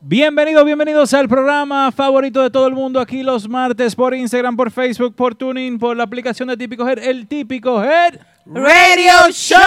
Bienvenidos, bienvenidos al programa favorito de todo el mundo aquí los martes por Instagram, por Facebook, por Tuning, por la aplicación de Típico Head, el Típico Head Radio Show.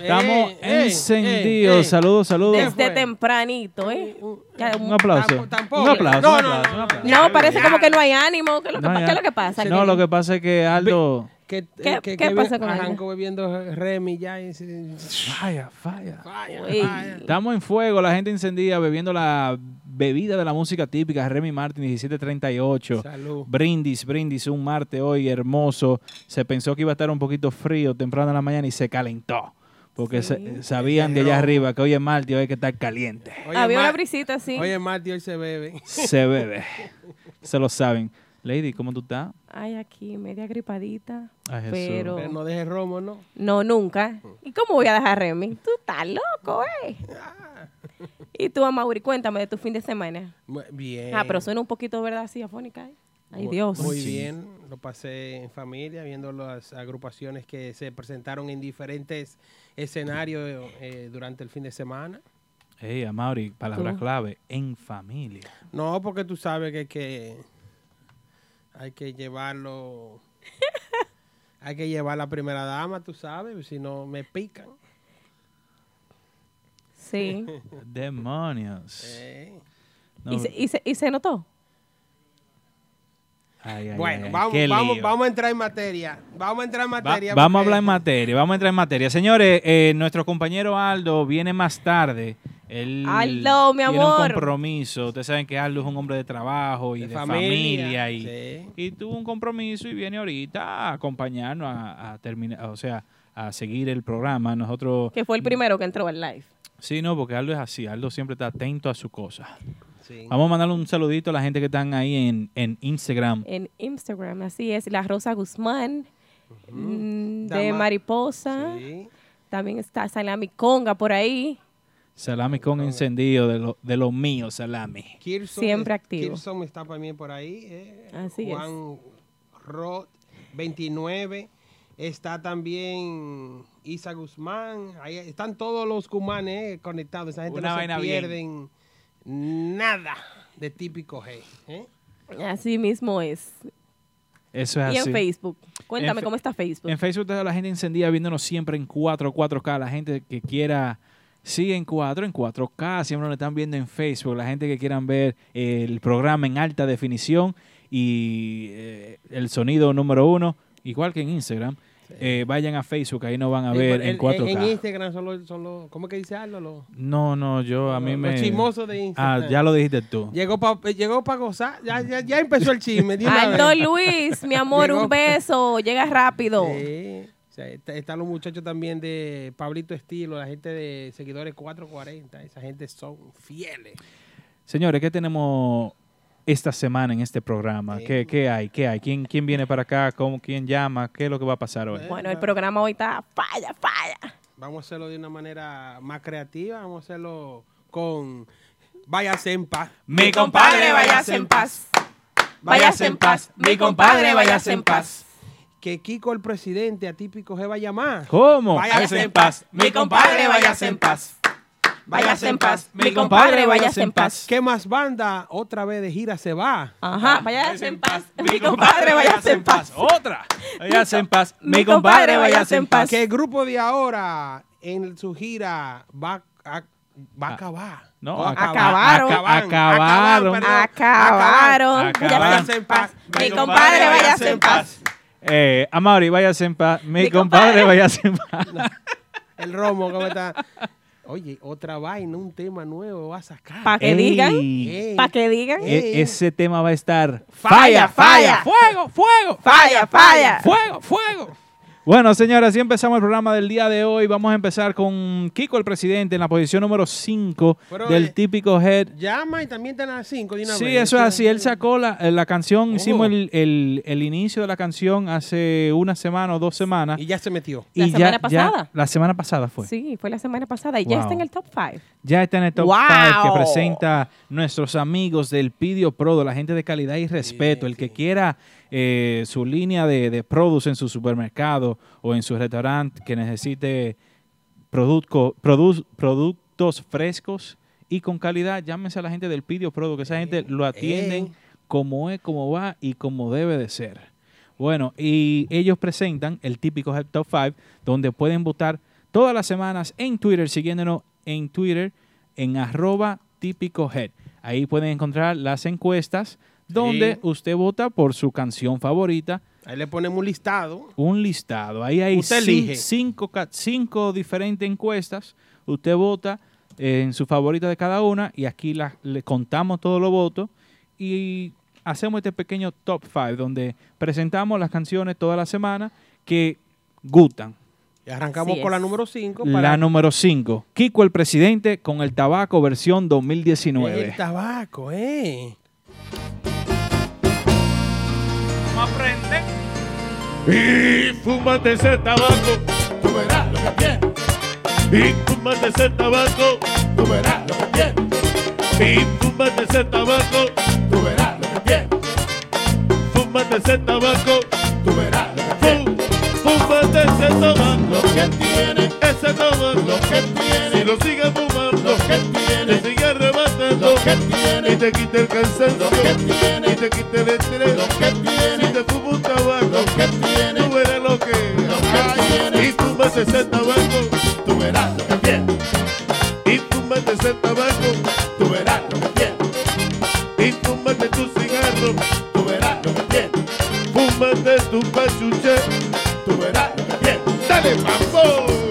Estamos encendidos. eh, eh. Saludos, saludos. Desde tempranito, ¿eh? Un aplauso. Tampo- tampoco. Un aplauso, No, un no, aplauso, no, un aplauso. No, parece como que no hay ánimo. ¿Qué es lo que, No, pa- ya. qué es lo que pasa? No, lo que pasa es que Aldo. ¿Qué, ¿Qué- que- qué que pasa con Arranco bebiendo Remy ya. y se- Falla, falla. Vaya, Uy. vaya. Estamos en fuego, la gente encendida bebiendo la bebida de la música típica, Remy Martin 1738. Salud. Brindis, brindis, un martes hoy hermoso. Se pensó que iba a estar un poquito frío temprano en la mañana y se calentó. Porque se- sabían de allá arriba que hoy es martes y hoy hay que estar caliente. Oye, Había una Mar- brisita así. Oye, Marty, hoy se bebe. Se bebe. se lo saben. Lady, ¿cómo tú estás? Ay, aquí, media gripadita. Ay, Jesús. Pero Pero no dejes romo, ¿no? no, nunca. ¿Y cómo voy a dejar Remy? Tú estás loco, ¿eh? Y tú, Mauri, cuéntame de tu fin de semana. Bien. Ah, pero suena un poquito, ¿verdad? Así afónica. ¿eh? Ay, Dios. Muy bien. Lo pasé en familia, viendo las agrupaciones que se presentaron en diferentes escenarios eh, durante el fin de semana. Ey, Amaury, palabra Tú. clave, en familia. No, porque tú sabes que que, hay que llevarlo. hay que llevar a la primera dama, tú sabes, si no me pican. Sí. Demonios. Eh. No, ¿Y, se, y, se, ¿Y se notó? ay, ay, Bueno, ay, vamos, vamos, vamos a entrar en materia. Vamos a entrar en Va- materia. vamos a hablar en materia, vamos a entrar en materia. Señores, eh, nuestro compañero Aldo viene más tarde. Él Aldo, mi tiene amor. un compromiso. Ustedes saben que Aldo es un hombre de trabajo y de, De familia. familia, y, sí. y tuvo un compromiso y viene ahorita a acompañarnos a, a terminar, o sea, a seguir el programa. Nosotros, Que fue el primero que entró al live. sí, no, porque Aldo es así. Aldo siempre está atento a su cosa. Sí. Vamos a mandarle un saludito a la gente que están ahí en, en Instagram. En Instagram, así es. La Rosa Guzmán, mm, de Dama- Mariposa. Sí. También está Salami Conga por ahí. Salami con encendido de lo, de lo mío, salami. Kirson Siempre es- activo. Kirson está también por ahí. eh. Así es. Juan Roth, 29. Está también Isa Guzmán. Ahí están todos los cumanes eh, conectados. Esa gente Una no se vaina bien. pierden nada de típico G. ¿eh? Así mismo es. Eso es y así. en Facebook. Cuéntame cómo está Facebook. En Facebook está la gente encendida viéndonos siempre en 4, 4K. La gente que quiera, sí, en 4, en 4K. Siempre nos están viendo en Facebook. La gente que quieran ver el programa en alta definición y eh, el sonido número uno, igual que en Instagram. eh, vayan a Facebook, ahí nos van a Sí, ver pero en 4K. En, Instagram son los, son los- ¿cómo que dice? Los, no, no, yo a mí los me... chismosos de Instagram. Ah, ya lo dijiste tú. Llegó para llegó pa gozar. Ya, ya, ya empezó el chisme. Aldo. Luis, mi amor, Llegó. un beso. Llega rápido. Sí. O sea, está- están los muchachos también de Pablito Estilo, la gente de seguidores 440. Esa gente son fieles. Señores, ¿qué tenemos esta semana en este programa? Sí. ¿Qué, qué hay? ¿Qué hay? ¿Quién, ¿Quién viene para acá? ¿Cómo, ¿Quién llama? ¿Qué es lo que va a pasar hoy? Bueno, el programa hoy está falla, falla. Vamos a hacerlo de una manera más creativa. Vamos a hacerlo con Váyase en paz. Mi Compadre, váyase en paz. Váyase en paz. Mi compadre, váyase en paz. Que Kiko, el presidente atípico, se va a llamar. ¿Cómo? Váyase en paz. Mi compadre, váyase en paz. Váyase en paz. Mi compadre, váyase en paz. ¿Qué más banda? Otra vez de gira se va. Ajá, váyase en paz. Mi compadre, váyase en paz. Otra. Váyase en paz. Mi compadre, váyase en paz. Que el grupo de ahora en su gira va a, va a Ah, acabar. no, O aca- Acabaron. acaban, acabaron. perdón, Acabaron. Acabaron. Váyase en paz. Mi compadre, váyase en paz. Eh, Amaury, váyase en paz. Mi, Mi compadre, compadre. váyase en paz. El romo, ¿cómo está? Oye, otra vaina, un tema nuevo va a sacar. Pa' que Ey. digan. Ey. Para que digan. Ese tema va a estar Falla, falla. fuego, fuego, Falla, falla. fuego, fuego. Bueno, señoras, así empezamos el programa del día de hoy. Vamos a empezar con Kiko, el presidente, en la posición número 5 Pero, del eh, típico head. Llama y también están a las 5 de una Sí, vez. eso es así. Él sacó la, eh, la canción, Oh. hicimos el, el- el inicio de la canción hace una semana o dos semanas. Y ya se metió. La y semana ya- pasada. ya- la semana pasada fue. Sí, fue la semana pasada y ya Wow. está en el top 5. Ya está en el top ¡Wow! 5 que presenta nuestros amigos del Pidio Prodo, la gente de calidad y respeto. el que quiera eh, su línea de, de produce en su supermercado o en su restaurante que necesite produzco- produ- productos frescos y con calidad, llámese a la gente del Pidio Prodo, que esa gente lo atienden Ey. como es, como va y como debe de ser. Bueno, y ellos presentan el típico Head Top 5, donde pueden votar todas las semanas en Twitter, siguiéndonos en Twitter en arroba típico head. Ahí pueden encontrar las encuestas donde Sí. usted vota por su canción favorita, Ahí le ponemos un listado. un listado. Ahí hay Usted cin- elige. cinco, diferentes encuestas. Usted vota eh, en su favorita de cada una y aquí la- le contamos todos los votos y hacemos este pequeño top 5 donde presentamos las canciones toda la semana que gustan. Y arrancamos Así con la número 5 La para número 5, Kiko el Presidente con el tabaco versión 2019. el tabaco, ¿eh? Y fúmate ese tabaco, tú verás lo que tienes. Y fúmate ese tabaco, tú verás lo que tienes. Y fúmate ese tabaco, tú verás lo que tienes. Fúmate ese tabaco, tú verás lo que tienes. Fúmate ese tabaco, lo que tiene. Ese tabaco, lo que tiene. Si lo sigues fumando, lo que tiene. Te sigue arrebatando, lo que tiene. Y te quita el cansancio, lo que tiene. Y te quita el estrés, lo que tiene. Fúmate ese tabaco, tú verás lo que tiene. Y fúmate ese tabaco, tú verás lo que tiene. Y fúmate tu cigarro, tú verás lo que tiene. Fúmate tu pachuche, tú verás lo que tiene. ¡Dale, mambo!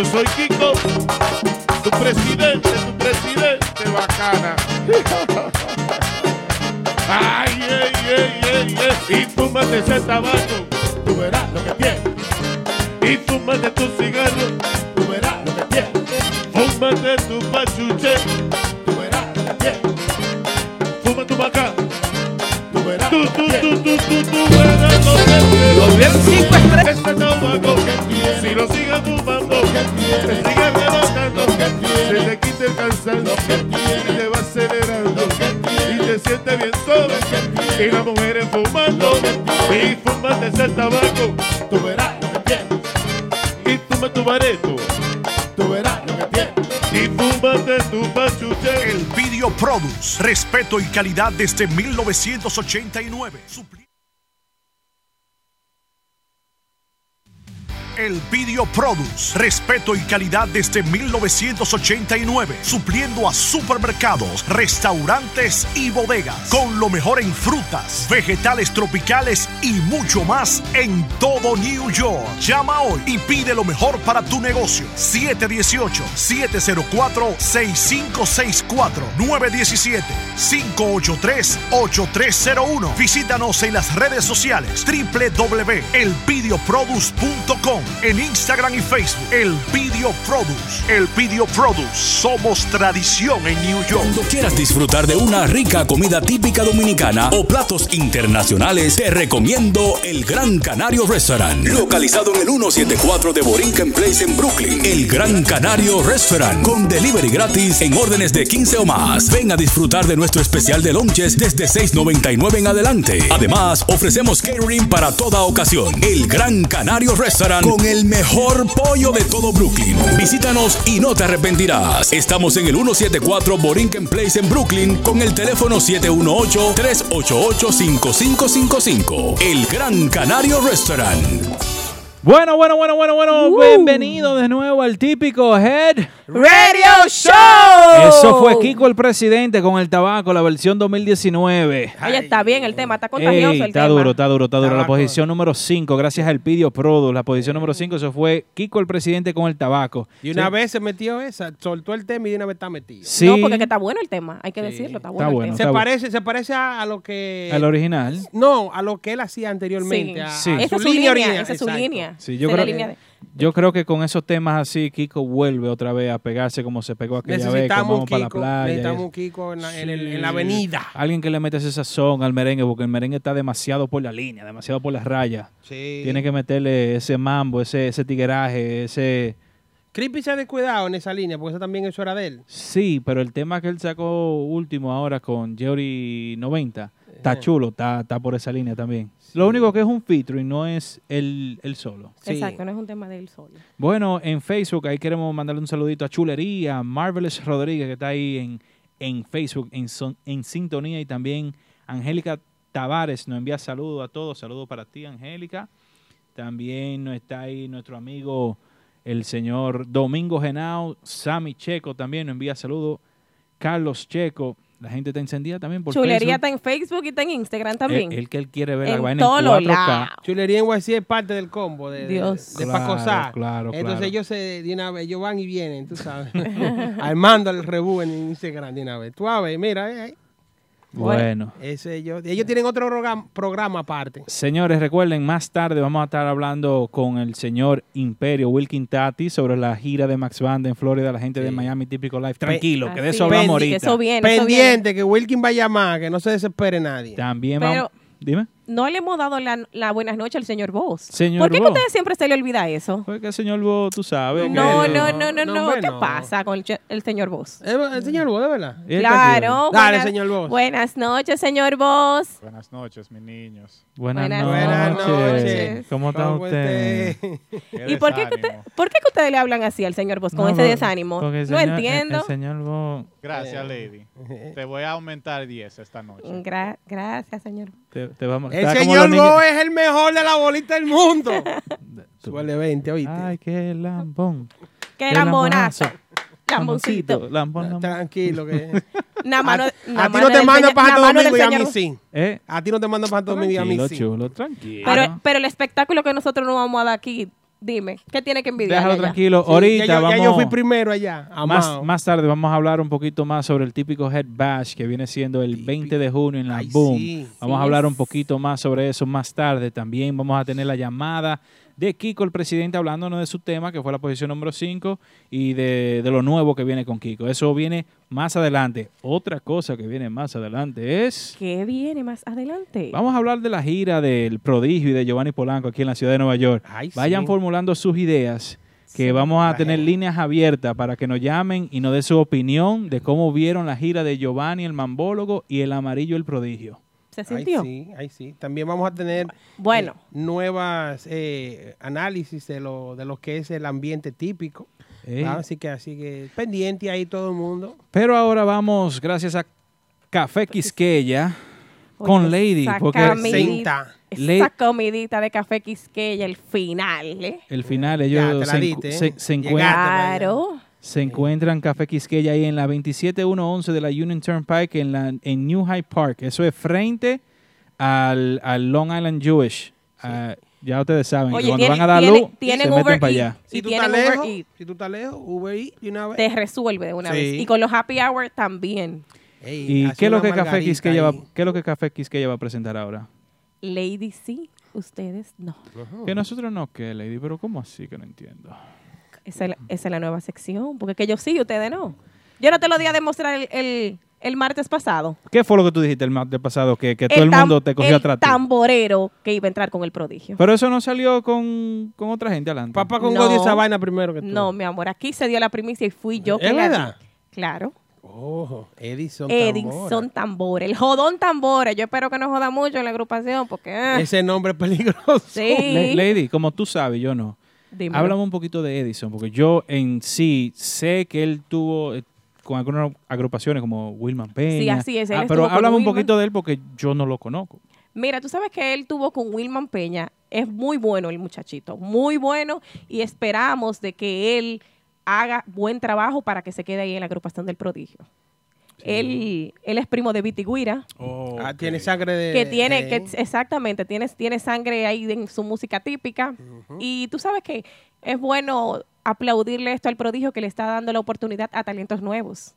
Yo soy Kiko, tu presidente, tu presidente bacana. Ay, ay, ay, ay, ay. Y fúmate ese tabaco, tú verás lo que tiene. Y fúmate tu cigarro, tú verás lo que tiene. Fúmate tu pachuche, tú verás lo que tiene. Fuma tu vaca, tú verás. Tú, tú, tú, tú, tú, tú verás lo que tiene. Ese tabaco que tiene, si lo sigues fumando, te sigue tiene, se te quita el cansancio, tiene, te va acelerando, y te sientes bien tiene, y las mujeres fumando, y fumate ese tabaco, tú verás lo que tiene, y fuma tu bareto, tú verás lo que tiene, y fúmate tu pachuche, El Video Produce. Respeto y calidad desde 1989. El Video Produce. Respeto y calidad desde 1989. Supliendo a supermercados, restaurantes y bodegas. Con lo mejor en frutas, vegetales tropicales y mucho más en todo New York. Llama hoy y pide lo mejor para tu negocio. 718-704-6564. 917-583-8301. Visítanos en las redes sociales www.elvideoproduce.com en Instagram y Facebook. El Video Produce. El Video Produce. Somos tradición en New York. Cuando quieras disfrutar de una rica comida típica dominicana o platos internacionales, te recomiendo el Gran Canario Restaurant, localizado en el 174 de Borinquen Place en Brooklyn. El Gran Canario Restaurant, con delivery gratis en órdenes de 15 o más. Ven a disfrutar de nuestro especial de lunches desde 6.99 en adelante. Además, ofrecemos catering para toda ocasión. El Gran Canario Restaurant, con el mejor pollo de todo Brooklyn. Visítanos y no te arrepentirás. Estamos en el 174 Borinquen Place en Brooklyn con el teléfono 718-388-5555. El Gran Canario Restaurant. Bueno, bueno, bueno, bueno, bueno. Uh. Bienvenido de nuevo al típico Head. Radio Show. Eso fue Kiko el presidente con el tabaco, la versión 2019. Oye, está bien el tema, está contagioso Ey, el está tema. duro, está duro, está duro. La posición número 5, gracias al Pidio Produce. La posición número 5, eso fue Kiko el presidente con el tabaco. Y una Sí. vez se metió esa, soltó el tema y de una vez está metido. Sí, No, porque que está bueno el tema, hay que decirlo, está bueno. Está el bueno. tema. Se Está parece, se parece a, lo que. al original. No, a lo que él hacía anteriormente. Sí. a- Sí. a Esa su es su línea, esa es su exacto. Línea. Sí, yo creo, línea de- yo creo que con esos temas así, Kiko vuelve otra vez a pegarse como se pegó aquella vez. vamos para la Kiko, playa. necesitamos un Kiko en la, en el- Sí. en la avenida. Alguien que le mete ese sazón al merengue, porque el merengue está demasiado por la línea, demasiado por las rayas. Sí. Tiene que meterle ese mambo, ese, ese tigueraje, ese... Creepy se ha descuidado en esa línea, porque eso también eso era de él. Sí, pero el tema que él sacó último ahora con Jerry 90, está chulo, está, está por esa línea también. Lo único que es un feature y no es el, el solo. Sí. Exacto, no es un tema de él solo. Bueno, en Facebook, ahí queremos mandarle un saludito a Chulería, Marvelous Rodríguez, que está ahí en, en Facebook, en, son- en sintonía, y también Angélica Tavares nos envía saludos a todos. Saludos para ti, Angélica. También nos está ahí nuestro amigo, el señor Domingo Genao, Sammy Checo también nos envía saludos. Carlos Checo, la gente está encendida también por Chulería está en Facebook y está en Instagram también. El, el que él quiere ver la En vaina en todos 4K. lados. Chulería en YC es parte del combo de, de- Dios. de, Claro, Pacosá. claro, Entonces claro. ellos se, de una vez, ellos van y vienen, tú sabes. Armando el rebú en Instagram de una vez. Tú a ver, mira, eh, eh, Bueno. ese ellos, ellos tienen otro programa, programa aparte. Señores, recuerden, más tarde vamos a estar hablando con el señor Imperio Wilkin Tati sobre la gira de Max Band en Florida, la gente de. Miami Típico Life. Tranquilo, que de eso es, hablamos que ahorita. Eso viene, eso viene. Pendiente, que Wilkin va a llamar, que no se desespere nadie. También Pero- vamos... Dime. No le hemos dado la, la buenas noches al señor Vos. Señor ¿Por qué que a Vos. ustedes siempre se le olvida eso? Porque el señor Bo, tú sabes. que- No, que- no, no, no, no, ¿Qué no. pasa con el, señor Vos? El señor Bo, de verdad. Claro. Dale, señor Vos. Buenas noches, señor Vos. Buenas noches, mis niños. Buenas, Buenas noches. Buenas noches. ¿Cómo está ¿Cómo usted? Qué ¿Y por qué, que usted- por qué que ustedes le hablan así al señor Vos con No, ese desánimo? no señor- entiendo. El, el señor Bo... Gracias, Lady. Te voy a aumentar 10 esta noche. Gra- gracias, señor. Te, te vamos, El señor Bo es el mejor de la bolita del mundo. Suele 20, oíste. Ay, qué lambón. Qué lambonazo. Lamboncito. Lamboncito. Tranquilo, que. Nada mano, a, ti no te del manda señor- para Santo Domingo y a mí sí. ¿Eh? A ti no te manda para Santo Domingo y a mí sí. chulo, tranquilo. Pero, pero el espectáculo que nosotros nos vamos a dar aquí, dime, ¿qué tiene que envidiar? Déjalo allá? tranquilo. Sí, Ahorita ya, yo, vamos... ya yo fui primero allá. Más, más tarde vamos a hablar un poquito más sobre el típico Head Bash que viene siendo el 20 de junio en la Ay, Boom. sí. Vamos Sí, a hablar es. un poquito más sobre eso más tarde. También vamos a tener la llamada de Kiko, el presidente, hablándonos de su tema, que fue la posición número 5, y de, de lo nuevo que viene con Kiko. Eso viene más adelante. Otra cosa que viene más adelante es... ¿Qué viene más adelante? Vamos a hablar de la gira del prodigio y de Giovanni Polanco aquí en la ciudad de Nueva York. Ay, Vayan sí. formulando sus ideas, que vamos a tener gente. líneas abiertas para que nos llamen y nos den su opinión de cómo vieron la gira de Giovanni el Mambólogo y el Amarillo el Prodigio. ¿Se Ay, sí, ay, sí. También vamos a tener Bueno. eh, nuevas eh, análisis de lo, de lo que es el ambiente típico. Eh, Así que, así que pendiente ahí todo el mundo. Pero ahora vamos, gracias a Café Quisqueya, con Oye, Lady, esa porque. Senta. Esa comidita de café Quisqueya, el final, ¿eh? el final Ya, ellos te la se, ¿eh? se- se encuentran, Claro. Se encuentran Café Quisqueya ahí en la 27111 de la Union Turnpike en, la, en New Hyde Park. Eso es frente al, al Long Island Jewish. Ah, ya ustedes saben, Oye, cuando tiene- van a dar tiene- luz, tienen se meten Uber para allá. Si tú estás lejos, si tú estás lejos, Uber Eats de una vez. Te resuelve de una Sí. vez. Y con los happy hour también. Ey, ¿Y qué es lo que Café Quisqueya va, qué es lo que Café Quisqueya va a presentar ahora? Lady sí, ustedes no. Que nosotros no, que Lady, pero ¿cómo así que no entiendo? Esa es la, esa es la nueva sección. Porque que yo sí y ustedes no. Yo no te lo di a demostrar el, el, el martes pasado. ¿Qué fue lo que tú dijiste el martes pasado? Que, que todo el tam- mundo te cogió el atrás. ti. tamborero que iba a entrar con el prodigio. Pero eso no salió con, con otra gente adelante. Papá con No. esa vaina primero que tú. No, mi amor, aquí se dio la primicia y fui yo ¿Es que la di. Claro. Ojo, Edison. Edison Tambora. El jodón Tambora. Yo espero que no joda mucho en la agrupación porque... ah. Ese nombre es peligroso. sí. La- Lady, como tú sabes, yo no. Dímelo. Háblame un poquito de Edison, porque yo en sí sé que él tuvo eh, con algunas agrupaciones como Wilman Peña. Sí, así es, él Ah, pero háblame un poquito de él porque yo no lo conozco. Mira, tú sabes que él tuvo con Wilman Peña Es muy bueno el muchachito, muy bueno y esperamos de que él haga buen trabajo para que se quede ahí en la agrupación del prodigio. Él, él es primo de Viti Guira, Ah, tiene sangre de... que tiene, de- que exactamente, tiene, tiene sangre ahí en su música típica. Y tú sabes que es bueno aplaudirle esto al prodigio que le está dando la oportunidad a talentos nuevos.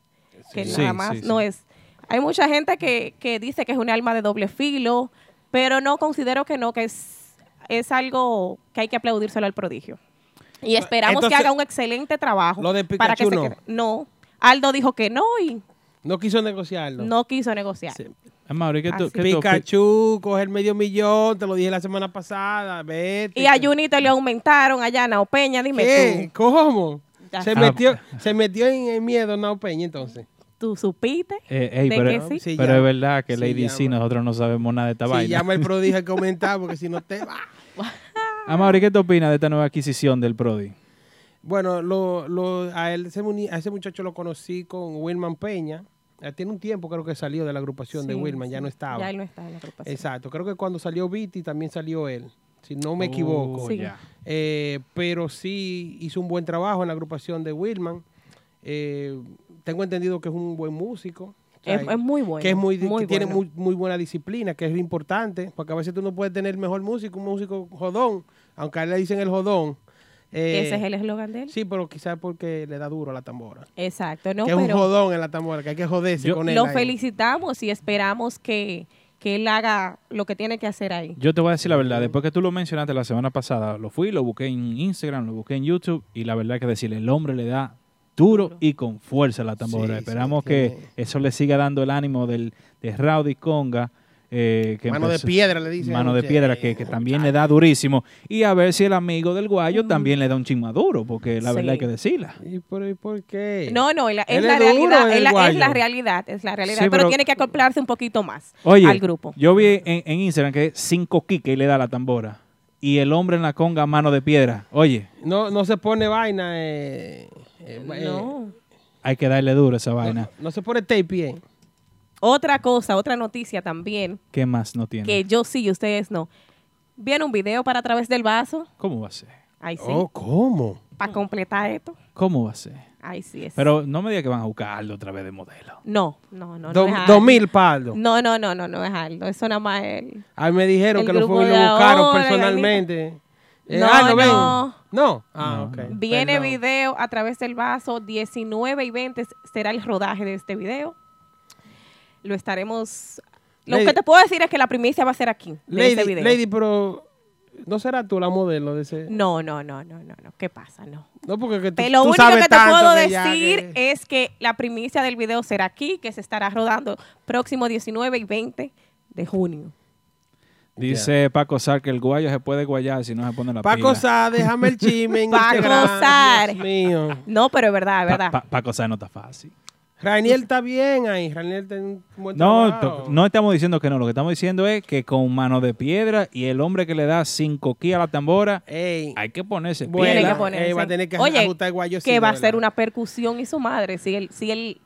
Que Sí, nada sí, más sí. no es. Hay mucha gente que, que dice que es un alma de doble filo, pero no considero que no, que es, es algo que hay que aplaudírselo al prodigio. Y esperamos Entonces, que haga un excelente trabajo. lo de para que Pikachu se no. quede- No. Aldo dijo que no y No quiso negociarlo. no quiso negociar. Sí. Amaury, ¿qué tú, Así. qué tú opi- Pikachu, coge el medio millón, te lo dije la semana pasada, vete. Y a Junito le aumentaron allá, Nao Peña, dime ¿Qué? ¿Cómo? Ya. Se Ah. metió, se metió en, en miedo Nao Peña entonces. tú, tú supiste Eh, ey, de pero que sí. Sí, pero llama. es verdad que Sí, Lady C, llama. nosotros no sabemos nada de esta Si vaina. llama el prodigio a comentar, porque si no te va. Amaury, ¿qué tú opinas de esta nueva adquisición del Prodi? Bueno, lo, lo, a, él, ese, muni- a ese muchacho lo conocí con Wilman Peña. Ya tiene un tiempo, creo que salió de la agrupación de Sí, Wilman, ya no estaba. Ya él no está en la agrupación. Exacto, creo que cuando salió Viti también salió él, si no me Oh, equivoco. Sí. ya. Eh, pero sí hizo un buen trabajo en la agrupación de Wilman. Eh, tengo entendido que es un buen músico. O sea, Es, es muy bueno. que es muy, que tiene bueno. muy, muy buena disciplina, que es importante, porque a veces tú no puedes tener mejor músico, un músico jodón, aunque a él le dicen el jodón. Eh, Ese es el eslogan de él. Sí, pero quizás porque le da duro a la tambora. Exacto, no, que es un jodón en la tambora, que hay que joderse Yo- con él. lo ahí. felicitamos y esperamos que, que él haga lo que tiene que hacer ahí. Yo te voy a decir la verdad, después que tú lo mencionaste la semana pasada, lo fui, lo busqué en Instagram, lo busqué en YouTube y la verdad que decirle, el hombre le da duro y con fuerza a la tambora. Sí, Esperamos sí, que tiene- eso le siga dando el ánimo del, de Rowdy Conga. Eh, que Mano de piedra le dicen. Mano de piedra que, que también le da durísimo. Y a ver si el amigo del guayo también le da un chismaduro, porque la Sí. verdad hay que decirla. ¿Y por, y por qué? No, no, es la, es ¿Él la es duro realidad, es la, es guayo? la realidad, es la realidad, Sí, pero, pero- tiene que acoplarse un poquito más Oye, al grupo. yo vi en, en Instagram que cinco quiques le da la tambora. Y el hombre en la conga, mano de piedra. Oye, No, no se pone vaina. Eh, eh, eh, No. hay que darle duro a esa vaina. no se pone tape. Otra cosa, otra noticia también, ¿Qué más no tiene? que yo sí y ustedes no. ¿Vieron un video para a través del vaso? ¿Cómo va a ser? Ay, sí. Oh, ¿cómo? Para completar esto. ¿Cómo va a ser? Ay, sí es. Pero no me diga que van a buscar a Aldo otra vez de modelo. no, no, no. no Dos es Aldo. dos mil paldo. No, no, no, no, no es Aldo. Eso nada más es el- A mí me dijeron El que lo fue y lo buscaron ahora, personalmente. Eh, No, ah, ven. no. No. Ah, No, ok. no. Viene Perdón. video a través del vaso, 19 y 20 será el rodaje de este video. Lo estaremos... Lo Lady- que te puedo decir es que la primicia va a ser aquí, Lady, video. Lady, pero ¿no serás tú la modelo de ese? No, no, no, no, no, no. ¿Qué pasa? No. No, porque que tú, Pero lo tú único sabes que te puedo que decir que- es que la primicia del video será aquí, que se estará rodando próximo 19 y 20 de junio. Dice Paco Sar que el guayo se puede guayar si no se pone la Paco pila. Sá, déjame el chisme en Paco. Sar. Dios mío. No, pero es verdad, es Pa- verdad. Pa- Paco Sar no está fácil. Raniel está bien ahí. Raniel tiene un buen No, no estamos diciendo que no. Lo que estamos diciendo es que con mano de piedra y el hombre que le da cinco ki a la tambora, Ey, hay que ponerse Bueno, Tiene que ponerse. va a tener que Oye, ajustar el guayo que va a ser una percusión y su madre, si él, si él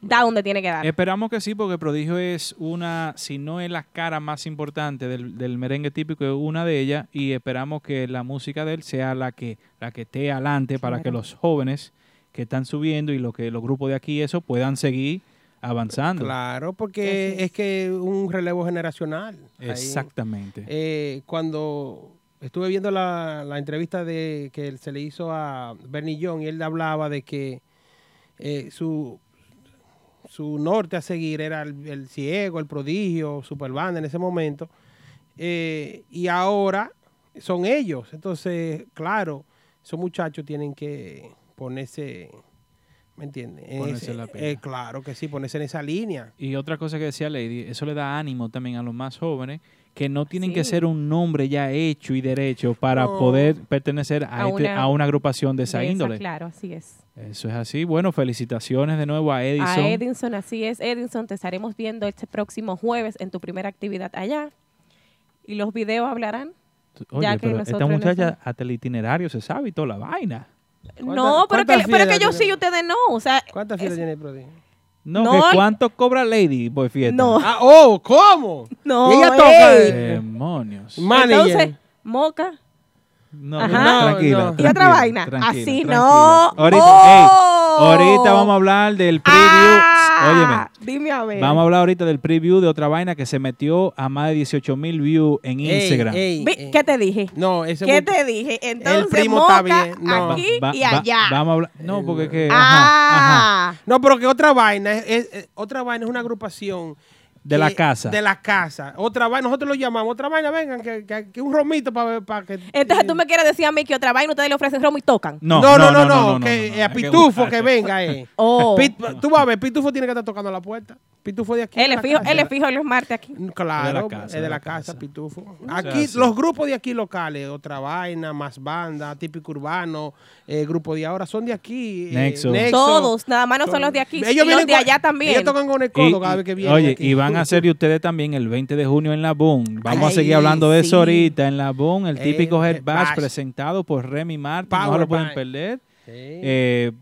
da donde tiene que dar. Esperamos que sí, porque Prodigio es una, si no es la cara más importante del, del merengue típico, es una de ellas, y esperamos que la música de él sea la que, la que esté adelante para que los jóvenes que están subiendo y lo que los grupos de aquí eso puedan seguir avanzando. Claro, porque es que un relevo generacional. Ahí, Exactamente. eh, cuando estuve viendo la, la entrevista de que se le hizo a Bernie Young y él hablaba de que eh, su, su norte a seguir era el, el ciego, el prodigio, Superbanda en ese momento. Eh, y ahora son ellos. Entonces, claro, esos muchachos tienen que ponerse, ¿me entiendes? En Ponerse ese- la pila. eh, claro que sí, ponerse en esa línea. Y otra cosa que decía Lady, eso le da ánimo también a los más jóvenes, que no tienen que Sí. ser un nombre ya hecho y derecho para No. poder pertenecer a, A este- una- a una agrupación de esa De esa, índole. Claro, así es. Eso es así. Bueno, felicitaciones de nuevo a Edison. A Edinson, así es. Edinson, te estaremos viendo este próximo jueves en tu primera actividad allá. Y los videos hablarán. Oye, ya que pero esta muchacha hasta el itinerario se sabe y toda la vaina. No, pero que, pero que yo tiene? sí y ustedes no. O sea, ¿Cuántas filas tiene el prodigio? No, No, que ¿cuánto cobra Lady por fiesta? No. Ah, oh, ¿cómo? No, Y ella toca. ey. Demonios. Manager. Entonces, Moca. No, Ajá. no, tranquila, No. ¿Y otra vaina? tranquila, Así tranquila. no. Ahorita, ¡Oh! Ahorita vamos a hablar del preview. Ah, Óyeme, Dime a ver. vamos a hablar ahorita del preview de otra vaina que se metió a más de 18 mil views en Ey, Instagram. ey, ey. ¿Qué te dije? No, ese ¿Qué te dije? Entonces, primo está bien, no. aquí Va- y va- allá. vamos a hablar. No, porque es que. ajá, ajá. ah, No, pero que otra vaina es, es- es- otra vaina es una agrupación De que- la casa. De la casa. Otra vaina, nosotros lo llamamos, otra vaina, vengan, que, que, que un romito para que. Entonces tú me quieres decir a mí que otra vaina ustedes le ofrecen romo y tocan. No, No, no, no, no, no, que no, eh, a Pitufo que venga, eh. Oh. Pit- tú vas a ver, Pitufo tiene que estar tocando la puerta. Pitufo de aquí. Él es fijo, él es fijo los martes aquí. Claro, De la es casa, de la casa, Pitufo. sea, Aquí, sí. los grupos de aquí locales, otra vaina, más banda, típico urbano, eh, grupo de ahora, son de aquí. eh, Nexo. Todos, nada más no son los de aquí, Ellos los vienen de allá también. Ellos tocan con el Y- codo cada vez que vienen. oye, aquí. y van a hacer y ustedes también el 20 de junio en la Boom. Vamos Ay, a seguir hablando de eso ahorita en la Boom, el Eh, típico eh, Head Bash Bash. presentado por Remy Martin. no Power lo pueden perder. Sí. Eh,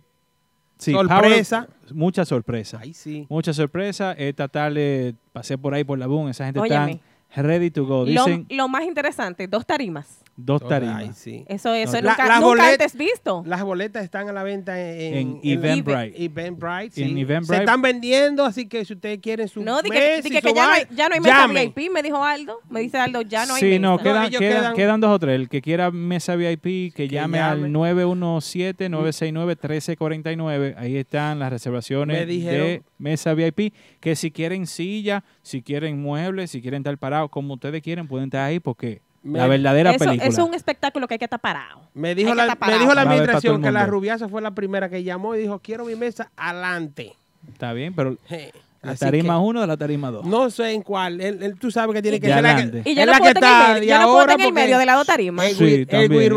sí, Sorpresa. Power- mucha sorpresa. Ay, sí. Mucha sorpresa. Esta tarde pasé por ahí por la Boom. Esa gente Óyeme. está ready to go. Lo, Dicen lo más interesante, dos tarimas. Dos Ay, tarimas. sí. Eso, eso La- nunca, las nunca antes visto. Las boletas están a la venta en, En Eventbrite. Eventbrite, sí. En Eventbrite. Se están vendiendo, así que si ustedes quieren su No, di que, que, que ya, no hay, ya no hay mesa. VIP, me dijo Aldo. Me dice Aldo, ya no hay sí, mesa. no, quedan, ellos quedan, quedan- quedan dos o tres. El que quiera mesa VIP, que, llame, llame. al 917-969-1349. Ahí están las reservaciones de mesa VIP. Que si quieren silla, si quieren muebles, si quieren estar parados, como ustedes quieren, pueden estar ahí porque Me- la verdadera Eso, película. es un espectáculo que hay que estar parado. Me dijo, la, me dijo la administración que la mundo. rubiasa fue la primera que llamó y dijo, quiero mi mesa adelante. Está bien, pero la tarima que 1 de la tarima 2. No sé en cuál. Él, él- tú sabes que tiene que ser la que, adelante. Y yo la que está el medio, de yo no puedo en el medio de las dos tarimas. El, Sí, el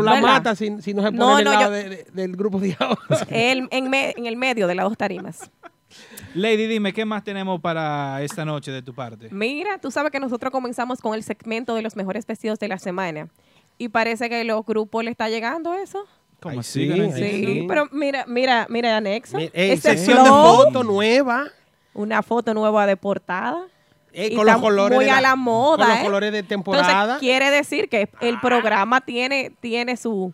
la ¿Verdad? mata si, si no se pone No, del no, lado yo- de- de- del grupo de ahora. Él en, me- en el medio de las dos tarimas. Lady, dime, ¿qué más tenemos para esta noche de tu parte? Mira, tú sabes que nosotros comenzamos con el segmento de los mejores vestidos de la semana. Y parece que los grupos le está llegando eso. ¿Cómo así? sí? Sí, sí. pero mira, mira, mira, Anexo. Sección de foto nueva. Una foto nueva de portada. eh, Y con los colores muy de a la moda, Con los ¿eh? colores de Entonces, temporada. quiere decir que el programa tiene, tiene su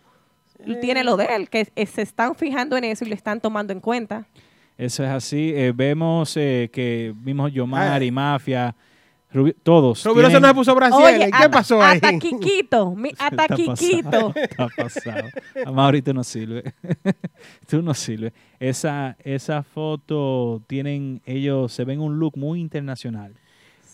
tiene lo de él, que se están fijando en eso y lo están tomando en cuenta. Eso es así. Eh, vemos eh, que vimos Yomar Ah. y Mafia, Rubi- todos. Rubiroso tienen- no se puso Brasil. Oye, ¿Qué pasó ahí? hasta Quiquito, mi- hasta Está pasado, Está pasado. Amaury, tú no sirve. tú no sirve. Esa, esa foto tienen, ellos se ven un look muy internacional.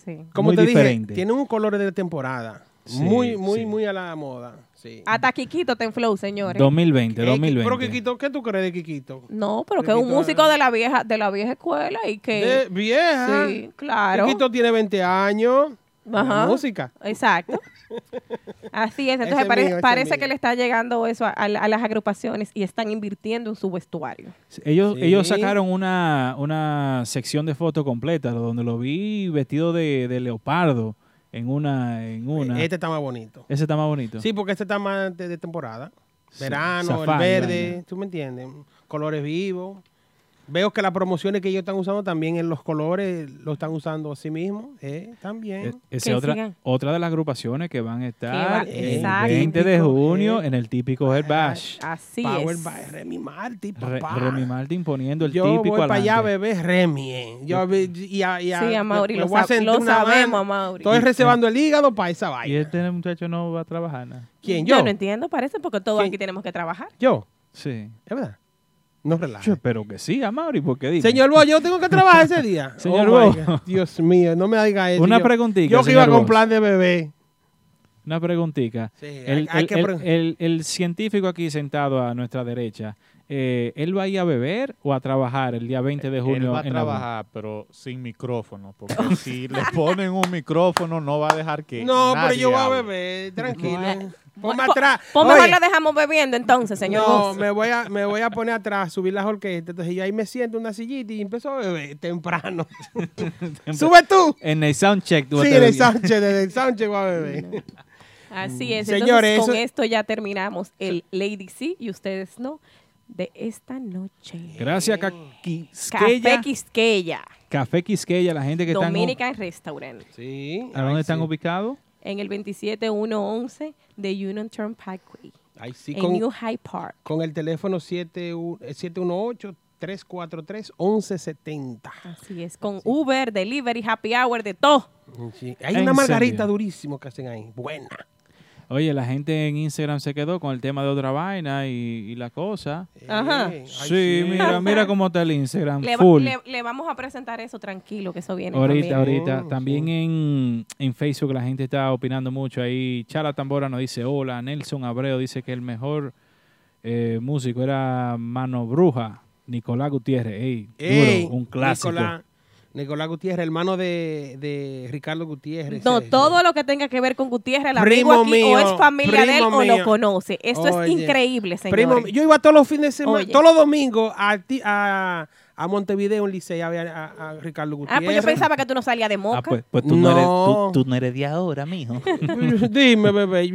Sí. Como muy te diferente. dije, tiene un color de temporada. Sí, muy, muy, sí. muy a la moda. Sí. Hasta Quiquito está en flow, señores. 2020, Eh, 2020. Pero Kikito, ¿qué tú crees de Kikito? No, pero que es un músico eh. de la vieja, de la vieja escuela y que De vieja. sí, claro. Kikito tiene 20 años. Ajá. Música. Exacto. Así es. Entonces pare- mío, parece mío. que le está llegando eso a, a la- a las agrupaciones y están invirtiendo en su vestuario. Ellos, Sí. ellos sacaron una, una sección de fotos completa donde lo vi vestido de, de leopardo en una. En una. Este está más bonito. Ese está más bonito. Sí, porque este está más de, de temporada. Verano, safari, el verde. ¿tú me entiendes? Colores vivos. Veo que las promociones que ellos están usando también en los colores lo están usando así mismo. Eh, también. E- Esa otra, sigan. otra de las agrupaciones que van a estar va- el exacto. 20 de junio eh. en el típico Head Bash. Así Power es. by Remy Martin, Re-. Remy Martin poniendo el Yo típico voy para allá, bebé, Remy. eh. Yo, y a, y a- Sí, lo, voy a sab- sentir lo una sabemos, vaina. Amaury. Estoy reservando el hígado para esa Y vaina. este muchacho no va a trabajar nada. ¿Quién? Yo ¿Yo? no entiendo, parece, porque todos ¿Quién? aquí tenemos que trabajar. Yo. Sí. Es verdad. No Yo relaje. espero que sí, Amaury, porque dime. Señor Bo, yo tengo que trabajar ese día. Señor Oh, Bo. Dios mío, no me diga eso. Una Yo- preguntita, Yo que iba con plan de bebé. Una preguntita. Sí, hay- el, el- el- el científico aquí sentado a nuestra derecha, eh, ¿él va a ir a beber o a trabajar el día 20 de junio? Él va a en la trabajar, pero sin micrófono, porque si le ponen un micrófono no va a dejar que No, pero yo voy a beber, tranquilo. Ponme Po- atrás. Oye, mejor lo dejamos bebiendo entonces, señor. no, me voy, a, me voy a poner atrás, subir las orquestas. Entonces yo ahí me siento en una sillita y empezó a beber temprano. ¡Sube tú! En el soundcheck. tú Sí, en el Sánchez, desde el Sánchez voy a beber. Así es. Señores, Entonces, con eso- esto ya terminamos el Lady C y ustedes no de esta noche. Gracias, Ca- Café Quisqueya. Quisqueya, Café Quisqueya, la gente que están... Dominican Restaurant. Sí. ¿A dónde ay, están sí. ubicados? en el 27111 de Union Turnpike Ahí sí, en con, New Hyde Park. con el teléfono 71 eh, 718-343-1170. Así es, con Uber, Delivery, Happy Hour, de todo. Sí. Hay En una margarita serio. durísimo que hacen ahí. Buena. Oye, la gente en Instagram se quedó con el tema de otra vaina y, y la cosa. Ajá. Eh, ay, Sí, mira, mira cómo está el Instagram. Le, full. le- le vamos a presentar eso tranquilo, que eso viene. Ahorita, también. ahorita. Oh, También sí. en, en Facebook la gente está opinando mucho. Ahí Chala Tambora nos dice hola. Nelson Abreu dice que el mejor eh, músico era Mano Bruja. Nicolás Gutiérrez. Ey, Ey, duro, un clásico. Nicolás, Nicolás Gutiérrez, hermano de, de Ricardo Gutiérrez. No, todo lo que tenga que ver con Gutiérrez, el Primo amigo aquí, o es familia de él o lo conoce. Esto es increíble, señores. Primo, yo iba todos los fines de semana, Oye. todos los domingos a, a, a Montevideo, en Licey, a ver a, a- Ricardo ah, Gutiérrez. pues yo pensaba que tú no salías de moca. Ah, pues, pues tú, no. No. eres, tú, tú no eres de ahora, mijo. Dime, bebé.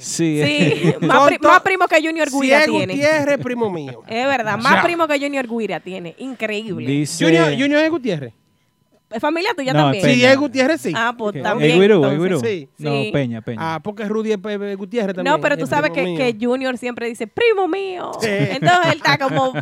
Sí, Sí, más, pri- más primo que Junior Guira es tiene. Gutiérrez, primo mío. Es verdad, más Ya. primo que Junior Guira tiene. Increíble. Dice, Junior, Junior es Gutiérrez. ¿Es familia tuya No, también? Si es Gutiérrez, sí. Ah, pues ¿Qué? también. ¿El Guirú? Sí. No, Sí. Peña, Peña. Ah, porque Rudy es Pe- Gutiérrez también. No, pero tú es sabes que, que Junior siempre dice, primo mío. Sí. Entonces él está como,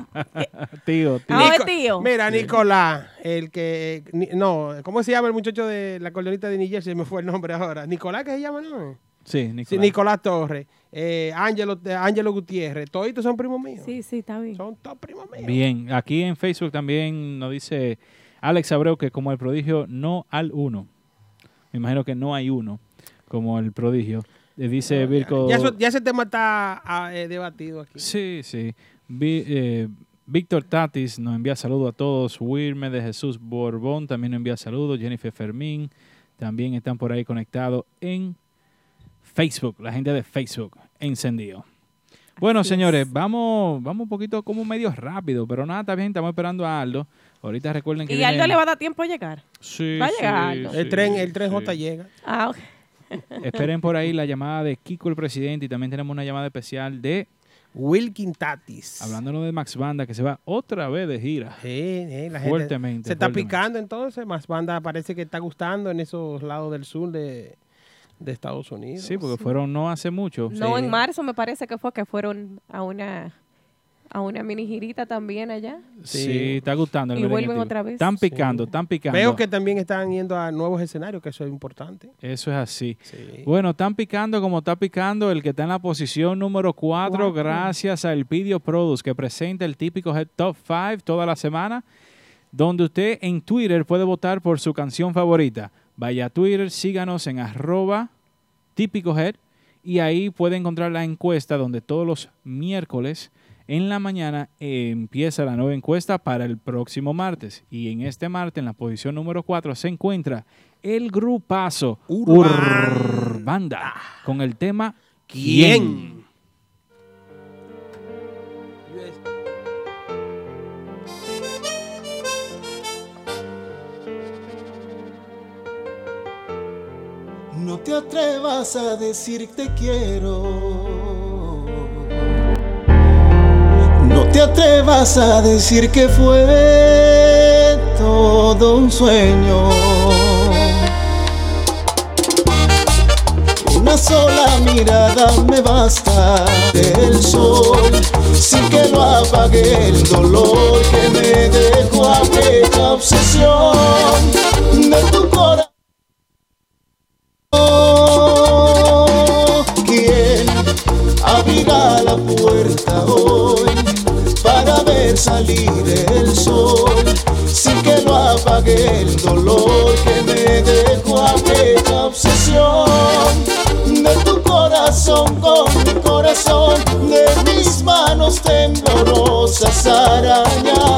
tío, tío. Ah, Nico- tío. Mira, Nicolás, el que. no, ¿cómo se llama el muchacho de la cordonita de New Jersey? Me fue el nombre ahora. Nicolás, ¿qué se llama, no? Sí, Sí, Nicolás. Nicolás Torres, eh, Ángelo, eh, Ángelo Gutiérrez, todos estos son primos míos. sí, sí, está bien. Son todos primos míos. Bien, aquí en Facebook también nos dice Alex Abreu que como el prodigio no al uno. Me imagino que no hay uno como el prodigio. Le dice Virgo. Ya, eso- ya ese tema está ah, eh, debatido aquí. Sí, sí. Vi- eh, Víctor Tatis nos envía saludos a todos. Wilmer de Jesús Borbón también nos envía saludos. Jennifer Fermín también están por ahí conectados en Facebook. La gente de Facebook encendido. Bueno, Así señores, es. vamos, vamos un poquito como medio rápido, pero nada, está bien, estamos esperando a Aldo. Ahorita recuerden que ¿Y viene- Aldo le va a dar tiempo a llegar? Sí, va a sí, llegar Aldo? El sí, tren, el tren sí. J llega. Ah, ok. Esperen por ahí la llamada de Kiko el presidente y también tenemos una llamada especial de Wilkin Tatis. hablándonos de Max Banda que se va otra vez de gira. Sí, sí, la gente Fuertemente, se está fuertemente. picando entonces. Más banda parece que está gustando en esos lados del sur de, de Estados Unidos. Sí, porque fueron no hace mucho. No, Sí. en marzo me parece que fue que fueron a una a una mini girita también allá. Sí, Sí. está gustando. el Y vuelven otra vez. Están picando, están picando. Veo que también están yendo a nuevos escenarios, que eso es importante. Eso es así. Sí. Bueno, están picando como está picando el que está en la posición número 4 Cuatro. gracias a Elpidio Produce que presenta el típico Head Top 5 toda la semana donde usted en Twitter puede votar por su canción favorita. Vaya a Twitter, síganos en arroba típico head y ahí puede encontrar la encuesta donde todos los miércoles en la mañana empieza la nueva encuesta para el próximo martes. Y en este martes, en la posición número 4, se encuentra el grupazo Urbanda. Con el tema ¿Quién? ¿Quién? No te atrevas a decir te quiero. No te atrevas a decir que fue todo un sueño. Una sola mirada me basta del sol, sin que lo apague el dolor que me dejó aquella obsesión de tu corazón. Salir el sol sin que lo apague el dolor que me dejó aquella obsesión. De tu corazón con mi corazón de mis manos temblorosas arañando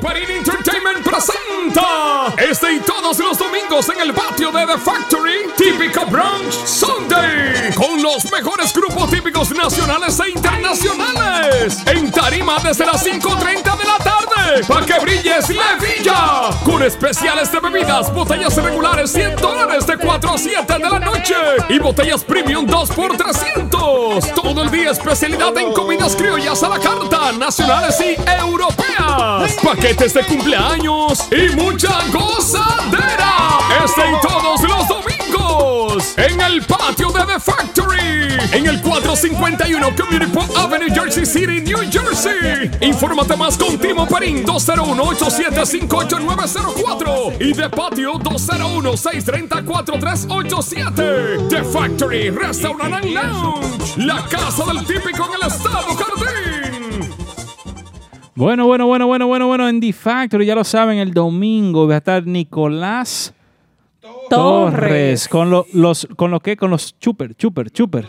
Parin Entertainment presenta este y todos los domingos en el patio de The Factory Típico Brunch Sunday con los mejores grupos típicos nacionales e internacionales. En tarima desde las 5.30 de la tarde para que brilles Levilla con especiales de bebidas, botellas regulares 100 dólares de 4 a 7 de la noche y botellas premium 2 por 300 todo el día especialidad en comidas criollas a la carta nacionales y europeas paquetes de cumpleaños y mucha gozadera. Y todos los domingos en el patio de The Factory, en el 451 Community Park Avenue, Jersey City, New Jersey. Infórmate más con Timo Perín 201-875-8904 y de patio 201-634-387. The Factory Restaurant and Lounge, la casa del típico en el estado Jardín. Bueno, bueno, bueno, bueno, bueno, bueno, en The Factory, ya lo saben, el domingo va a estar Nicolás Torres, con lo- los, con lo que, con los chuper, chuper, chuper,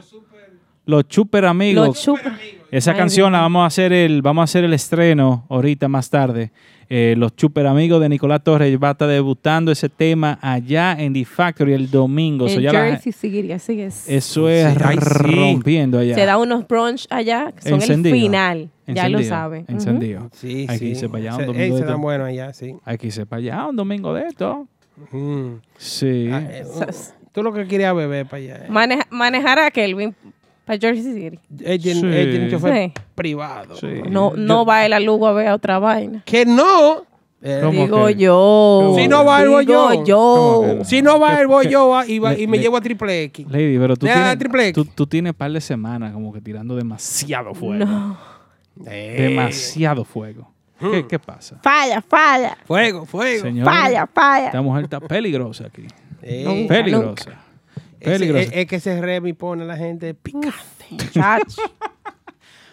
los chuper amigos. Los chupa. Esa Ay, canción la vamos a hacer el, vamos a hacer el estreno ahorita más tarde. Eh, los Chuper Amigos de Nicolás Torres va a estar debutando ese tema allá en The Factory el domingo. So En la- Jersey City, así es. eso es Sí, ay, sí. rompiendo allá. Se da unos brunch allá, que son Encendido. el final. Ya lo Encendido. Ujú. Encendido. Sí, Hay sí. que irse para allá un Se, domingo ey, de se esto. dan buenos allá, sí. Hay que irse para allá un domingo de esto. Mm. Sí. Ah, eh, Tú lo que querías beber para allá. eh. Maneja- manejar a Kelvin para Jersey City. Él tiene, Sí. él tiene un chofer Sí. privado. Sí. No, no va él a Lugo a ver a otra vaina. Que no. Eh, ¿Cómo Digo que? yo. Si no va él, voy yo. yo. Si no va él, voy yo y, va- Le- y me le- llevo a Triple X. Lady, pero tú tienes, triple tú, tú tienes par de semanas como que tirando demasiado fuego. No. Eh, Demasiado fuego. ¿Qué, qué pasa? Falla, falla. Fuego, fuego. Falla, falla. esta mujer está peligrosa aquí. Eh, Nunca, Ese-. Es, es que ese Remy pone a la gente picante.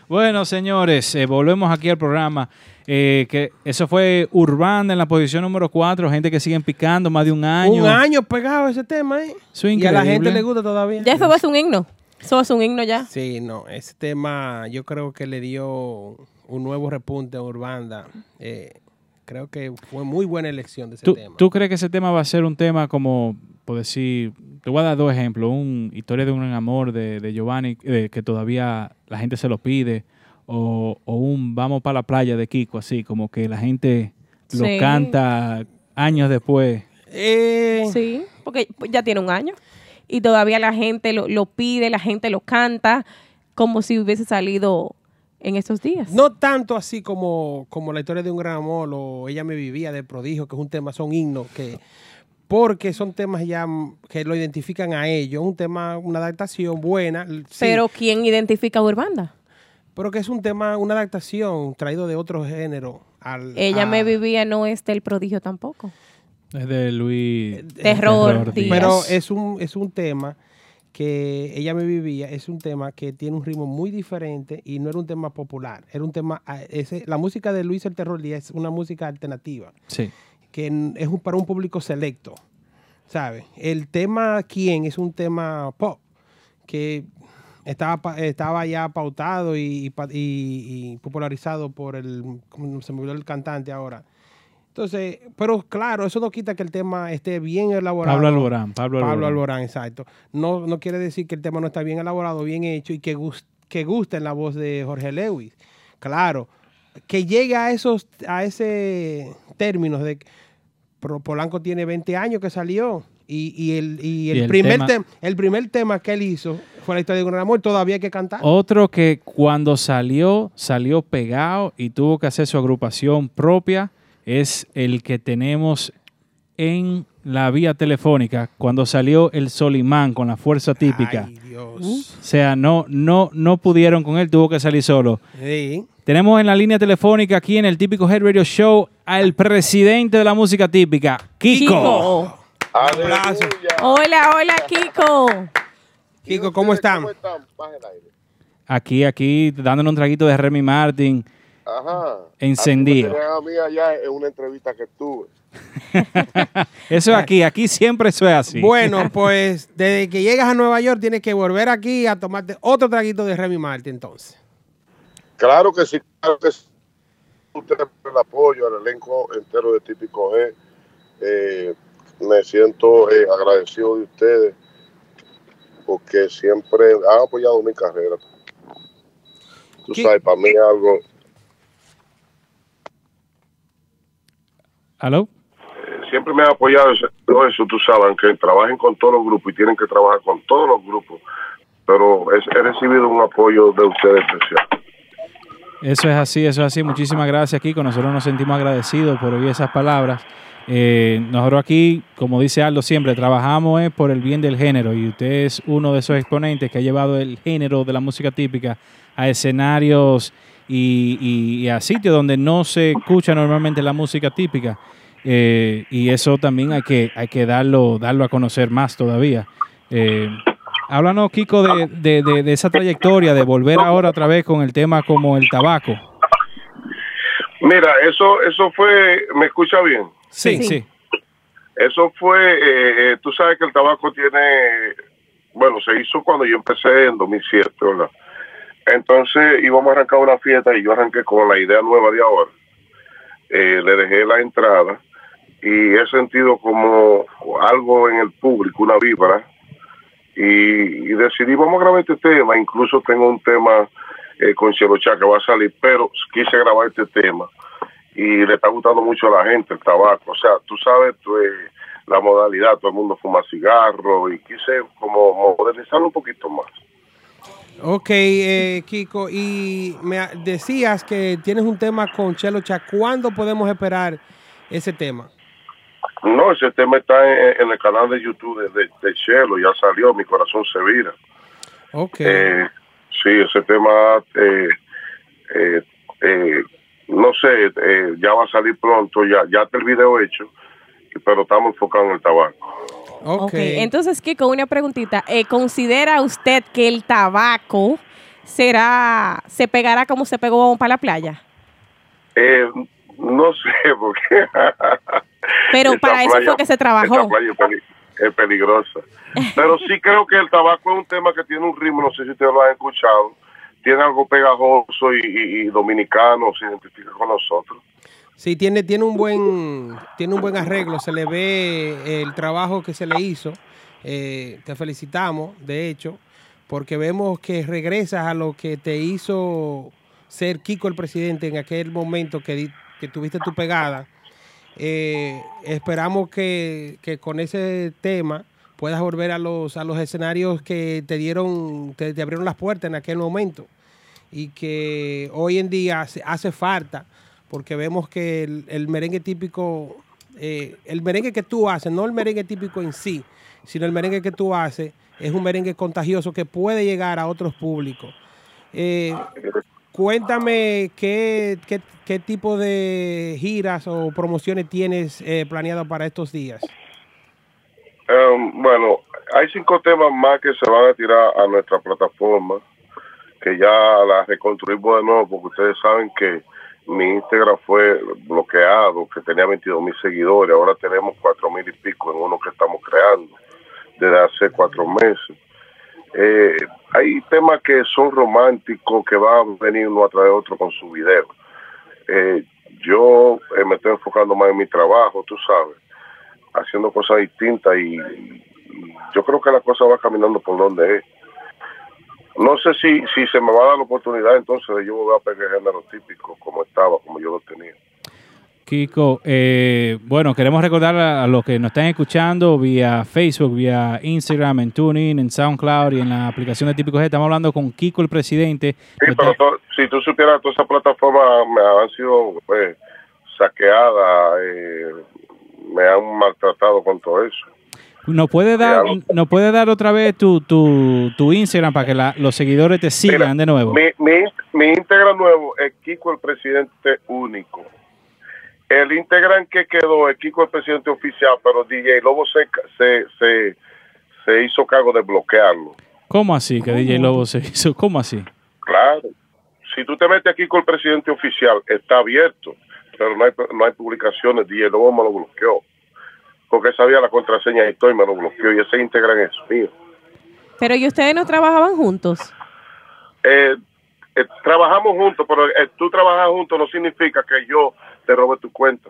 Bueno, señores, eh, volvemos aquí al programa. Eh, que eso fue Urbana en la posición número 4, gente que siguen picando más de un año. Un año pegado ese tema, ¿eh? Eso es Y a la gente le gusta todavía. Ya eso va a ser un himno. Eso va a ser un himno ya. Sí, no, ese tema yo creo que le dio un nuevo repunte a Urbanda. Eh, creo que fue muy buena elección de ese ¿Tú, tema. tú crees que ese tema va a ser un tema como, por decir, te voy a dar dos ejemplos, un historia de un amor de, de Giovanni eh, que todavía la gente se lo pide, o, o un vamos para la playa de Kiko, así como que la gente lo Sí. canta años después. Eh, Sí, porque ya tiene un año. Y todavía la gente lo, lo pide, la gente lo canta, como si hubiese salido en estos días. No tanto así como, como la historia de un gran amor o Ella me vivía de prodigio, que es un tema, son himnos que porque son temas ya que lo identifican a ellos, un tema, una adaptación buena, l- sí, Pero ¿quién identifica a Urbanda? pero que es un tema, una adaptación traído de otro género. Al, Ella a- me vivía no es del prodigio tampoco. Es de Luis. Terror, Díaz. Pero es un, es un tema que ella me vivía, es un tema que tiene un ritmo muy diferente y no era un tema popular, era un tema, ah, ese, la música de Luis el Terror Díaz es una música alternativa. Sí. Que es un- para un público selecto, ¿sabes? El tema quién es un tema pop que estaba, estaba ya pautado y, popularizado por el, ¿cómo se me olvidó el cantante ahora? Entonces, pero claro, eso no quita que el tema esté bien elaborado. Pablo Alborán. Pablo, Pablo Alborán. Exacto. No, no quiere decir que el tema no está bien elaborado, bien hecho y que, gus- que guste en la voz de Jorge Lewis. Claro, que llegue a esos, a ese términos de Polanco tiene 20 años que salió y, y el, y el Y el primer tema- tem- el primer tema que él hizo fue la historia de un gran amor, todavía hay que cantar. Otro que cuando salió, salió pegado y tuvo que hacer su agrupación propia es el que tenemos en la vía telefónica cuando salió el Solimán con la fuerza típica. Ay, Dios Dios. O sea, no, no, no pudieron con él, tuvo que salir solo. Sí. Tenemos en la línea telefónica aquí en el típico Head Radio Show al presidente de la música típica, Kiko. Hola, hola, Kiko. Kiko, ¿cómo están? Aquí, aquí, dándole un traguito de Remy Martin. Ajá. Encendido. A mí allá en una entrevista que tuve. Eso es aquí, aquí siempre eso es así. Bueno, pues desde que llegas a Nueva York tienes que volver aquí a tomarte otro traguito de Remy Martin entonces. Claro que sí, claro que sí. Ustedes por el apoyo al elenco entero de Típico G. Eh, me siento eh, agradecido de ustedes porque siempre han apoyado mi carrera. Tú ¿Qué? sabes, para mí es algo, ¿Aló? siempre me han apoyado eso, todo eso, tú sabes, que trabajen con todos los grupos y tienen que trabajar con todos los grupos, pero he recibido un apoyo de ustedes especial. Eso es así, eso es así. Muchísimas gracias, Kiko. Nosotros nos sentimos agradecidos por oír esas palabras. Eh, nosotros aquí, como dice Aldo siempre, trabajamos eh, por el bien del género y usted es uno de esos exponentes que ha llevado el género de la música típica a escenarios y, y- y a sitios donde no se escucha normalmente la música típica. Eh, y eso también hay que, hay que darlo, darlo a conocer más todavía. Eh, háblanos, Kiko, de, de- de- de esa trayectoria, de volver ahora otra vez con el tema como el tabaco. Mira, eso, eso fue, ¿me escucha bien? Sí, sí. Eso fue, eh, eh, tú sabes que el tabaco tiene, bueno, se hizo cuando yo empecé en 2007, ¿verdad? Entonces íbamos a arrancar una fiesta y yo arranqué con la idea nueva de ahora. Eh, le dejé la entrada y he sentido como algo en el público, una vibra, y, decidí, vamos a grabar este tema. Incluso tengo un tema eh, con Cielo Chá que va a salir, pero quise grabar este tema y le está gustando mucho a la gente el tabaco. O sea, tú sabes tú, eh, la modalidad, todo el mundo fuma cigarro y quise como modernizarlo un poquito más. Ok, eh, Kiko, y me decías que tienes un tema con Chelo Cha. ¿Cuándo podemos esperar ese tema? No, ese tema está en, en el canal de YouTube de, de, de Chelo, ya salió, mi corazón se vira. Ok. Eh, sí, ese tema, eh, eh, eh, no sé, eh, ya va a salir pronto, ya, ya está el video hecho, pero estamos enfocados en el tabaco. Ok, entonces, Kiko, una preguntita. Eh, ¿Considera usted que el tabaco será, se pegará como se pegó para la playa? Eh, no sé, porque... Pero para eso fue que se trabajó. playa es, peli- es peligrosa. Pero sí creo que el tabaco es un tema que tiene un ritmo, no sé si ustedes lo han escuchado, tiene algo pegajoso y, y- y dominicano, se identifica con nosotros. Sí, tiene, tiene un buen tiene un buen arreglo, se le ve el trabajo que se le hizo. Eh, te felicitamos, de hecho, porque vemos que regresas a lo que te hizo ser Kiko el presidente en aquel momento que, que tuviste tu pegada. Eh, esperamos que, que con ese tema puedas volver a los, a los escenarios que te dieron, te, te abrieron las puertas en aquel momento y que hoy en día hace falta porque vemos que el, merengue típico, eh, el merengue que tú haces, no el merengue típico en sí, sino el merengue que tú haces, es un merengue contagioso que puede llegar a otros públicos. Eh, cuéntame qué, qué, qué tipo de giras o promociones tienes eh, planeado para estos días. Um, bueno, hay cinco temas más que se van a tirar a nuestra plataforma, que ya la reconstruimos de nuevo, porque ustedes saben que mi Instagram fue bloqueado, que tenía 22 mil seguidores, ahora tenemos cuatro mil y pico en uno que estamos creando desde hace cuatro meses. Eh, hay temas que son románticos, que van a venir uno a través de otro con su video. Eh, yo eh, me estoy enfocando más en mi trabajo, tú sabes, haciendo cosas distintas y yo creo que la cosa va caminando por donde es. No sé si, si se me va a dar la oportunidad entonces de yo volver a pegar el género típico como estaba, como yo lo tenía. Kiko, eh, bueno, queremos recordar a, a los que nos están escuchando vía Facebook, vía Instagram, en TuneIn, en SoundCloud y en la aplicación de Típico G. Estamos hablando con Kiko, el presidente. Sí, pero to- si tú supieras, todas esas plataformas me han sido pues, saqueadas, eh, me han maltratado con todo eso. ¿Nos puede dar, nos puede dar otra vez tu, tu, tu Instagram para que la- los seguidores te sigan de nuevo? Mi, mi, mi Instagram nuevo es Kiko el Presidente Único. El Instagram que quedó es Kiko el Presidente Oficial, pero DJ Lobo se, se, se, se hizo cargo de bloquearlo. ¿Cómo así que DJ Lobo se hizo? ¿Cómo así? Claro. Si tú te metes aquí con el presidente oficial, está abierto, pero no hay, no hay publicaciones. DJ Lobo me lo bloqueó. Porque sabía la contraseña y todo y me lo bloqueó. Y ese Instagram es mío. Pero ¿y ustedes no trabajaban juntos? Eh, eh, trabajamos juntos, pero eh, tú trabajas juntos no significa que yo te robe tu cuenta.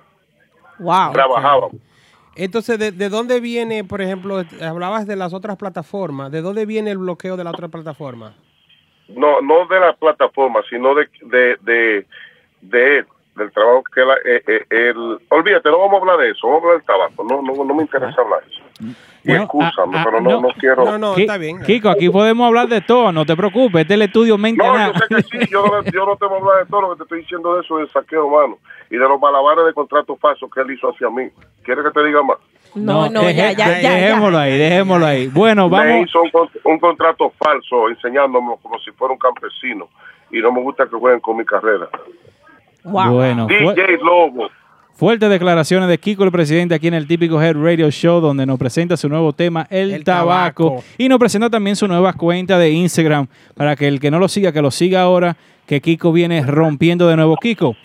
Wow. Trabajábamos. Entonces, ¿de, de dónde viene, por ejemplo, hablabas de las otras plataformas? ¿De dónde viene el bloqueo de la otra plataforma? No, no de la plataforma, sino de, de, de, de él, del trabajo que él, eh, eh, él- Olvídate, no vamos a hablar de eso, vamos a hablar del tabaco. No, no, no me interesa hablar de eso. Y Bueno, excúsame, ah, ah, pero no, no, quiero... Ki- Kiko, aquí podemos hablar de todo, no te preocupes, este es el estudio mente No, nada. yo sé que sí, yo no, yo no te voy a hablar de todo lo que te estoy diciendo de eso, del saqueo, mano, y de los malabares de contrato falso que él hizo hacia mí. ¿Quieres que te diga más? No, no, deje- ya, ya, de- ya, Dejémoslo ahí, dejémoslo ahí. Bueno, Me vamos. hizo un, con- un contrato falso enseñándome como si fuera un campesino y no me gusta que jueguen con mi carrera. Bueno, fue- DJ Lobo. fuertes declaraciones de Kiko, el presidente, aquí en el típico Head Radio Show, donde nos presenta su nuevo tema, El, tabaco. tabaco. Y nos presenta también su nueva cuenta de Instagram, para que el que no lo siga, que lo siga ahora, que Kiko viene rompiendo de nuevo. Kiko,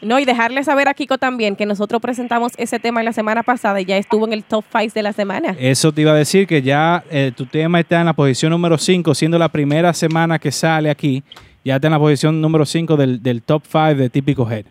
No, y dejarle saber a Kiko también que nosotros presentamos ese tema la semana pasada y ya estuvo en el top 5 de la semana. Eso te iba a decir que ya eh, tu tema está en la posición número 5, siendo la primera semana que sale aquí. Ya está en la posición número 5 del, del top 5 de Típico Head.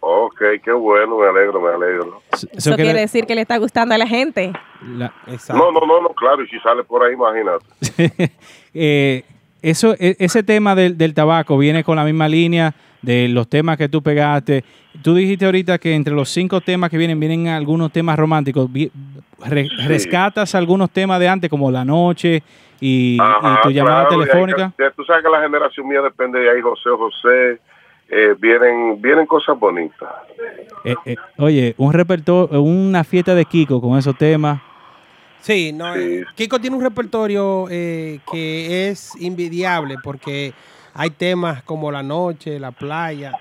Ok, qué bueno, me alegro, me alegro. Eso quiere decir que le está gustando a la gente. La- No, no, no, no, claro, y si sale por ahí, imagínate. Eh, eso, e- ese tema del, del tabaco viene con la misma línea de los temas que tú pegaste. Tú dijiste ahorita que entre los cinco temas que vienen, vienen algunos temas románticos. ¿Rescatas algunos temas de antes, como La Noche y, tu llamada claro, telefónica? que- tú sabes que la generación mía depende de ahí, José José. eh, vienen, vienen cosas bonitas. Eh, eh, oye, un repertorio, una fiesta de Kiko con esos temas. Sí, no, eh, Kiko tiene un repertorio eh, que es invidiable porque hay temas como La Noche, La Playa,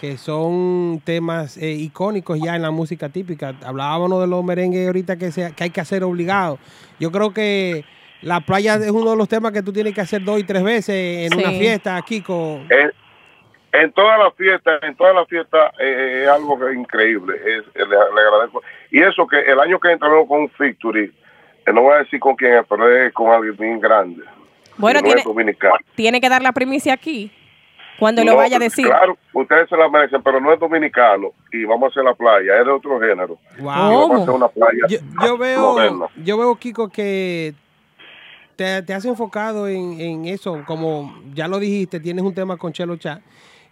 que son temas eh, icónicos ya en la música típica. Hablábamos de los merengues ahorita que, se- que hay que hacer obligado. Yo creo que La Playa es uno de los temas que tú tienes que hacer dos y tres veces en Sí. una fiesta, Kiko. En, en todas las fiestas, en todas las fiestas eh, es algo que es increíble. Es, le, le agradezco. Y eso que el año que entramos con un Victory, eh, no voy a decir con quién es, pero es con alguien bien grande. Bueno, no tiene, tiene que dar la primicia aquí cuando lo vaya a decir. Claro, ustedes se la merecen, pero no es dominicano. Y vamos a hacer la playa, es de otro género. Y vamos a hacer una playa Yo, yo veo, moderna. yo veo, Kiko, que te, te has enfocado en, en eso, como ya lo dijiste, tienes un tema con Chelo Chat.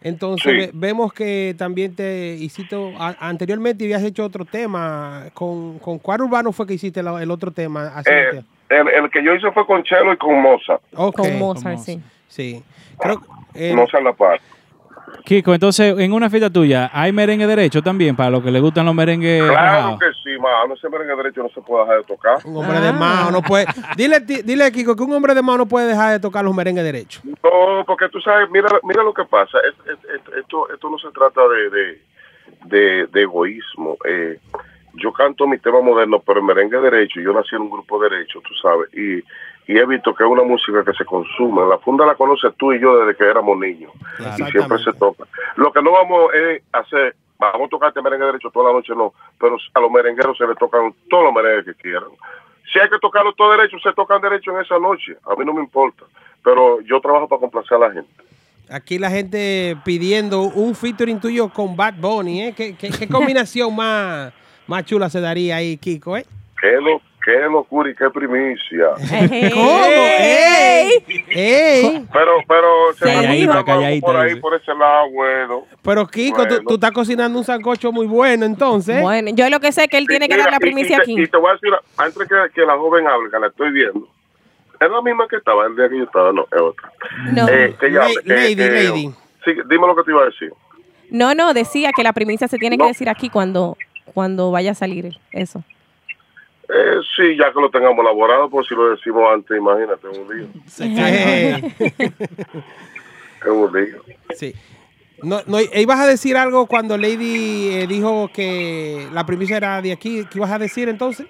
Entonces Sí. vemos que también te hiciste, a- anteriormente habías hecho otro tema. ¿Con, con cuál urbano fue que hiciste la- el otro tema? Así Eh, el, el que yo hice fue con Chelo y con Moza. Ok. Con Mozart, sí. Sí. Creo, eh, Moza La Paz. Kiko, entonces, en una fiesta tuya, ¿hay merengue derecho también para los que les gustan los merengues Claro rajados? que derecho no se puede dejar de tocar. un hombre de mano no puede. Dile, ti- dile, Kiko, que un hombre de mano no puede dejar de tocar los merengues derechos. No, porque tú sabes, mira, mira lo que pasa. Es- es- es- esto, esto no se trata de, de, de- de egoísmo. Eh, yo canto mi tema moderno, pero en merengue derecho, yo nací en un grupo derecho, tú sabes, y, y he visto que es una música que se consume. La funda la conoces tú y yo desde que éramos niños. Y siempre se toca. Lo que no vamos es hacer, vamos a tocarte merengue derecho toda la noche, no, pero a los merengueros se les tocan todos los merengues que quieran. Si hay que tocarlos todos derechos, se tocan derecho en esa noche. A mí no me importa. Pero yo trabajo para complacer a la gente. Aquí la gente pidiendo un featuring tuyo con Bad Bunny, ¿eh? ¿Qué, qué- qué combinación más, más chula se daría ahí, Kiko, eh? Qué, lo, qué locura y qué primicia. ¿Cómo? ¡Ey! ¡Ey! Pero, pero, se Calladita, me calladita, por ahí, por ese lado, bueno. Pero Kiko, tú, Bueno. tú estás cocinando un sancocho muy bueno, entonces. Bueno, yo lo que sé es que él tiene que Mira, dar la y- y primicia aquí. Y te voy a decir, antes que, que la joven hable, que la estoy viendo, es la misma que estaba el día que yo estaba, no, es otra. No. Eh, que ella La- hable, que- lady, lady. Sí, dime lo que te iba a decir. No, no, decía que la primicia se tiene No. que decir aquí cuando, cuando vaya a salir eso. Eh, sí, ya que lo tengamos elaborado, pues si lo decimos antes, imagínate, un lío. Es un lío. Sí. No, no, ¿Ibas a decir algo cuando Lady eh, dijo que la primicia era de aquí? ¿Qué ibas a decir entonces?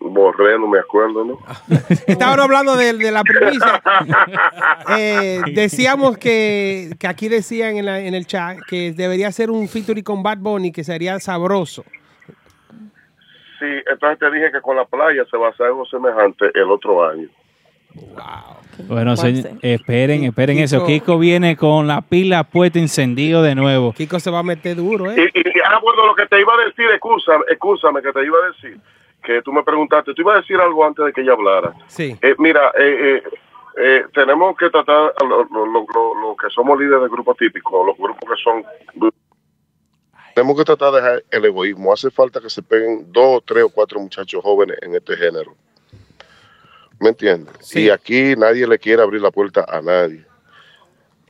Borré, no me acuerdo, ¿no? Estaban hablando de, de la primicia. Eh, decíamos que, que aquí decían en, la- en el chat que debería ser un featuring con Bad Bunny que sería sabroso. Sí, entonces te dije que con la playa se va a hacer algo semejante el otro año. Bueno, ¿Cuál señor, esperen, esperen Kiko- eso. Kiko viene con la pila puesta encendido de nuevo. Kiko se va a meter duro, ¿eh? Y, y, ah, bueno, lo que te iba a decir, excúsame, excúsame que te iba a decir, que tú me preguntaste, tú ibas a decir algo antes de que ella hablara. Sí. Eh, mira, eh, eh, eh, tenemos que tratar a lo, lo- lo- lo- lo que somos líderes de grupos típicos, los grupos que son... Tenemos que tratar de dejar el egoísmo. Hace falta que se peguen dos, tres o cuatro muchachos jóvenes en este género. ¿Me entiendes? Sí. Y aquí nadie le quiere abrir la puerta a nadie.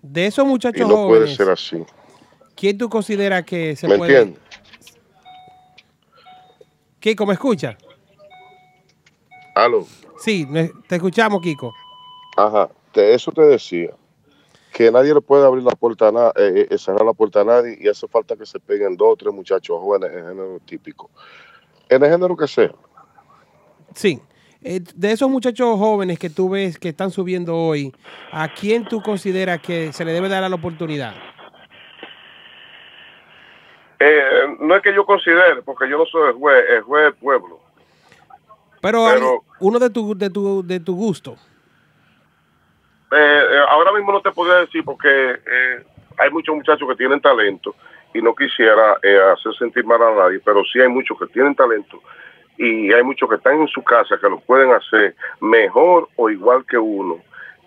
De esos Y muchachos no puede jóvenes, ser así. ¿quién tú consideras que se ¿Me puede...? entiendes? Kiko, ¿me escucha? Aló. Sí, me- te escuchamos, Kiko. Ajá, de eso te decía. Que nadie le puede abrir la puerta a nadie, cerrar la puerta a nadie y hace falta que se peguen dos o tres muchachos jóvenes en género típico. En el género que sea. Sí. Eh, de esos muchachos jóvenes que tú ves que están subiendo hoy, ¿a quién tú consideras que se le debe dar la oportunidad? Eh, no es que yo considere, porque yo no soy el juez, el juez del pueblo. Pero, Pero- uno de tu, de tu, de tu gusto. Eh, eh, ahora mismo no te podría decir porque eh, hay muchos muchachos que tienen talento y no quisiera eh, hacer sentir mal a nadie, pero sí hay muchos que tienen talento y hay muchos que están en su casa que lo pueden hacer mejor o igual que uno.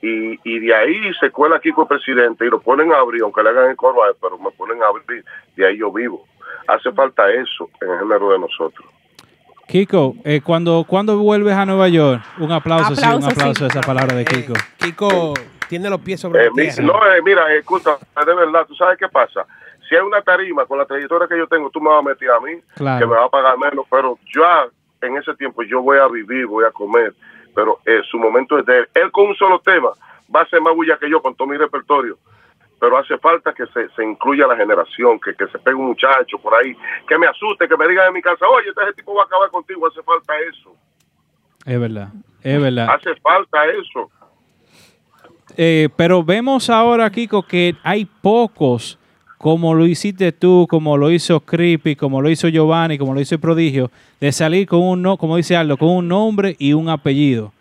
Y, de ahí se cuela aquí con el presidente y lo ponen a abrir, aunque le hagan el él, pero me ponen a abrir, de ahí yo vivo. Hace falta eso en el género de nosotros. Kiko, eh, cuando, cuando vuelves a Nueva York, un aplauso, sí, un Aplauso, sí. a esa palabra de Kiko. Kiko tiene los pies sobre Eh, la tierra. no, eh, mira, escucha, de verdad, tú sabes qué pasa. Si hay una tarima con la trayectoria que yo tengo, tú me vas a meter a mí, Claro. que me va a pagar menos, pero ya en ese tiempo yo voy a vivir, voy a comer, pero eh, su momento es de él. Él con un solo tema va a ser más bulla que yo con todo mi repertorio, pero hace falta que se, se incluya la generación, que, que se pegue un muchacho por ahí, que me asuste, que me diga en mi casa, oye, este tipo va a acabar contigo, hace falta eso, Es verdad, es verdad. hace falta eso. Eh, pero vemos ahora, Kiko, que hay pocos, como lo hiciste tú, como lo hizo Creepy, como lo hizo Giovanni, como lo hizo el Prodigio, de salir con un, no, como dice Aldo, con un nombre y un apellido.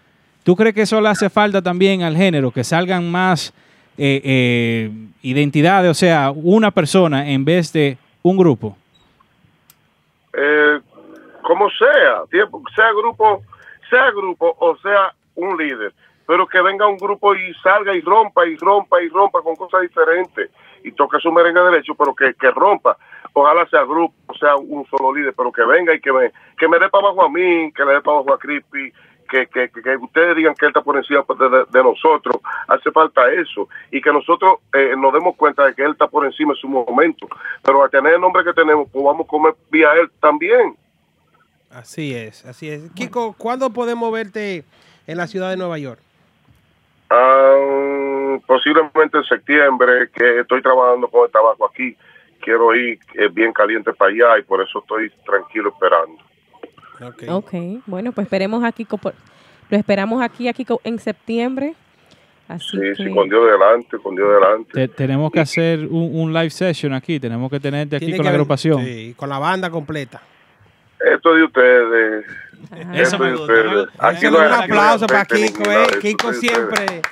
¿Tú crees que eso le hace falta también al género, que salgan más eh, eh, identidades, o sea, una persona en vez de un grupo? eh, como sea, sea grupo, sea grupo o sea un líder, pero que venga un grupo y salga y rompa y rompa y rompa con cosas diferentes y toque su merengue derecho, pero que, que rompa. Ojalá sea grupo, sea un solo líder, pero que venga y que me, que me dé para abajo a mí, que le dé para abajo a Creepy, que, que, que, que ustedes digan que él está por encima de, de- de nosotros. Hace falta eso. Y que nosotros eh, nos demos cuenta de que él está por encima en su momento. Pero al tener el nombre que tenemos, pues vamos a comer vía él también. Así es, así es. Kiko, ¿cuándo podemos verte en la ciudad de Nueva York? Ah, posiblemente en septiembre, que estoy trabajando con el tabaco aquí. Quiero ir eh, bien caliente para allá y por eso estoy tranquilo esperando. Ok, bueno, pues esperemos a Kiko. por- lo esperamos aquí a Kiko en septiembre. Así Sí, que... sí, con Dios delante, con Dios delante. Te- tenemos que hacer un, un live session aquí, tenemos que tenerte aquí Tiene con la haber- agrupación. Sí, con la banda completa. Esto de ustedes. Eso esto de gusta, ustedes. Aquí no un hay- aplauso para aquí Kiko, eh. eso, Kiko esto de ustedes. siempre.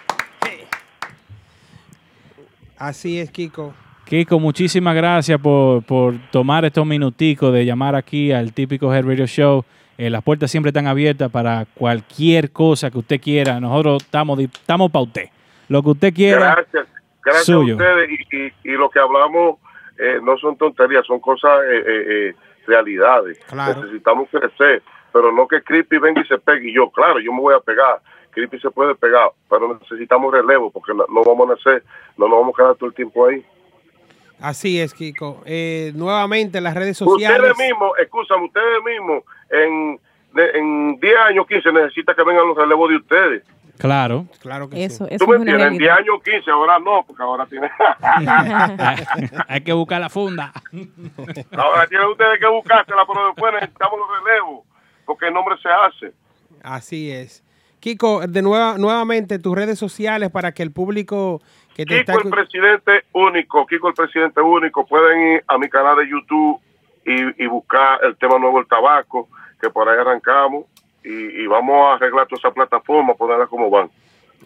Así es, Kiko. Kiko, muchísimas gracias por, por tomar estos minuticos de llamar aquí al típico Head Radio Show. Eh, las puertas siempre están abiertas para cualquier cosa que usted quiera. Nosotros estamos di- estamos para usted. Lo que usted quiera. Gracias, gracias suyo. a ustedes. Y, y, y lo que hablamos eh, no son tonterías, son cosas, eh, eh, eh, realidades. Claro. Necesitamos crecer, pero no que Creepy venga y se pegue. Y yo, claro, yo me voy a pegar. Creepy se puede pegar, pero necesitamos relevo porque no, no vamos a nacer, no nos vamos a quedar todo el tiempo ahí. Así es, Kiko. Eh, nuevamente en las redes sociales. Ustedes mismos, escúchame, ustedes mismos, en, en 10 años, 15, necesita que vengan los relevos de ustedes. Claro. Claro que Eso, ¿Tú eso me es una entiendes? En 10 realidad. años, 15, ahora no, porque ahora tiene... Hay que buscar la funda. ahora tienen ustedes que buscársela, pero después necesitamos los relevos, porque el nombre se hace. Así es. Kiko, de nueva, nuevamente tus redes sociales para que el público que te está Kiko el presidente único, Kiko el presidente único, pueden ir a mi canal de YouTube y, y buscar el tema nuevo el tabaco, que por ahí arrancamos y, y vamos a arreglar toda esa plataforma, ponerla como van.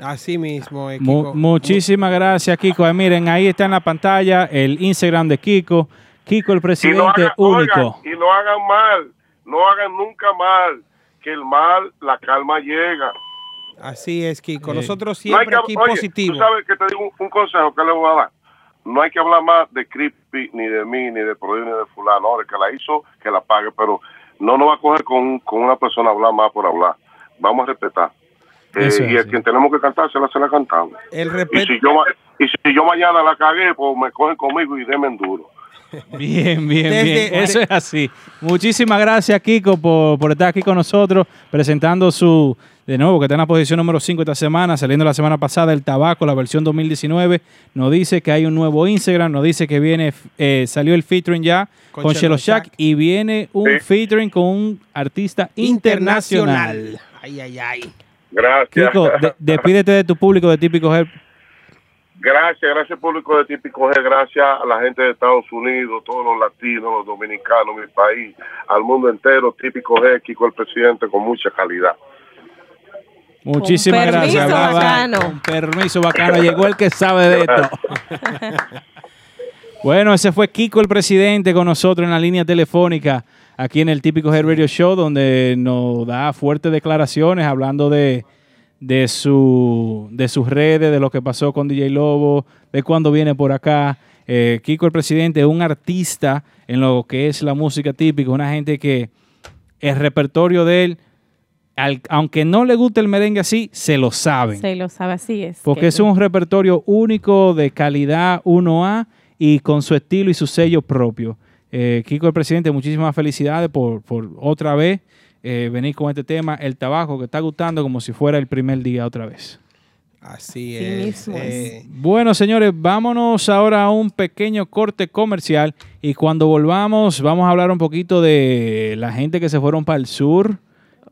Así mismo, eh, Mu- muchísimas gracias, Kiko. Eh, miren, ahí está en la pantalla el Instagram de Kiko. Kiko, el Y no, presidente hagan, único. oigan, y no hagan mal, no hagan nunca mal, que el mal, la calma llega. Así es, Kiko. Eh, Nosotros No siempre que- aquí oye, positivo. Tú sabes que te digo un, un consejo que le voy a dar. No hay que hablar más de Creepy, ni de mí, ni de Prodio, ni de fulano. El que la hizo, que la pague, pero no nos va a coger con, con una persona a hablar más por hablar. Vamos a respetar. Eh, es y a así. quien tenemos que cantar, se la, se la cantamos. El Y respeto. si, yo, y si yo mañana la cagué, pues me cogen conmigo y denme en duro. Bien, bien, Desde- bien. Eso es así. Muchísimas gracias, Kiko, por, por estar aquí con nosotros, presentando su, de nuevo, que está en la posición número 5 esta semana, saliendo la semana pasada el tabaco, la versión 2019. Nos dice que hay un nuevo Instagram, nos dice que viene, eh, salió el featuring ya Con con, Chelo Shack y viene un Sí. featuring con un artista internacional. Ay, ay, ay. Gracias. Kiko, de- despídete de tu público de Típico Herb. Gracias, gracias público de Típico G, gracias a la gente de Estados Unidos, todos los latinos, los dominicanos, mi país, al mundo entero, Típico G, Kiko el presidente con mucha calidad. Muchísimas permiso, gracias. Bye. bacano. Con permiso, bacano. Llegó el que sabe de esto. bueno, ese fue Kiko, el presidente, con nosotros en la línea telefónica, aquí en el típico Head Radio Show, donde nos da fuertes declaraciones hablando de, de, su, de sus redes, de lo que pasó con DJ Lobo, de cuándo viene por acá. Eh, Kiko, el presidente, es un artista en lo que es la música típica, una gente que el repertorio de él al- aunque no le guste el merengue así, se lo saben. Se lo sabe, así es. Porque que- es un repertorio único de calidad 1A y con su estilo y su sello propio. Eh, Kiko, el presidente, muchísimas felicidades por, por otra vez eh, venir con este tema, el tabaco que está gustando como si fuera el primer día otra vez. Así es. eh, Bueno, señores, vámonos ahora a un pequeño corte comercial y cuando volvamos vamos a hablar un poquito de la gente que se fueron para el sur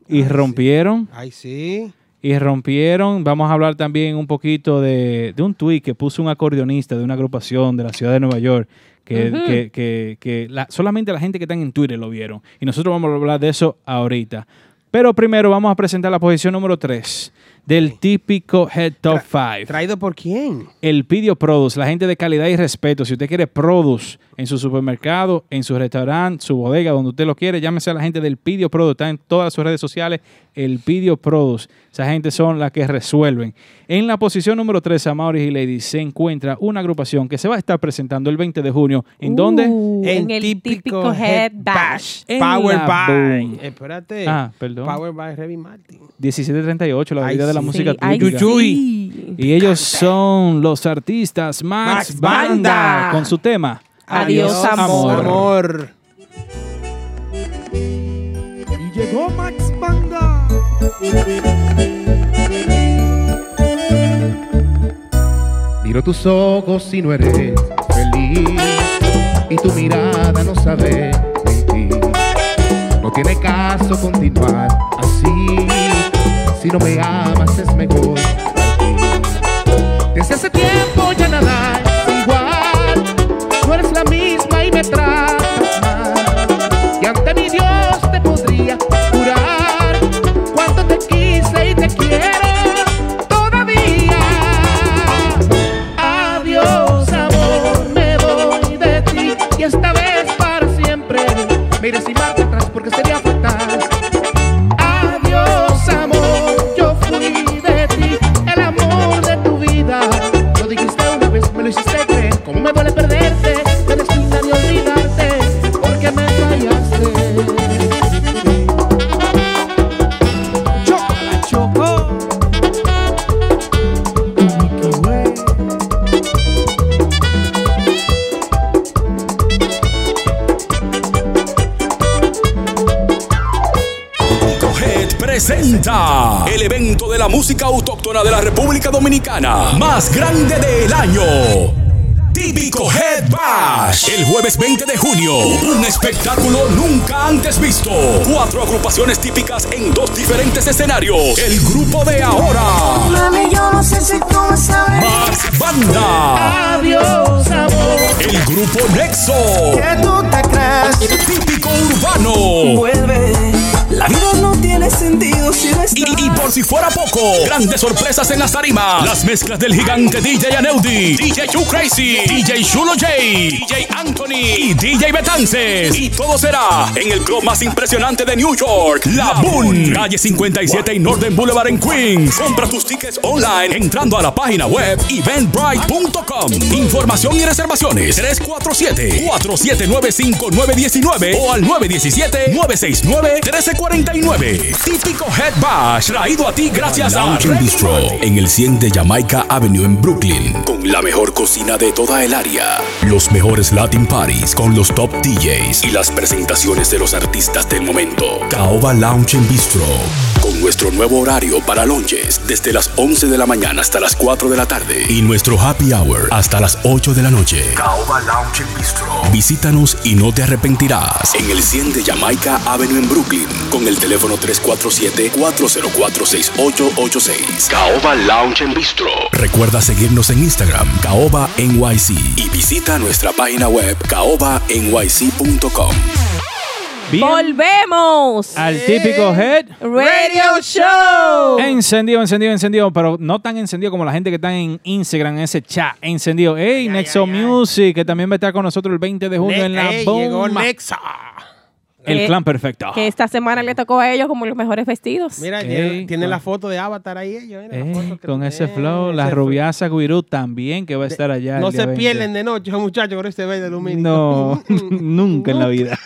y rompieron. ay, sí. y rompieron. Vamos a hablar también un poquito de, de un tuit que puso un acordeonista de una agrupación de la ciudad de Nueva York. Que, que- que- que la- solamente la gente que está en Twitter lo vieron. Y nosotros vamos a hablar de eso ahorita. Pero primero vamos a presentar la posición número 3 del típico Head Top 5. ¿Traído por quién? El Pidio Produce, la gente de calidad y respeto. Si usted quiere Produce en su supermercado, en su restaurante, su bodega, donde usted lo quiere, llámese a la gente del Pidio Produce. Está en todas sus redes sociales, el Pidio Produce. Esa gente son las que resuelven. En la posición número 3, Amaury y Ladies, se encuentra una agrupación que se va a estar presentando el 20 de junio. ¿En dónde? Uh, en el típico Head Bash. Power by. Boom. Espérate. Ah, perdón. Power by Remy Martin. 1738, la vida de la música Sí, ay, típica. sí. Y ellos son los artistas Max, Max Banda, Banda. con su tema. Adiós, amor. amor. Y llegó Max Banda. Miro tus ojos y no eres feliz y tu mirada no sabe mentir. No tiene caso continuar así. Si no me amas es mejor. Desde hace tiempo ya nada es igual. No eres la misma y me tratas música autóctona de la República Dominicana, más grande del año. Típico Head Bash. El jueves 20 de junio. Un espectáculo nunca antes visto. Cuatro agrupaciones típicas en dos diferentes escenarios. El grupo de ahora. Mami, yo no sé si tú me sabes. Max Banda. Adiós, amor. El grupo Nexo. Que tú te crees. Típico urbano. Vuelve. La vida no tiene sentido si no estás. Y, y por si fuera poco, grandes sorpresas en las tarimas. Las mezclas del gigante DJ Aneudi, DJ Too Crazy, DJ Chulo J, DJ Anthony y DJ Betances. Y todo será en el club más impresionante de New York, La Boon, calle 57 y Northern Boulevard en Queens. Compra tus tickets online entrando a la página web eventbrite.com. Información y reservaciones. 347-4795-919 o al 917-969-1349. Típico Head Bash, traído a ti gracias a Lounge Bistro en el 100 de Jamaica Avenue en Brooklyn, con la mejor cocina de toda el área, los mejores Latin Parties con los top DJs y las presentaciones de los artistas del momento. Caoba Lounge and Bistro, con nuestro nuevo horario para lunches desde las 11 de la mañana hasta las 4 de la tarde. Y nuestro happy hour hasta las 8 de la noche. Caoba Lounge Bistro. Visítanos y no te arrepentirás en el 100 de Jamaica Avenue en Brooklyn con el teléfono 347-404-6886. Caoba Lounge and Bistro. Recuerda seguirnos en Instagram, Caoba NYC y visita nuestra página web caobanyc.com. Bien. Volvemos Al típico Head Radio Show. Encendido, encendido, encendido, pero no tan encendido como la gente que está en Instagram, en ese chat. Encendido. Hey, Nexo Music, que también va a estar con nosotros el 20 de junio Ne- en la ey, llegó bomba. Nexa. El Que- clan perfecto. Que esta semana le tocó a ellos como los mejores vestidos. Mira, Ey, tienen, tienen con- la foto de Avatar ahí ellos. mira, la Eh, foto que- con ese eh, flow, la ese rubiasa Guirú también que va a estar allá. No se 20. pierden de noche, esos muchachos con este verde aluminio. No, nunca en la vida.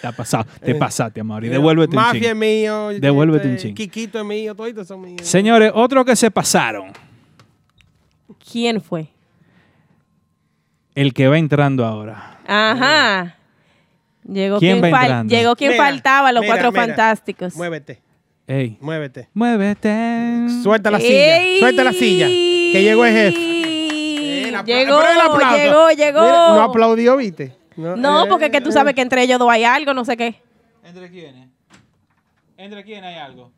te ha pasado, te pasaste, amor. Y devuélvete un Mafia ching. es mío. Devuélvete un este, ching. Kikito es mío, todos son míos. Señores, otro que se pasaron. ¿Quién fue? El que va entrando ahora. Ajá. Llegó ¿Quién quien, va fal- entrando? llegó quien Mira, faltaba, los mira, cuatro mira. fantásticos. Muévete, Ey, muévete. muévete. Suelta la silla, Ey. suelta la silla. Que llegó el jefe. Eh, el apla- Llegó, pero el aplauso. llegó, llegó. Mira, no aplaudió, ¿viste? No, eh, porque es que tú eh. sabes que entre ellos dos hay algo, no sé qué. ¿Entre quiénes? ¿Entre quién hay algo?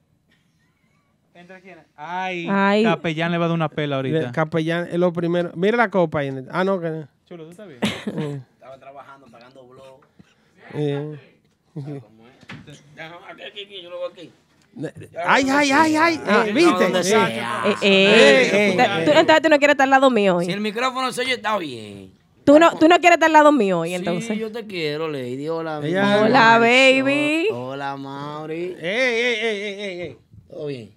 ¿Entre quiénes? Ay, Ay. Capellán le va a dar una pela El ahorita. capellán es lo primero. Mira la copa ahí. Ah, no, que no. Chulo, ¿tú estás bien? Blog. Eh. Ay, ay, ay, ay. Ah, eh, no, ¿Viste? Eh. Eh, eh, Eh, eh, tú- entonces tú no quieres estar al lado mío Si hoy. el micrófono se oye, está bien. Tú no, tú no quieres estar al lado mío hoy, entonces. Sí, yo te quiero, Lady. Hola, amor. Hola, baby. Hola, Mauri. Ey, ey, ey, ey, ey, ey. Todo bien.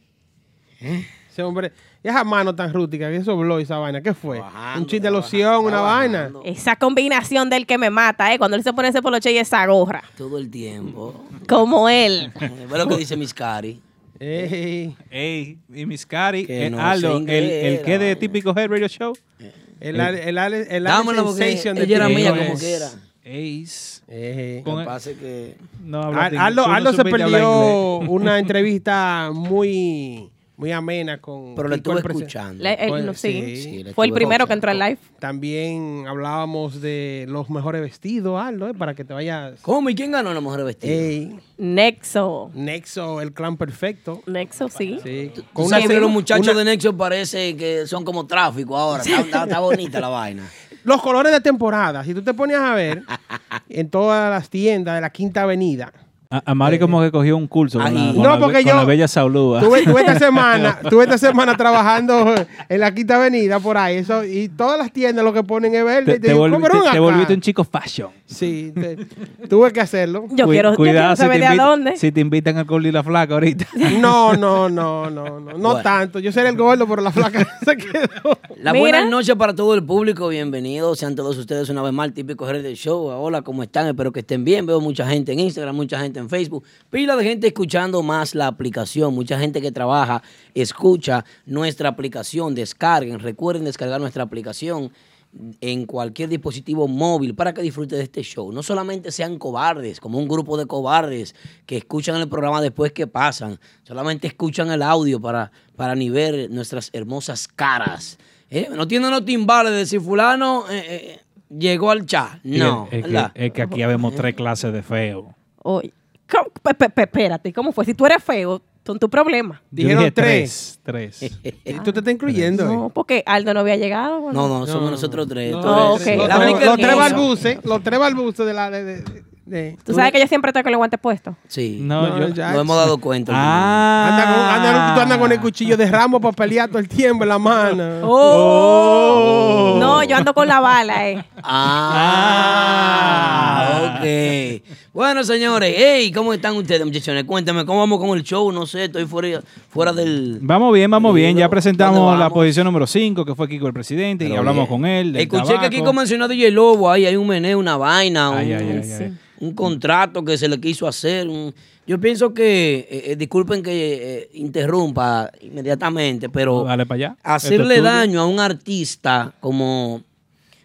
Ese hombre, esa mano tan rústica, que eso bló esa vaina. ¿Qué fue? Un chiste de loción, una vaina. Esa combinación del que me mata, ¿eh? Cuando él se pone ese poloche y esa gorra. Todo el tiempo. Como él. Eh, Ve lo que dice Miss Cari. Ey, Ey, y Miss Cari, Que eh, no Aldo, el, el que de típico Head Radio Show. el, Ale- el, el, Dámelo porque Sensation de ella era mía como quiera. Ace. Ey. Con el- que que... No Aldo, Aldo se perdió una entrevista muy, muy amena con. Pero le Kiko estuve escuchando. Le- él- Pues, no, sí. sí, le Fue el primero que entró al live. También hablábamos de los mejores vestidos, Aldo, eh, para que te vayas. ¿Cómo? ¿Y quién ganó la mujer vestida? Ey, Nexo. Nexo, el clan perfecto. Nexo, sí. Sí. Tú Con una- los muchachos una- de Nexo parece que son como tráfico ahora. Está, está- está bonita la vaina. Los colores de temporada, si tú te ponías a ver en todas las tiendas de la Quinta Avenida. A, a Mari como que cogió un curso con, la, Ay. con No, la porque con yo- la bella Saulúa. Tuve, tuve esta semana, tuve esta semana trabajando en la Quinta Avenida por ahí, eso, y todas las tiendas lo que ponen es verde. Te, y te digo, volvi- "Pero te- ven te acá". volviste un chico fashion. Sí, te- tuve que hacerlo. Yo Cu- quiero, yo quiero si saber te de a invita- dónde. Si te invitan al Curly la flaca ahorita. No, no, no, no, no, no Bueno. tanto. Yo seré el gordo, pero la flaca se quedó. La Mira. buenas noches para todo el público, bienvenidos sean todos ustedes una vez más al típico del Show. Hola, ¿cómo están? Espero que estén bien. Veo mucha gente en Instagram, mucha gente en Facebook, pila de gente escuchando más la aplicación, mucha gente que trabaja, escucha nuestra aplicación, descarguen, recuerden descargar nuestra aplicación. en cualquier dispositivo móvil para que disfrute de este show. No solamente sean cobardes, como un grupo de cobardes que escuchan el programa después que pasan, solamente escuchan el audio para, para ni ver nuestras hermosas caras. ¿Eh? No tienen los timbales de si fulano eh, eh, llegó al chat. No, es, que, ¿verdad? es que aquí habemos tres clases de feo. Oye, ¿cómo? Pe- pe- pe- espérate, ¿cómo fue? Si tú eres feo, son tu problema. Dijeron dije tres. Tres. Y tú te estás incluyendo. eh. No, porque Aldo no había llegado. bueno. No, no, somos nosotros tres. No, Oh. Los, tres- los balbuces, los tres balbuces de la... De, de- de- Tú sabes que yo siempre estoy con los guantes puestos. Sí, No, No, yo. ya- nos hemos dado cuenta. Ah. Anda con, anda- tú andas con el cuchillo de ramo para pelear todo el tiempo en la mano. Oh. No, yo ando con la bala, eh. Ah, ok. Bueno, señores, hey, ¿cómo están ustedes, muchachones? Cuéntame, ¿cómo vamos con el show? No sé, estoy fuera, fuera del... Vamos bien, vamos bien. Ya ¿Dónde presentamos la posición número 5, que fue Kiko el presidente, y hablamos bien. con él. del Escuché tabaco. que Kiko mencionó a DJ Lobo, ahí hay un meneo, una vaina, un, Ay, ay, ay, ay. un contrato que se le quiso hacer. un- Yo pienso que, eh, eh, disculpen que eh, interrumpa inmediatamente, pero Dale para allá. Hacerle es daño a un artista como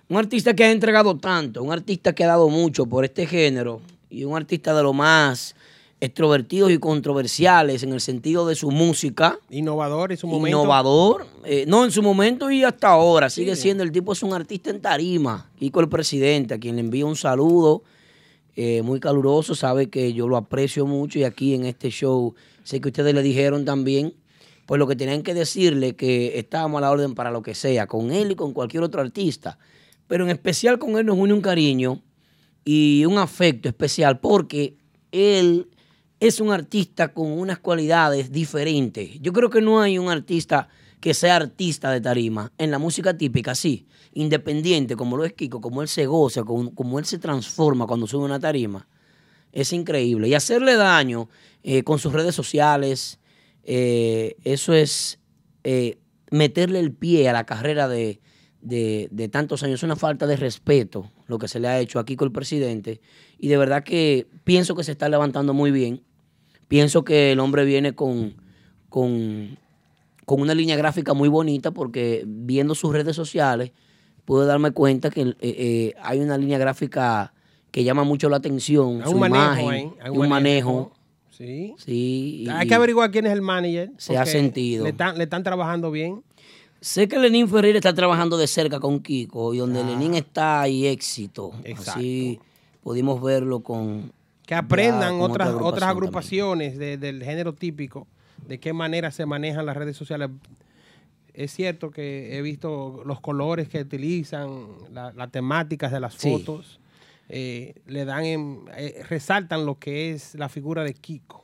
un artista que ha entregado tanto, un artista que ha dado mucho por este género y un artista de lo más extrovertidos y controversiales en el sentido de su música. Innovador en su momento. Innovador, eh, no en su momento y hasta ahora, sigue siendo el tipo, es un artista en tarima. Kiko el presidente, a quien le envío un saludo eh, muy caluroso, sabe que yo lo aprecio mucho y aquí en este show sé que ustedes le dijeron también, pues lo que tenían que decirle que estábamos a la orden para lo que sea, con él y con cualquier otro artista, pero en especial con él nos une un cariño y un afecto especial porque él es un artista con unas cualidades diferentes. Yo creo que no hay un artista que sea artista de tarima en la música típica, sí, independiente, como lo es Kiko, como él se goza, como, él se transforma cuando sube una tarima. Es increíble. Y hacerle daño eh, con sus redes sociales, eh, eso es eh, meterle el pie a la carrera de, de- de tantos años. Es una falta de respeto lo que se le ha hecho aquí con el presidente. Y de verdad que pienso que se está levantando muy bien. Pienso que el hombre viene con, con, con una línea gráfica muy bonita porque viendo sus redes sociales pude darme cuenta que eh, eh, hay una línea gráfica que llama mucho la atención. Hay su un imagen, hay un manejo. Sí. Sí, Hay que averiguar quién es el manager. Se ha sentido. Le están, le están trabajando bien. Sé que Lenín Ferreira está trabajando de cerca con Kiko y donde Lenín está hay éxito. Así pudimos verlo con... Que aprendan ya con otras, otra otras agrupaciones de- del género típico, de qué manera se manejan las redes sociales. Es cierto que he visto los colores que utilizan, la- las temáticas de las Sí. fotos, eh, le dan, en- eh, resaltan lo que es la figura de Kiko.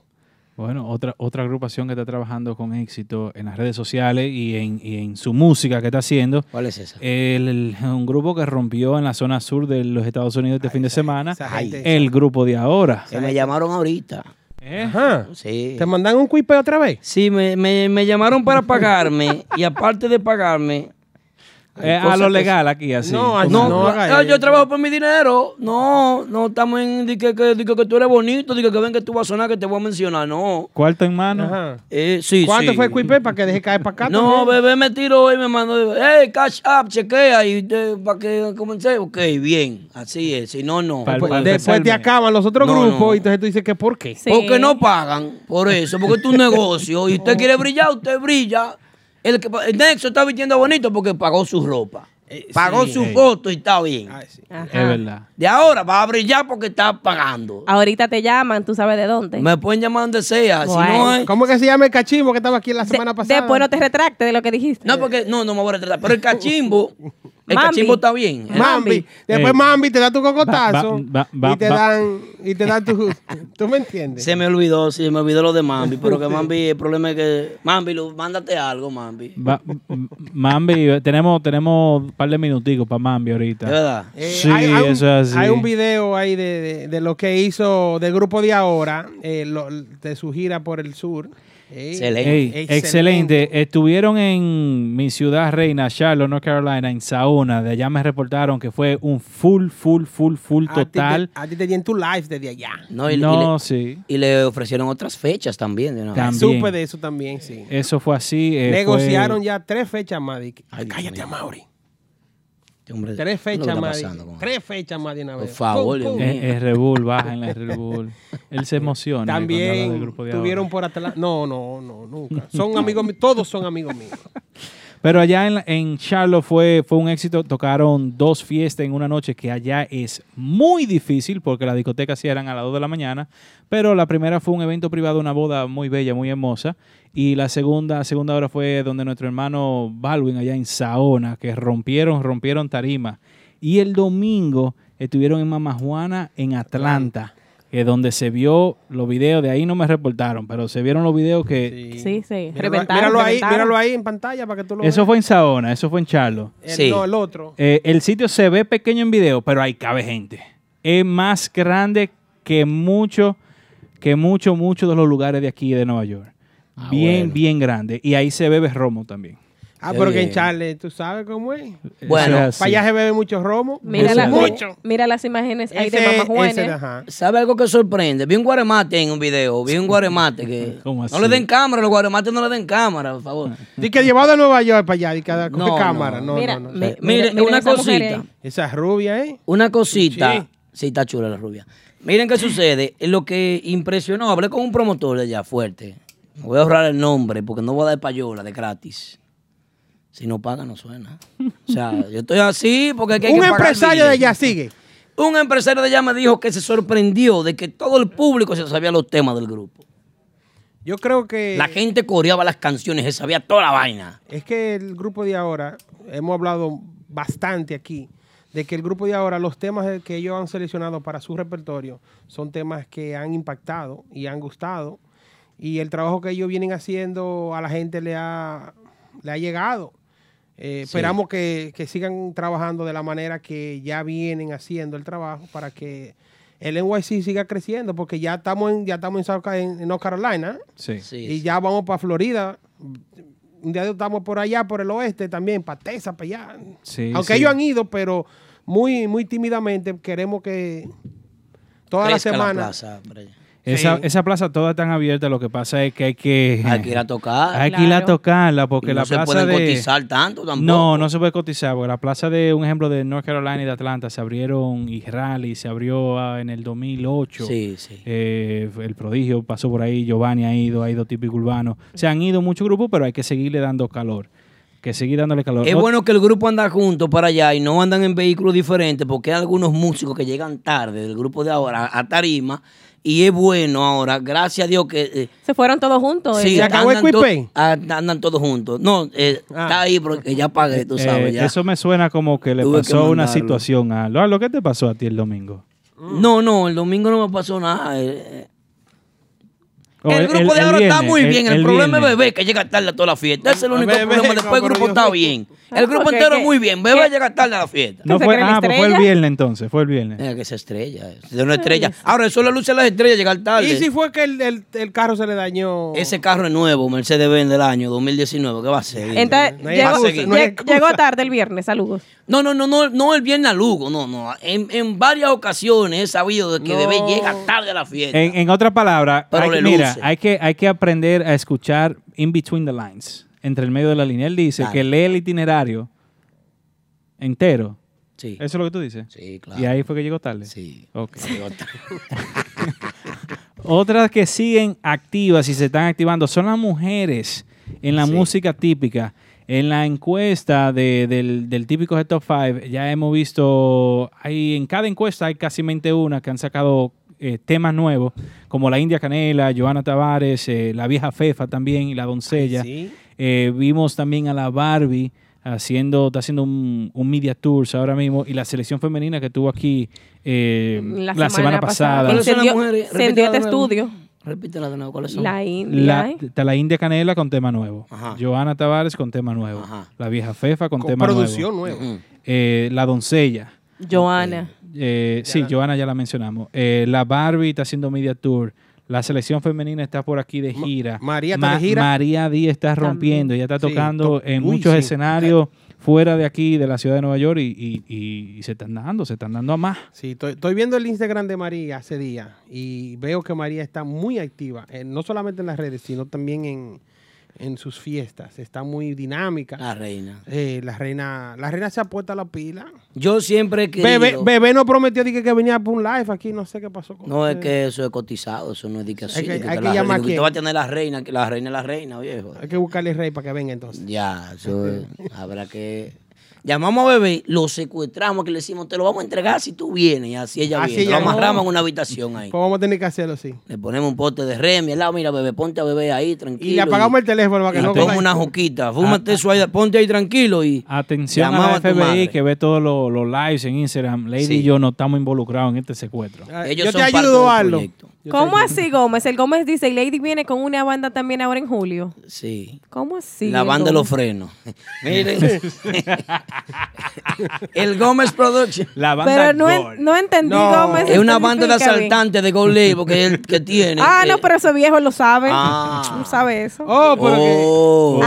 Bueno, otra, otra agrupación que está trabajando con éxito en las redes sociales y en, y en su música que está haciendo. ¿Cuál es esa? El, el- un grupo que rompió en la zona sur de los Estados Unidos este fin de semana. el grupo de ahora. Que me llamaron ahorita. Ajá. Sí. ¿Te mandan un quipe otra vez? Sí, me, me- me llamaron para pagarme y aparte de pagarme... Eh, a lo que- legal aquí, así. No, no, no haga yo eso. trabajo por mi dinero. No, no estamos en di que, que, di que, que tú eres bonito, di que, ven que tú vas a sonar, que te voy a mencionar. No. Cuarto en mano. Ajá. Eh, sí, ¿Cuánto sí. fue el quipe para que deje caer para acá? No, también? bebé me tiró y me mandó, hey, cash up, chequea y para que comencé. Ok, bien, así es. Si no, no. Pal- Después, para después te acaban los otros No, grupos no. y entonces tú dices que ¿por qué? Sí. Porque no pagan por eso, porque es un negocio y usted quiere brillar, usted brilla. El, que, el Nexo está vistiendo bonito porque pagó su ropa. Pagó sí. su foto y está bien. Ay, sí. Ajá. Es verdad. De ahora va a brillar porque está pagando. Ahorita te llaman, tú sabes de dónde. Me pueden llamar donde sea. Si no Bueno. hay. ¿Cómo que se llama el cachimbo que estaba aquí la De- semana pasada? después no te retractes de lo que dijiste. No, porque no, no me voy a retratar. Pero el cachimbo, el Mambi. cachimbo está bien. ¿eh? Mambi. Después Eh, Mambi te da tu cocotazo va- va- y te va- dan y te dan tu ¿Tú me entiendes? Se me olvidó, sí, me olvidó lo de Mambi. Pero que Mambi, el problema es que. Mambi, lo- mándate algo, Mambi. Va- M- Mambi, tenemos, tenemos un par de minuticos para Mambi ahorita. ¿De verdad? Eh, Sí, hay, hay un, eso es así. hay un video ahí de, de- de lo que hizo del grupo de ahora, eh, lo- de su gira por el sur. Excelente. Ey, Excelente. excelente. Estuvieron en mi ciudad reina, Charlotte, North Carolina, en Sauna. De allá me reportaron que fue un full, full, full, full A ti te- total. A ti te dieron tu live desde allá. No, y, y No, le, sí. y le ofrecieron otras fechas también. También. Supe de eso también, sí. Eso fue así. eh, Negociaron fue- ya tres fechas más. Ay, Cállate. Mauri. Hombre, Tres ¿qué es lo que fechas más. Tres fechas más de una vez. Por favor, Pum, pum. Es, es Red Bull, baja en la Red Bull. Él se emociona. También grupo de tuvieron ahora. por Atlanta. No, no, no, nunca. Son amigos míos. Todos son amigos míos. Pero allá en, en Charlotte fue, fue un éxito. Tocaron dos fiestas en una noche que allá es muy difícil porque las discotecas cierran a las 2 de la mañana. Pero la primera fue un evento privado, una boda muy bella, muy hermosa. Y la segunda, segunda hora fue donde nuestro hermano Baldwin allá en Saona, que rompieron, rompieron tarima. Y el domingo estuvieron en Mama Juana en Atlanta, que donde se vio los videos, de ahí no me reportaron, pero se vieron los videos que... Sí, sí. Míralo, Reventaron, míralo ahí, reventaron. míralo ahí en pantalla para que tú lo Eso veas. fue en Saona, eso fue en Charlotte. El- No, el otro. Eh, el sitio se ve pequeño en video, pero ahí cabe gente. Es más grande que mucho, que mucho, muchos de los lugares de aquí de Nueva York. bien, bueno. bien grande. Y ahí se bebe romo también. Ah, pero que en bien. Charlie, ¿tú sabes cómo es? Bueno, es así. Para allá se bebe mucho romo. Mira, la- mucho. mira las imágenes ahí de Ese- Mamá Juana. de- ajá. ¿Sabe algo que sorprende? Vi un guaremate en un video, vi un guaremate que... ¿Cómo No así? le den cámara, los guaremates no le den cámara, por favor. Di que llevado de Nueva York para allá, di que a- con No, cámara. no. No, Mira, no, no. mi- Mire, mira una esa mujer cosita. Esa rubia, ¿eh? Una cosita. Sí. Sí. está chula la rubia. Miren qué sucede. Lo que impresionó, hablé con un promotor de allá fuerte. Voy a ahorrar el nombre porque no voy a dar payola de gratis. Si no paga, no suena. O sea, yo estoy así porque hay que hay Un pagar empresario de allá sigue. Un empresario de allá me dijo que se sorprendió de que todo el público se sabía los temas del grupo. Yo creo que La gente coreaba las canciones, se sabía toda la vaina. es que el grupo de ahora, hemos hablado bastante aquí, de que el grupo de ahora, los temas que ellos han seleccionado para su repertorio son temas que han impactado y han gustado. Y el trabajo que ellos vienen haciendo a la gente le ha, le ha llegado. Eh, Esperamos que, que sigan trabajando de la manera que ya vienen haciendo el trabajo para que el NYC siga creciendo, porque ya estamos en, ya estamos en, South Ca- en- en North Carolina Sí. Sí, y sí. ya vamos para Florida. Un día estamos por allá, por el oeste también, para Texas, para allá. Sí, Aunque sí. ellos han ido, pero muy, muy tímidamente queremos que toda la plaza por allá. Esa, Sí. esa plaza toda tan abierta, lo que pasa es que hay que... Hay que ir a tocar. Hay que ir a tocarla porque Y no la se plaza de... cotizar tanto tampoco. No, no se puede cotizar, porque la plaza de, un ejemplo, de North Carolina y de Atlanta se abrieron y Raleigh se abrió ah, en el 2008. Sí, sí. Eh, el prodigio pasó por ahí, Giovanni ha ido, ha ido típico urbano. Se han ido muchos grupos, pero hay que seguirle dando calor. Que seguir dándole calor. Es bueno que el grupo anda juntos para allá y no andan en vehículos diferentes porque hay algunos músicos que llegan tarde del grupo de ahora a Tarima y es bueno ahora, gracias a Dios que... eh, Se fueron todos juntos. sí, eh, acabó el andan, to- Quick Pay? andan- andan todos juntos. No, eh, Ah. está ahí porque ya pagué, tú eh, sabes. ya. Eso me suena como que le Tuve que pasó una situación a lo, lo que te pasó a ti el domingo. No, no, el domingo no me pasó nada. El grupo de ahora está muy bien. El, problema es Bebé, que llega tarde a toda la fiesta. Ese es el único Bebé, problema. Después el grupo está yo- bien. El grupo entero muy bien. Bebé llega tarde a la fiesta. No fue, ah, pues fue el viernes entonces, fue el viernes. Que se estrella. De una estrella. Ahora, eso le luce a las estrellas llegar tarde. Y si fue que el, el- el carro se le dañó. Ese carro es nuevo, Mercedes-Benz del año 2019. ¿Qué va a ser? Entonces, llegó, tarde el viernes, saludos. No, no, no, no, no el viernes a Lugo, no, no. En, en varias ocasiones he sabido de que No. Bebé llega tarde a la fiesta. En, en otras palabras, mira. Hay que, hay que aprender a escuchar in between the lines, entre el medio de la línea. Él dice Claro. que lee el itinerario entero. Sí. ¿Eso es lo que tú dices? Sí, claro. Y ahí fue que llegó tarde. Sí. Ok. Llegó tarde. Otras que siguen activas y se están activando son las mujeres en la Sí. música típica. En la encuesta de- del, del típico de Top 5 ya hemos visto, hay, en cada encuesta hay casi una que han sacado eh, temas nuevos, como la India Canela, Joana Tavares, eh, la vieja Fefa también y la doncella. Sí. Eh, vimos también a la Barbie haciendo, está haciendo un, un media tours ahora mismo y la selección femenina que tuvo aquí eh, la, semana, pasada. ¿Cuáles son las Incendió- mujeres? incendió Repítela este de nuevo. estudio. Repítela de nuevo, ¿cuáles son? La India. La, está la India Canela con tema nuevo. Ajá. Joana Tavares con tema nuevo. Ajá. La vieja Fefa con, Con tema producción nuevo. nueva. Ujú. Eh, la doncella. Joana. Eh, sí, Joana ya la mencionamos. Eh, la Barbie está haciendo media tour. La selección femenina está por aquí de gira. María está de gira. María Díaz está rompiendo. Ella está Sí, tocando to- en uy, muchos sí. escenarios fuera de aquí, de la ciudad de Nueva York, y, y- y- y se están dando, se están dando a más. Sí, estoy, estoy viendo el Instagram de María hace días y veo que María está muy activa, eh, no solamente en las redes, sino también en en sus fiestas. Está muy dinámica. La reina. Eh, la reina, la reina se ha puesto a la pila. Yo siempre he querido... Bebé, Bebé no prometió que, que venía por un live aquí, no sé qué pasó con No, es que eso es cotizado, eso no es de que así. Hay que- de que hay que la llamar reina, a va a tener la reina, que la reina es la reina, viejo. Hay que buscarle rey para que venga entonces. Ya, eso es- habrá que... Llamamos a bebé, lo secuestramos, que le decimos, te lo vamos a entregar si tú vienes. Y así ella Así viene. Lo amarramos en una habitación ahí. Pues vamos a tener que hacerlo así. Le ponemos un pote de remi al lado, mira, bebé, ponte a bebé ahí, tranquilo. Y le apagamos el teléfono para que y no pongo coja- una juquita, fúmate eso ahí, ponte ahí tranquilo y Atención a FBI que ve todos los, los lives en Instagram. Lady Sí. y yo no estamos involucrados en este secuestro. Ellos yo son te ayudo, del ¿Cómo así, Gómez? El Gómez dice, Lady viene con una banda también ahora en julio. Sí. ¿Cómo así? la banda de los frenos. Miren. el Gómez Production. La Pero no, en- no entendí, Gómez. Es una banda de asaltantes de Gold Label que, él- que tiene. Ah, Eh, no, pero ese viejo lo sabe. Ah. No sabe eso. Oh, pero Oh. que.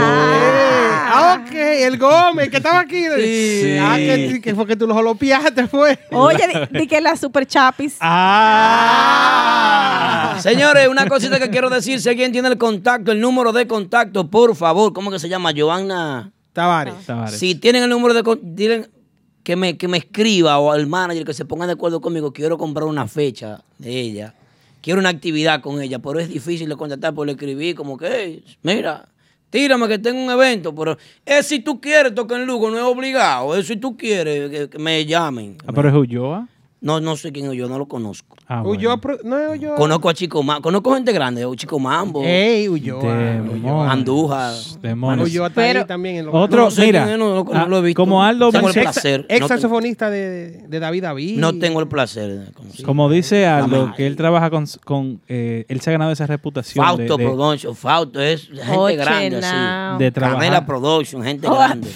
Ah, ok, el Gómez, que estaba aquí. Sí. Ah, que, que fue que tú lo jolopiaste, fue. Oye, di, di que la super chapis. Ah. Señores, una cosita que quiero decir, si alguien tiene el contacto, el número de contacto, por favor, ¿cómo que se llama? Joanna Tavares. Tavares. Si tienen el número de con- dilen que me, que me escriba o al manager que se ponga de acuerdo conmigo, quiero comprar una fecha de ella, quiero una actividad con ella, pero es difícil de contactar por escribir como que, "Hey, mira, tírame que tengo un evento, pero es si tú quieres tocar en Lugo, no es obligado, es si tú quieres que, que me llamen. Ah, pero es Ulloa. No, no sé quién es yo, no lo conozco. Ah, Ulloa Pro- no es Ulloa. Conozco a Chico Mambo, conozco gente grande, Chico Mambo, Ey, Ulloa. Demonios. Andújar. Demonios. Ulloa está ahí también en los Otro, No sé mira, quién es, no, no, no ah, lo he visto. como Aldo Tengo el placer. Ex tengo- saxofonista de, de David David. No tengo el placer de conocer. como dice Aldo, Mamá. que él trabaja con, con eh, él se ha ganado esa reputación de, Fausto de- Production, Fausto es gente Oye, grande así. De trabajar. Canela Production, gente Oh. grande.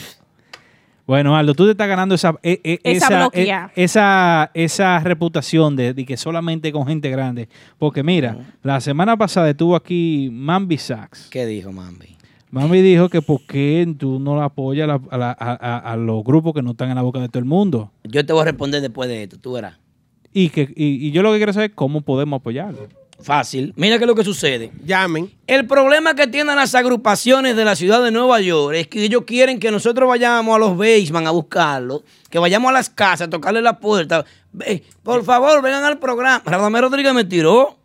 Bueno, Aldo, tú te estás ganando esa, e- e- Esa e- esa, esa reputación de, de que solamente con gente grande. Porque mira, la semana pasada estuvo aquí Mambi Sachs. ¿Qué dijo Mambi? Mambi dijo que por qué tú no apoyas a, la- a la- a- a- a los grupos que no están en la boca de todo el mundo. Yo te voy a responder después de esto, tú verás. Y, que, y, y yo lo que quiero saber es cómo podemos apoyarlo. Fácil. Mira qué es lo que sucede. Llamen. El problema que tienen las agrupaciones de la ciudad de Nueva York es que ellos quieren que nosotros vayamos a los basement a buscarlo, que vayamos a las casas a tocarle la puerta. Ve, por favor, vengan al programa. Radamés Rodríguez me tiró.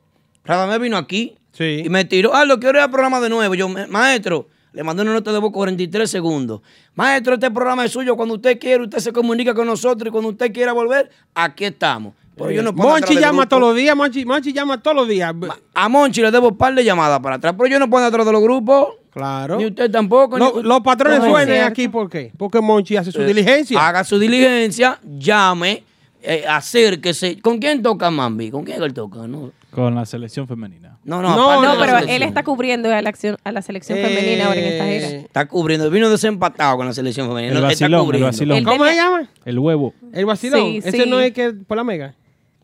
Radamés vino aquí Sí. y me tiró. Ah, lo quiero ir al programa de nuevo. Yo, "Ma- maestro, le mandé una nota de voz 43 segundos. Maestro, este programa es suyo. Cuando usted quiere, usted se comunica con nosotros y cuando usted quiera volver, aquí estamos. Pero yo no puedo Monchi llama todos los días, Monchi, Monchi llama todos los días. A Monchi le debo un par de llamadas para atrás, pero yo no puedo atrás de los grupos. Claro. Ni usted tampoco. Ni- los patrones No, suenen aquí, ¿por qué? Porque Monchi hace su Eh, diligencia. Haga su diligencia, llame, eh, acérquese. ¿Con quién toca Mambi? ¿Con quién él toca? No, Con la selección femenina. no, no. No, No, pero él está cubriendo a la, acción- a la selección femenina ahora en esta gira. Eh, Está cubriendo. Vino desempatado con la selección femenina. El no, está vacilón, el vacilón. ¿Cómo se llama? El huevo. El vacilón. Sí, Ese sí. no es que por la mega.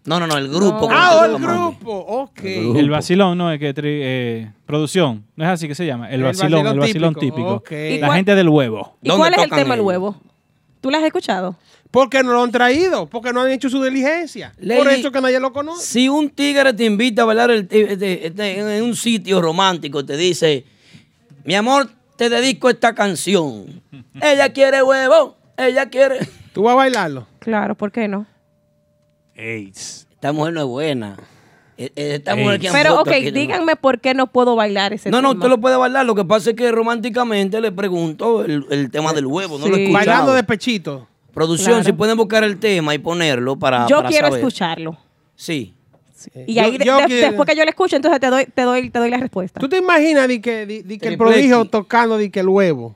No, no, no, el grupo. No. Ah, el grupo. Ok. grupo. El vacilón, no es que tri- eh, producción, no es así que se llama. El El vacilón, vacilón el vacilón típico, típico. ok. ¿Y La cuál- gente del huevo. ¿Y ¿Dónde cuál es el tema del huevo? ¿Tú lo has escuchado? Porque no lo han traído, porque no han hecho su diligencia. Lady- Por eso que nadie lo conoce. Si un tigre te invita a bailar el- este- este- en un sitio romántico, te dice, mi amor, te dedico esta canción. Ella quiere huevo, ella quiere... Tú vas a bailarlo. Claro, ¿por qué no? AIDS. Esta mujer no es buena. Eh, eh, Pero, ok, aquí, no. díganme por qué no puedo bailar ese No, no, tema. usted lo puede bailar. Lo que pasa es que románticamente le pregunto el, el tema del huevo. No lo he. Bailando de pechito. Producción, Claro. si pueden buscar el tema y ponerlo para. Yo para quiero saber. escucharlo. Sí. Y Yo- ahí, de- yo de- quiero- después que yo lo escuche, entonces te doy, te doy, te doy la respuesta. ¿Tú te imaginas de que, de, de que el El prodigio tocando de que el huevo?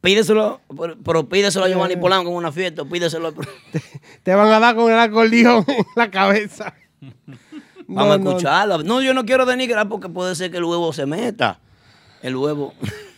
Pídeselo, pero- pero pídeselo a Giovanni Polanco en una fiesta. Pídeselo. a- Te van a dar con el acordeón en la cabeza. Vamos No, a no. escucharlo. No, yo no quiero denigrar porque puede ser que el huevo se meta. El huevo.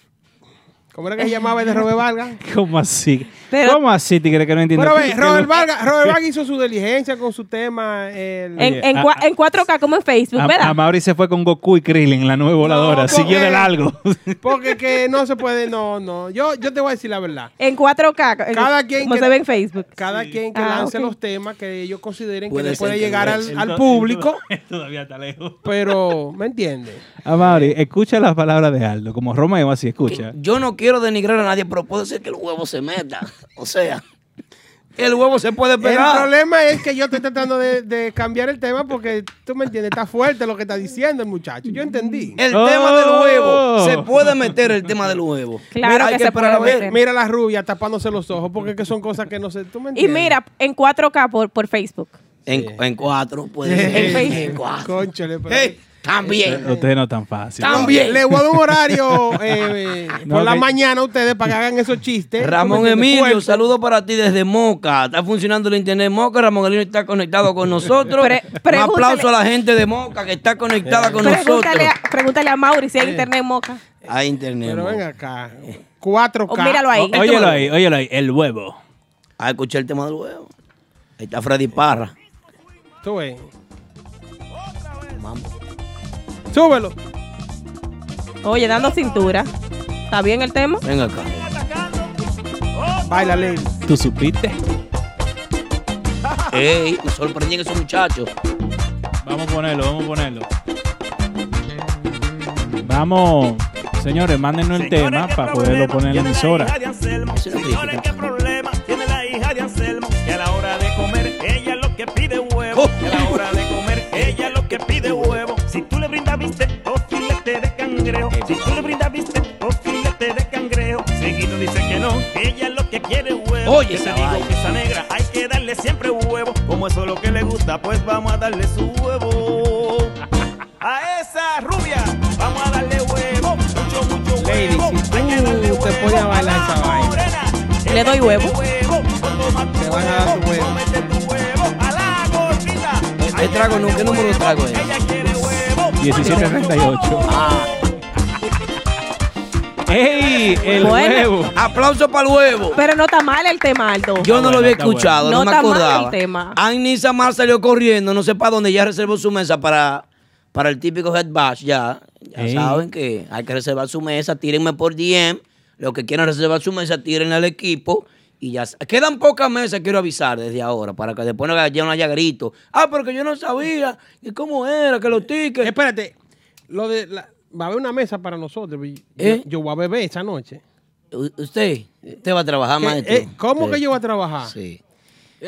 ¿Cómo era que se llamaba el de Robert Vargas? ¿Cómo así? ¿Cómo así, tigre, que no entiendo? Pero ve, ¿Qué- qué Robert Vargas, Robert Vargas hizo su diligencia con su tema. el- En, en, a- cua- en 4K como en Facebook, A, ¿verdad? a Mauri se fue con Goku y Krillin, la nueva voladora. porque- Siguió de largo. Porque que no se puede, no, no. Yo, yo te voy a decir la verdad. En 4K, en- Cada quien como que- se ve en Facebook. Cada quien que Ah, lance los temas que ellos consideren que Puede le ser puede llegar no. al, público, Todavía está lejos. pero ¿me entiendes? A Mauri, escucha las palabras de Aldo, como Romeo así, escucha. Yo no quiero denigrar a nadie, pero puede ser que el huevo se meta. O sea, el huevo se puede El pegar. problema es que yo estoy tratando de, de cambiar el tema porque tú me entiendes, está fuerte lo que está diciendo el muchacho. Yo entendí. El tema del huevo. Se puede meter el tema del huevo. Claro hay que se esperar a puede ver. meter. Mira la rubia tapándose los ojos porque es que son cosas que no sé. ¿Tú me Y entiendes? mira, en 4K por, por Facebook. En, en cuatro puede ser. En Facebook. En cuatro. Cónchale, pero- Hey, también. Ustedes no tan fácil. También. Le voy a dar un horario eh, eh, No, por la que- mañana a ustedes para que hagan esos chistes. Ramón. Emilio, Fuerte. saludo para ti desde Moca. Está funcionando el internet Moca. Ramón Emilio está conectado con nosotros. Pre- un aplauso a la gente de Moca que está conectada con nosotros. Pregúntale a, pregúntale a Mauri si hay internet en Moca. Hay internet. Pero Moca. ven acá. 4K. O míralo ahí. Ó- Óyelo ahí, óyelo ahí, el huevo. Ah, escuché el tema del huevo. Ahí está Freddy Parra. Tú ves. Vamos. Súbelo. Oye, dando cintura. ¿Está bien el tema? Venga acá. Baila, Lady. ¿Tú supiste? Ey, me sorprendí esos muchachos. Vamos a ponerlo, vamos a ponerlo. Vamos, señores, mándenos el tema para poderlo poner en la emisora. Ella lo que quiere huevo. Oye, esa digo que esa negra hay que darle siempre huevo. Como eso es lo que le gusta, pues vamos a darle su huevo. A esa rubia, vamos a darle huevo. Mucho, mucho Lady, huevo. si Hay que darle tú te huevo pones a bailar la esa vaina, morena. Le doy huevo. te van a dar tu huevo. ¿Qué trago no? ¿Qué número de trago es? 1738. Ah, ¡Ey! El Bueno. huevo. aplauso para el huevo. Pero no está mal el tema, Aldo. Yo no lo había bueno. escuchado, no, No me está mal acordaba. el tema. Anissa Mar salió corriendo, no sé para dónde, ya reservó su mesa para, para el típico head bash, ya. Ya Ey. saben que hay que reservar su mesa, tírenme por DM. Los que quieran reservar su mesa, tírenle al equipo. Y ya. Quedan pocas mesas, quiero avisar desde ahora, para que después no haya, ya no haya grito. Ah, porque yo no sabía. ¿Y cómo era? Que los tickets. Espérate, lo de la- va a haber una mesa para nosotros. Yo, ¿Eh? yo voy a beber esa noche. ¿Usted? ¿Usted va a trabajar, ¿Qué- maestro? eh, ¿Cómo Sí. que yo voy a trabajar? Sí.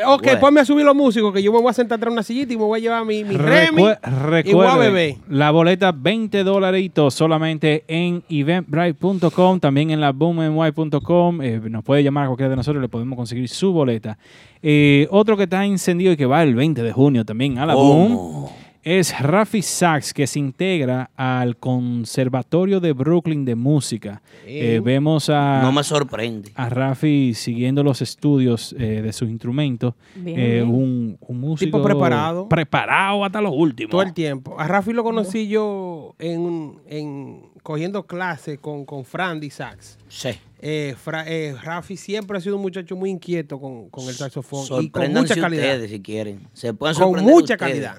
Ok, Bueno. ponme a subir los músicos, que yo me voy a sentar atrás de una sillita y me voy a llevar mi, mi Remy Recue- y voy a beber. la boleta 20 dolaritos solamente en eventbrite.com, también en la boomny.com. Eh, nos puede llamar a cualquiera de nosotros, le podemos conseguir su boleta. Eh, otro que está encendido y que va el 20 de junio también a la Boom es Rafi Sachs, que se integra al Conservatorio de Brooklyn de Música. Eh, vemos a, No me sorprende. a Rafi siguiendo los estudios eh, de sus instrumentos. Bien, Eh, bien. un, un músico preparado. Preparado hasta los últimos. Todo el tiempo. A Rafi lo conocí yo en, en cogiendo clases con, con Frandy Sax. Sí. Eh, Fra- eh, Rafi siempre ha sido un muchacho muy inquieto con, con el saxofón y con mucha calidad. ustedes si quieren. Se pueden Con sorprender mucha ustedes. calidad.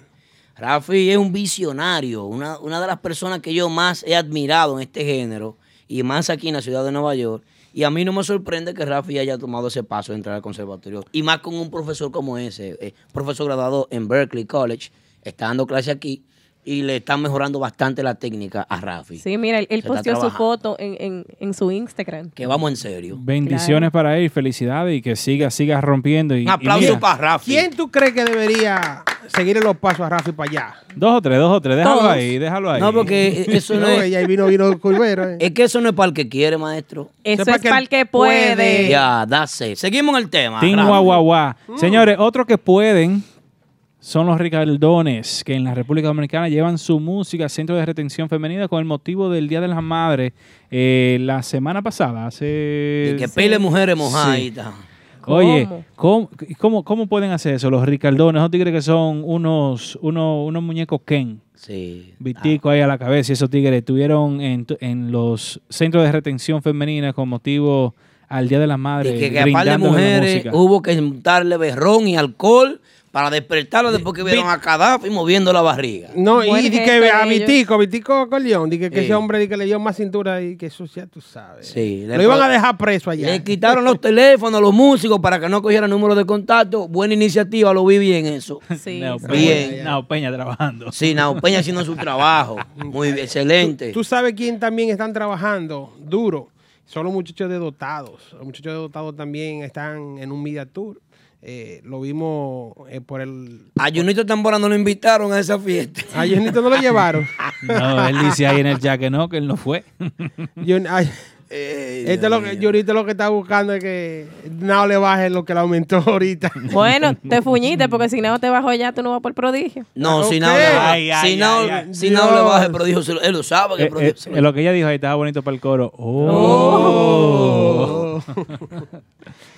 Rafi es un visionario, una, una de las personas que yo más he admirado en este género y más aquí en la ciudad de Nueva York. Y a mí no me sorprende que Rafi haya tomado ese paso de entrar al conservatorio. Y más con un profesor como ese, eh, profesor graduado en Berkeley College, está dando clase aquí y le están mejorando bastante la técnica a Rafi. Sí, mira, él, posteó su foto en, en, en su Instagram. Que vamos en serio. Bendiciones para él, felicidades y que siga, siga rompiendo. Y, Un y aplauso mira, para Rafi. ¿Quién tú crees que debería seguir los pasos a Rafi para allá? Dos o tres, dos o tres, déjalo Todos. ahí, déjalo ahí. No, porque eso no es... ella ahí vino, vino Culvera. eh. Es que eso no es para el que quiere, maestro. Eso es para el que puede. puede. Ya, it. Seguimos en el tema. Guau, guau. Señores, otros que pueden son los Ricardones, que en la República Dominicana llevan su música al Centro de Retención Femenina con el motivo del Día de las Madres. Eh, la semana pasada, hace... Y que pele mujeres Sí. mojaditas. Oye, ¿cómo, cómo, cómo pueden hacer eso? Los Ricardones, esos tigres que son unos, unos, unos muñecos Ken. Sí. Vitico ahí a la cabeza y esos tigres estuvieron en, tu- en los centros de retención femenina con motivo al Día de las Madres. Y que, que a par de mujeres hubo que darle berrón y alcohol para despertarlo después que vieron a Gaddafi moviendo la barriga. No, y di que a. Vitico, Vitico Corleón, di que, que Sí. ese hombre di que le dio más cintura y que eso ya tú sabes. Sí, Lo iban a dejar preso allá. Le quitaron los teléfonos a los músicos para que no cogieran números de contacto. Buena iniciativa, lo vi bien eso. Nao Peña- Bien. Nao Peña trabajando. Sí, Nao Peña haciendo su trabajo. Muy bien, excelente. Tú sabes quién también están trabajando duro. Son los muchachos de dotados. Los muchachos de dotados también están en un media tour. Eh, lo vimos eh, por el. A Junito Tambora no lo invitaron a esa fiesta. A Junito no lo llevaron. No, él dice ahí en el chat que no, que él no fue. Jun- ay, este lo que, Junito lo que está buscando es que no le baje lo que le aumentó ahorita. Bueno, te fuñiste porque si no te bajo ya, tú no vas por el prodigio. No, si Ok. no, le baja- Ay, ay, si ay. si no le baja el prodigio, se lo- él lo sabe que el Eh, prodigio eh, se lo- lo que ella dijo ahí estaba bonito para el coro. Oh.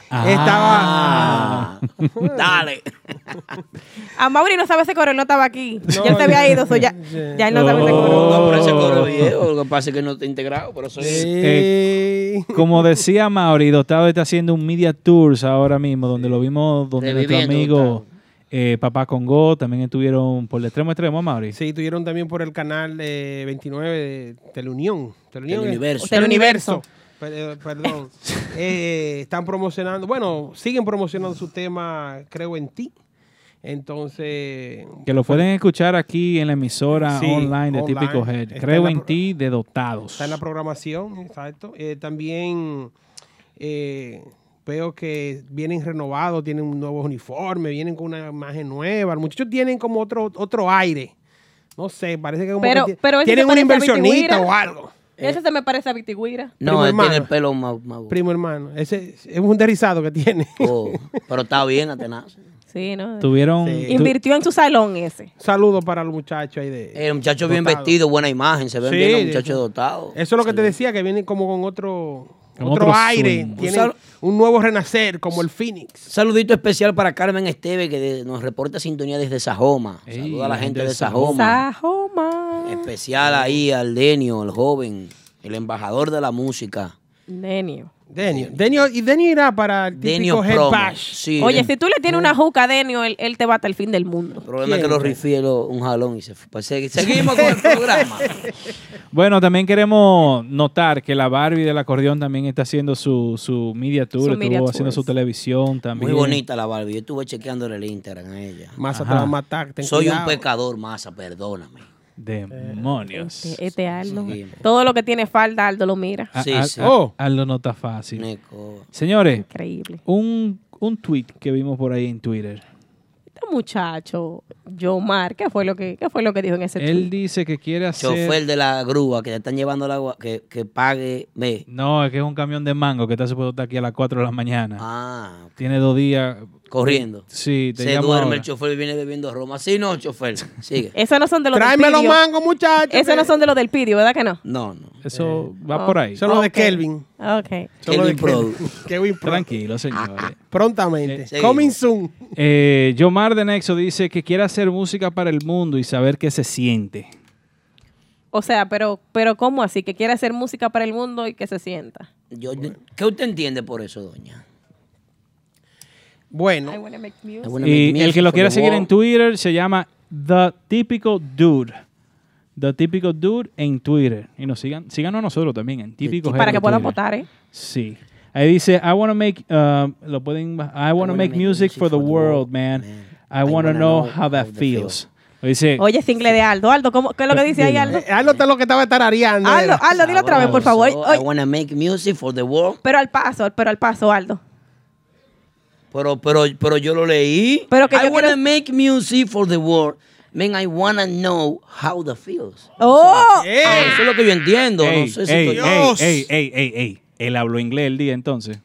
Ah. Dale. A Mauri no sabe ese coro, él no estaba aquí. ya él se había ido, so ya, ya él no sabe ese coro. No, pero ese coro viejo, lo que pasa es que no está integrado, pero soy Eh, como decía Mauri, Dotado está haciendo un media tours ahora mismo, donde lo vimos, donde nuestro amigo eh, Papá Congo también estuvieron por el extremo extremo, Mauri. Sí, tuvieron también por el canal de 29 de Teleunión. Teleunión Teleuniverso. es- Teleuniverso. Per- eh, Perdón. Eh, están promocionando, bueno, siguen promocionando su tema Creo en ti. Entonces. Que lo pueden escuchar aquí en la emisora Sí, online de online. Típico Head. Está Creo en ti de Dotados. Está en la programación, exacto. Eh, también eh, veo que vienen renovados, tienen un nuevo uniforme, vienen con una imagen nueva. Los muchachos tienen como otro, otro aire. No sé, parece que como Pero, que tienen un inversionista o algo. Ese se me parece a Vitigüira. No, Primo él hermano. tiene el pelo más, más- Primo hermano. Ese es un derizado que tiene. oh, pero está bien, Atenaz. Sí, ¿no? Tuvieron. Sí. Invirtió en su salón ese. Saludos para los muchachos ahí de. El muchacho bien vestido, buena imagen, se ven Sí, bien los de- muchachos dotados. Eso es lo que te decía, que vienen como con otro, Con otro, otro aire. swing. Tienen Un nuevo renacer, como el Phoenix. Saludito especial para Carmen Esteve, que de- nos reporta sintonía desde Sajoma. Saluda a la gente de Sajoma. Sajoma. Especial ahí al Denio, el joven, el embajador de la música. Denio. Denio. Denio. Y Denio irá para el Denio típico Head Promo. Bash. Sí, Oye, el si tú le tienes una juca a Denio, él, él te va hasta el fin del mundo. problema es que los rifielos un jalón y se fue. Pues segui- seguimos con el programa. Bueno, también queremos notar que la Barbie del acordeón también está haciendo su, su media tour, Su estuvo media haciendo tours. su televisión también. Muy bonita la Barbie. Yo estuve chequeándole el Instagram a ella. Masa te va a matar. ten Soy un pecador, Masa, perdóname. Demonios. Este, este Aldo. Sí. Todo lo que tiene falda, Aldo lo mira. A- Sí, a- sí. a- Oh. Aldo no está fácil. Neco. Señores, Increíble. un, un tweet que vimos por ahí en Twitter. Este muchacho, Yomar, ¿qué fue lo que, qué fue lo que dijo en ese Él tweet? dice que quiere hacer... Chofer de la grúa que te están llevando al agua, que, que pague. Ve. No, es que es un camión de mango que está supuesto estar aquí a las 4 de la mañana. Ah, Tiene dos días... corriendo. Sí, te Se duerme ahora. el chofer y viene bebiendo Roma. Sí, no, chofer. Sigue. Esos no son de los Tráeme del los Pidio. mangos, muchachos. Esos no son de los del Pidio, ¿verdad que no? No, no. Eso va Oh. por ahí. Son los de. Kelvin. Ok. Son los de Kelvin Pro. Kelvin. Kelvin Pro. Tranquilo, señores. Prontamente. Coming soon. Eh, Yomar de Nexo dice que quiere hacer música para el mundo y saber qué se siente. O sea, pero, pero ¿cómo así? Que quiere hacer música para el mundo y que se sienta. Yo, ¿Qué usted entiende por eso, doña? Bueno. I wanna make music. I wanna Y el que lo quiera seguir en. Twitter se llama The Typical Dude. The Typical Dude en Twitter. Y nos sigan, síganos a nosotros también en Típico Para que puedan votar, ¿eh? Sí. Ahí dice, I want to make, uh, lo pueden, I want to make, music, for the world, man. I want to know, how that feels. Dice, Oye, single de Aldo. Aldo, ¿cómo, ¿qué es lo que dice ahí, Aldo? Eh, Aldo está lo que estaba tarareando. Aldo. Aldo, dilo otra vez, por favor. So, I wanna make music for the world. pero al paso, pero al paso, Aldo. Pero, pero, pero yo lo leí. Pero que I yo wanna quiero- make music for the world. Man, I wanna know how that feels. ¡Oh! Eh, Eso es lo que yo entiendo. ey, no sé si ey, estoy- ey, Dios. ey, ey, ey, ey. Él habló inglés el día entonces.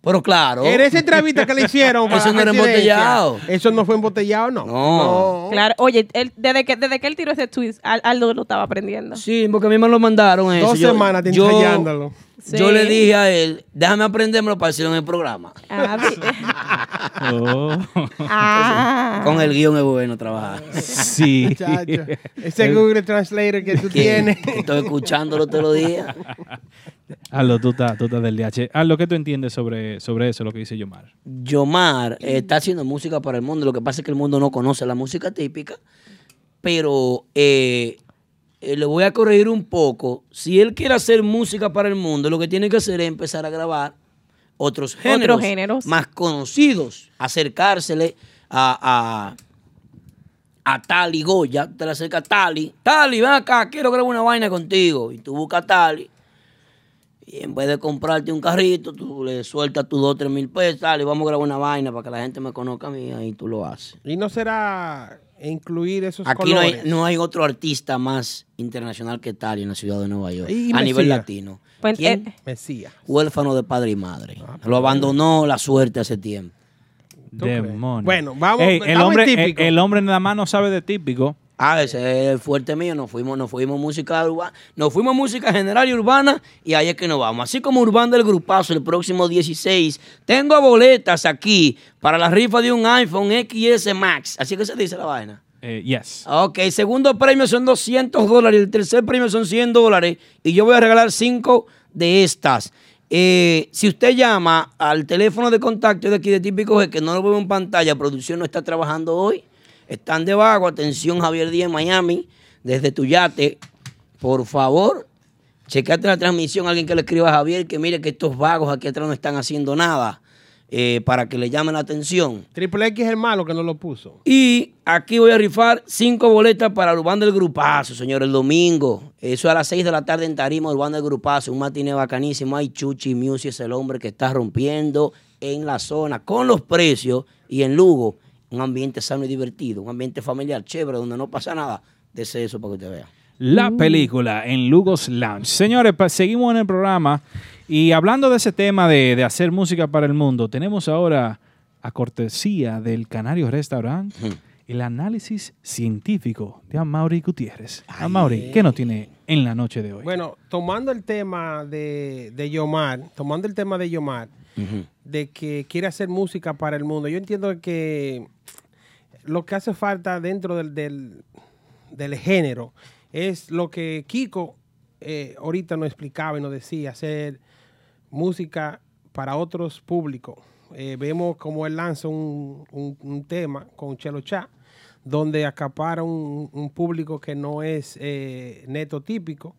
Pero claro. En esa entrevista que le hicieron. Eso no era embotellado. Eso no fue embotellado, no. No. Claro, oye, él, desde, que, desde que él tiró ese tweet, Al- Aldo lo estaba aprendiendo. Sí, porque a mí me lo mandaron eso. Dos Yo- semanas yo- ensayándolo. Yo le dije a él, déjame aprendérmelo para decirlo en el programa. Ah, Oh. Ah. Con el guion es bueno trabajar. Sí. Muchacho, ese Google Translator que tú ¿Qué? tienes. Estoy escuchándolo todos los días. Aldo, tú estás, tú estás del DH. Aldo, ¿qué tú entiendes sobre, sobre eso, lo que dice Yomar? Yomar eh, está haciendo música para el mundo. Lo que pasa es que el mundo no conoce la música típica. Pero eh, eh, le voy a corregir un poco. Si él quiere hacer música para el mundo, lo que tiene que hacer es empezar a grabar otros géneros, géneros. más conocidos. Acercársele a, a, a Tali Goya. Te le acerca a Tali. Tali, ven acá, quiero grabar una vaina contigo. Y tú buscas a Tali. Y en vez de comprarte un carrito, tú le sueltas tus dos, tres mil pesos, dale, vamos a grabar una vaina para que la gente me conozca a mí, ahí tú lo haces. Y no será incluir esos Aquí no hay, colores. no hay otro artista más internacional que Tali en la ciudad de Nueva York, Y a nivel latino. Pues, ¿Quién? eh, Mesías. Huérfano de padre y madre. Lo abandonó la suerte hace tiempo. Demonio. Bueno, vamos, Ey, el, hombre, el, típico. el hombre nada más no sabe de típico. Ah, ese es el fuerte mío, nos fuimos, nos fuimos música urbana, nos fuimos música general y urbana y ahí es que nos vamos. Así como Urbán del Grupazo el próximo 16, tengo boletas aquí para la rifa de un iPhone XS Max. Así que se dice la vaina. Eh, yes. Ok, segundo premio son 200 dólares, el tercer premio son 100 dólares y yo voy a regalar 5 de estas. Eh, si usted llama al teléfono de contacto de aquí de Típico G, que no lo veo en pantalla, producción no está trabajando hoy, están de vago, atención Javier Díaz Miami, desde tu yate, por favor, checate la transmisión, alguien que le escriba a Javier que mire que estos vagos aquí atrás no están haciendo nada, eh, para que le llamen la atención. Triple X es el malo que no lo puso. Y aquí voy a rifar cinco boletas para Urbán del Grupazo, señor, el domingo. Eso a las seis de la tarde en Tarima, Urbán del Grupazo, un matiné bacanísimo. Hay Chuchi Music, es el hombre que está rompiendo en la zona con los precios y en Lugo, un ambiente sano y divertido, un ambiente familiar chévere donde no pasa nada. Dese eso para que usted vea. La película en Lugos Lounge. Señores, pa- seguimos en el programa y hablando de ese tema de, de hacer música para el mundo, tenemos ahora a cortesía del Canario Restaurant el análisis científico de Amaury Gutiérrez. Amaury, ¿qué nos tiene en la noche de hoy? Bueno, tomando el tema de, de Yomar, tomando el tema de Yomar, de que quiere hacer música para el mundo, yo entiendo que lo que hace falta dentro del, del, género es lo que Kiko eh, ahorita nos explicaba y nos decía, hacer música para otros públicos. Eh, vemos como él lanza un, un- tema con Chelo Cha, donde acapara un, un público que no es eh, neto típico.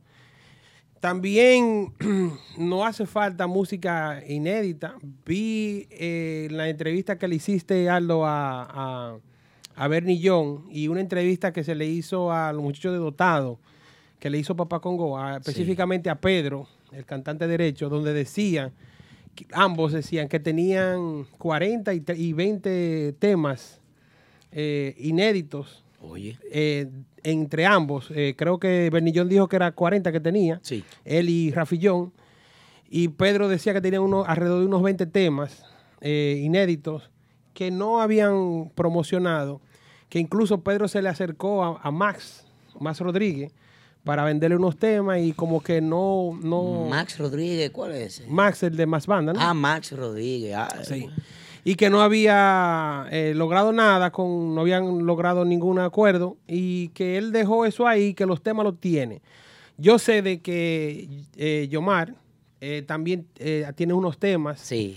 También no hace falta música inédita. Vi eh, la entrevista que le hiciste, Aldo, a, a, a Bernie Young y una entrevista que se le hizo a los muchachos de Dotado, que le hizo Papá Congo, a- específicamente a Pedro, el cantante derecho, donde decían, que ambos decían que tenían 40 y, y 20 temas eh, inéditos Oye. eh, entre ambos. Eh, creo que Bernillón dijo que era 40 que tenía. Sí. Él y Rafillón. Y Pedro decía que tenía uno, alrededor de unos 20 temas eh, inéditos que no habían promocionado. Que incluso Pedro se le acercó a, a Max, Max Rodríguez, para venderle unos temas y como que no... no Max Rodríguez, ¿cuál es ese? Max, el de Más Banda, ¿no? Ah, Max Rodríguez. ah, Sí. Y que no había eh, logrado nada, con, no habían logrado ningún acuerdo y que él dejó eso ahí, que los temas los tiene. Yo sé de que eh, Yomar eh, también tiene unos temas. Sí.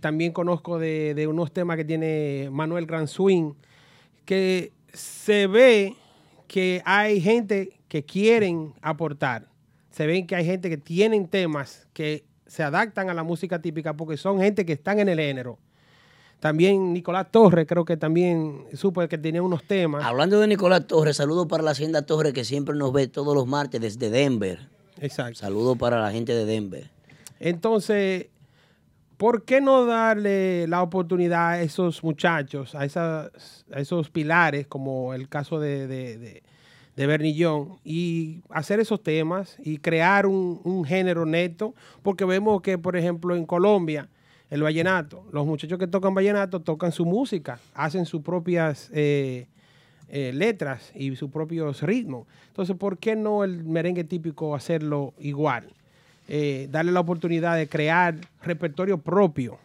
También conozco de, de unos temas que tiene Manuel Gran Swing, que se ve que hay gente que quieren aportar. Se ven que hay gente que tienen temas que se adaptan a la música típica porque son gente que están en el género. También Nicolás Torres, creo que también supo que tenía unos temas. Hablando de Nicolás Torres, saludo para la Hacienda Torres que siempre nos ve todos los martes desde Denver. Exacto. Saludo para la gente de Denver. Entonces, ¿por qué no darle la oportunidad a esos muchachos, a, esas, a esos pilares, como el caso de, de, de, de Bernie Young, y hacer esos temas y crear un, un género neto? Porque vemos que, por ejemplo, en Colombia, el vallenato, los muchachos que tocan vallenato tocan su música, hacen sus propias eh, eh, letras y sus propios ritmos. Entonces, ¿por qué no el merengue típico hacerlo igual? eh, darle la oportunidad de crear repertorio propio.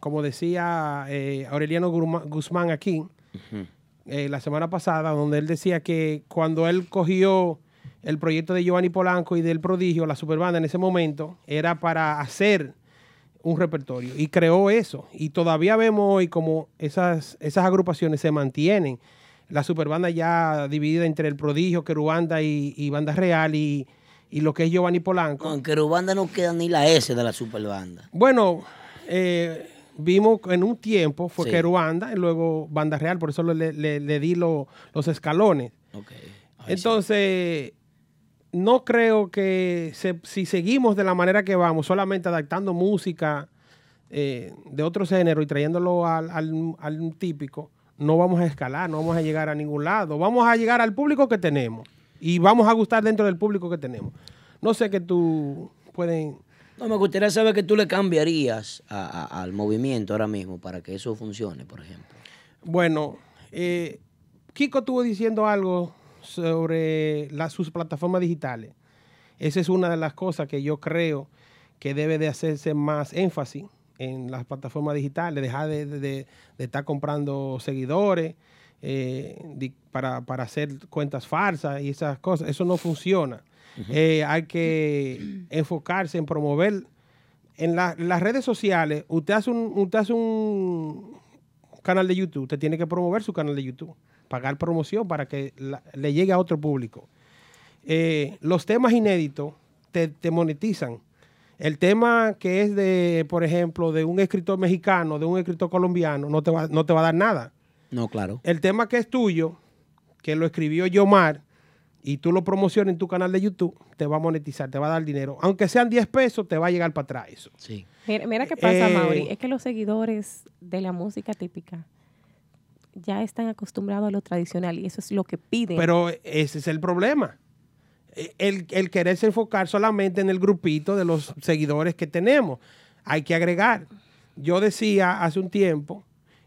Como decía Aureliano Guzmán aquí, la semana pasada, donde él decía que cuando él cogió el proyecto de Giovanni Polanco y del Prodigio, la superbanda en ese momento, era para hacer un repertorio y creó eso. Y todavía vemos hoy como esas, esas agrupaciones se mantienen. La superbanda ya dividida entre el Prodigio, Querubanda y, y Banda Real y, y lo que es Giovanni Polanco. No, en Querubanda no queda ni la S de la superbanda. Bueno, eh, vimos en un tiempo fue Sí. Querubanda y luego Banda Real, por eso le, le- le di lo- los escalones. Entonces, no creo que se- si seguimos de la manera que vamos, solamente adaptando música eh, de otro género y trayéndolo al, al- al típico, no vamos a escalar, no vamos a llegar a ningún lado. Vamos a llegar al público que tenemos y vamos a gustar dentro del público que tenemos. No sé que tú pueden... No, me gustaría saber que tú le cambiarías a- a- al movimiento ahora mismo para que eso funcione, por ejemplo. Bueno, eh, Kiko estuvo diciendo algo sobre sus plataformas digitales. Esa es una de las cosas que yo creo que debe de hacerse más énfasis en las plataformas digitales, dejar de, de- de- de estar comprando seguidores eh, para, para hacer cuentas falsas y esas cosas. Eso no funciona. Eh, hay que enfocarse en promover en la- las redes sociales. Usted hace un, usted hace un canal de YouTube, usted tiene que promover su canal de YouTube, pagar promoción para que la- le llegue a otro público. Eh, los temas inéditos te, te monetizan. El tema que es de, por ejemplo, de un escritor mexicano, de un escritor colombiano, no te va, no te va a dar nada. No, claro. El tema que es tuyo, que lo escribió Yomar, y tú lo promocionas en tu canal de YouTube, te va a monetizar, te va a dar dinero. Aunque sean 10 pesos, te va a llegar para atrás eso. Sí. Mira, mira qué pasa, Eh, Mauri. Es que los seguidores de la música típica ya están acostumbrados a lo tradicional y eso es lo que piden. Pero ese es el problema. Eh, El, el quererse enfocar solamente en el grupito de los seguidores que tenemos. Hay que agregar. Yo decía hace un tiempo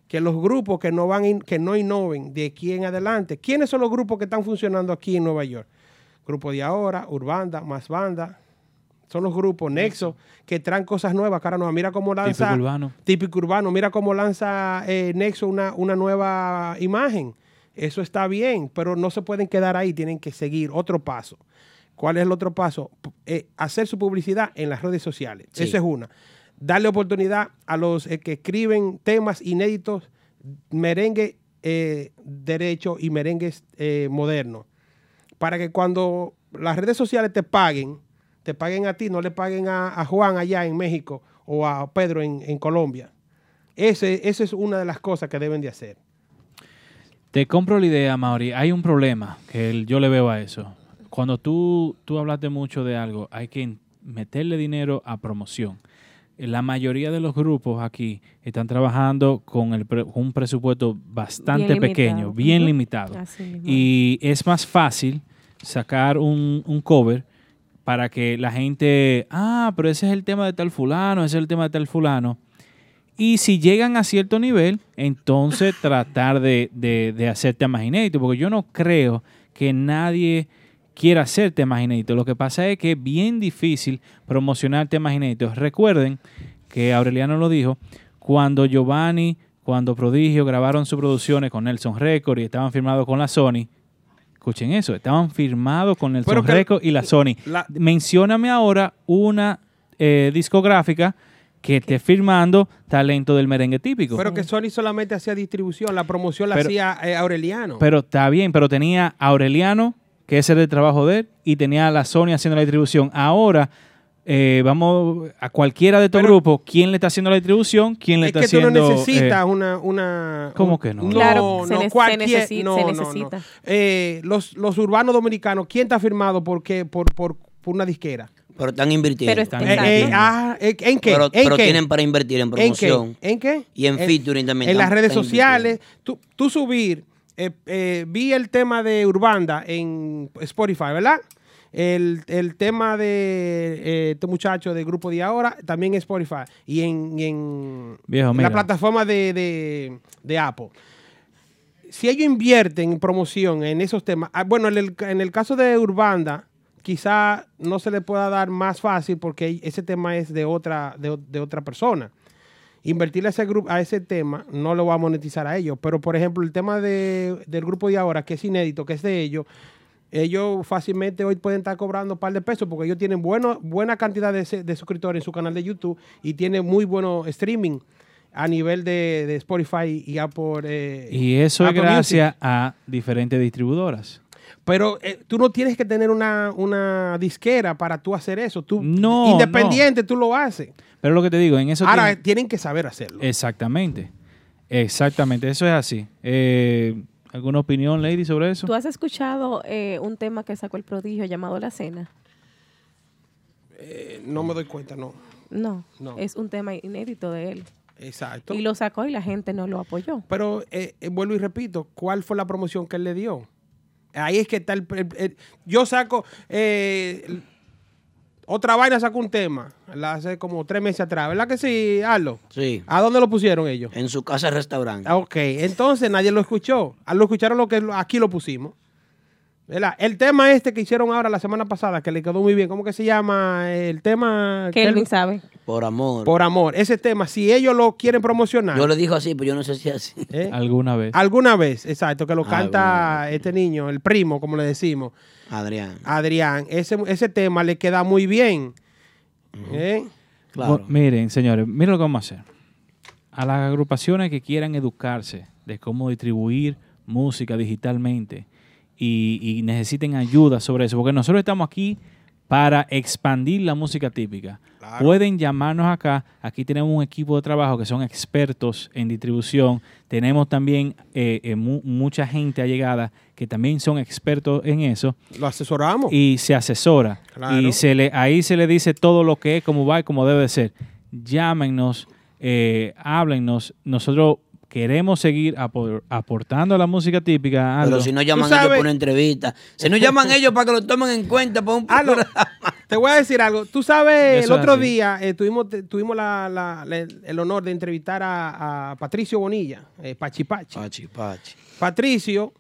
que los grupos que no van in- que no innoven de aquí en adelante. ¿Quiénes son los grupos que están funcionando aquí en Nueva York? Grupo de ahora, Urbanda, Más Banda. Son los grupos Nexo que traen cosas nuevas, cara nueva. Mira cómo lanza Típico urbano. típico urbano. Mira cómo lanza eh, Nexo una, una nueva imagen. Eso está bien, pero no se pueden quedar ahí, tienen que seguir otro paso. ¿Cuál es el otro paso? Eh, hacer su publicidad en las redes sociales. Sí. Esa es una. Darle oportunidad a los eh, que escriben temas inéditos, merengue eh, derecho y merengues modernos. Para que cuando las redes sociales te paguen, te paguen a ti, no le paguen a, a Juan allá en México o a Pedro en, en Colombia. Ese, esa es una de las cosas que deben de hacer. Te compro la idea, Mauri. Hay un problema que el- yo le veo a eso. Cuando tú, tú hablaste mucho de algo, hay que meterle dinero a promoción. La mayoría de los grupos aquí están trabajando con el pre- un presupuesto bastante Bien limitado. pequeño, bien limitado. Y es más fácil sacar un, un cover para que la gente, ah, pero ese es el tema de tal fulano, ese es el tema de tal fulano. Y si llegan a cierto nivel, entonces tratar de, de, de hacer temas inéditos, porque yo no creo que nadie quiera hacer temas inéditos. Lo que pasa es que es bien difícil promocionar temas inéditos. Recuerden que Aureliano lo dijo, cuando Giovanni, cuando Prodigio grabaron sus producciones con Nelson Record y estaban firmados con la Sony, escuchen eso, estaban firmados con Nelson Pero que- y la Sony. la- Mencióname ahora una eh, discográfica que esté firmando talento del merengue típico. Pero que Sony solamente hacía distribución, la promoción la Pero- hacía eh, Aureliano. Pero está bien, pero tenía a Aureliano, que ese era el trabajo de él, y tenía a la Sony haciendo la distribución. Ahora, eh, vamos a cualquiera de estos grupos, ¿quién le está haciendo la distribución? ¿Quién le es está que tú haciendo? no necesitas eh, una, una... ¿Cómo que no? No, Claro, se no, se necesi- no, se no, no. necesita. Eh, los, los urbanos dominicanos, ¿quién está firmado por qué? Por, por, por una disquera. Pero están invirtiendo. Pero Están Eh, eh, ah, eh, ¿En qué? Pero, ¿En pero qué? tienen para invertir en ¿En qué? promoción. ¿En qué? Y en featuring también En las redes sociales. Tú, tú subir, eh, eh, vi el tema de Urbanda en Spotify, ¿verdad? El, el tema de eh, este muchacho del grupo de ahora también en Spotify y en, y en Viejo, en mira. la plataforma de, de- de Apple. Si ellos invierten en promoción en esos temas, ah, bueno, en el, en el caso de Urbanda, quizá no se le pueda dar más fácil porque ese tema es de otra, de, de otra persona. Invertirle a ese, grupo, a ese tema no lo va a monetizar a ellos. Pero, por ejemplo, el tema de- del grupo de ahora, que es inédito, que es de ellos, ellos fácilmente hoy pueden estar cobrando un par de pesos porque ellos tienen bueno, buena cantidad de, de suscriptores en su canal de YouTube y tienen muy bueno streaming a nivel de, de Spotify y Apple. eh, Y eso es gracias Music. a diferentes distribuidoras. Pero eh, tú no tienes que tener una, una disquera para tú hacer eso. Tú, No, independiente, tú lo haces. Pero lo que te digo, en eso Ahora tiene- tienen que saber hacerlo. Exactamente. Exactamente, eso es así. Eh, ¿Alguna opinión, Lady, sobre eso? ¿Tú has escuchado eh, un tema que sacó el prodigio llamado La Cena? Eh, no me doy cuenta, no. No, No. es un tema inédito de él. Exacto. Y lo sacó y la gente no lo apoyó. Pero eh, eh, vuelvo y repito, ¿cuál fue la promoción que él le dio? Ahí es que está el... el- el- yo saco... eh, el- otra vaina sacó un tema, la hace como tres meses atrás, ¿verdad que sí, Arlo? Sí. ¿A dónde lo pusieron ellos? En su casa restaurante. Ok, entonces nadie lo escuchó. Lo escucharon lo que aquí lo pusimos. ¿Verdad? El tema este que hicieron ahora la semana pasada, que le quedó muy bien, ¿cómo que se llama? El tema... Kelvin sabe. Por amor. Por amor. Ese tema, si ellos lo quieren promocionar. Yo le digo así, pero yo no sé si es así. ¿eh? Alguna vez. Alguna vez, exacto, que lo canta este niño, el primo, como le decimos. Adrián. Adrián. Ese, ese tema le queda muy bien. ¿Eh? Bu- miren, señores, miren lo que vamos a hacer. A las agrupaciones que quieran educarse de cómo distribuir música digitalmente y, y necesiten ayuda sobre eso, porque nosotros estamos aquí para expandir la música típica. Pueden llamarnos acá. Aquí tenemos un equipo de trabajo que son expertos en distribución. Tenemos también eh, eh, mu- mucha gente allegada que también son expertos en eso. Lo asesoramos. Y se asesora. Claro. Y se le, ahí se le dice todo lo que es, cómo va y cómo debe de ser. Llámenos, eh, háblennos. Nosotros queremos seguir apor- aportando a la música típica. Pero Aldo. si no llaman ellos por una entrevista. Si no llaman ellos para que lo tomen en cuenta para un programa. Te voy a decir algo. Tú sabes, Eso el otro día eh, tuvimos, tuvimos la- la- la- el honor de entrevistar a, a Patricio Bonilla, eh, Pachi Pachi. Pachi Pachi. Patricio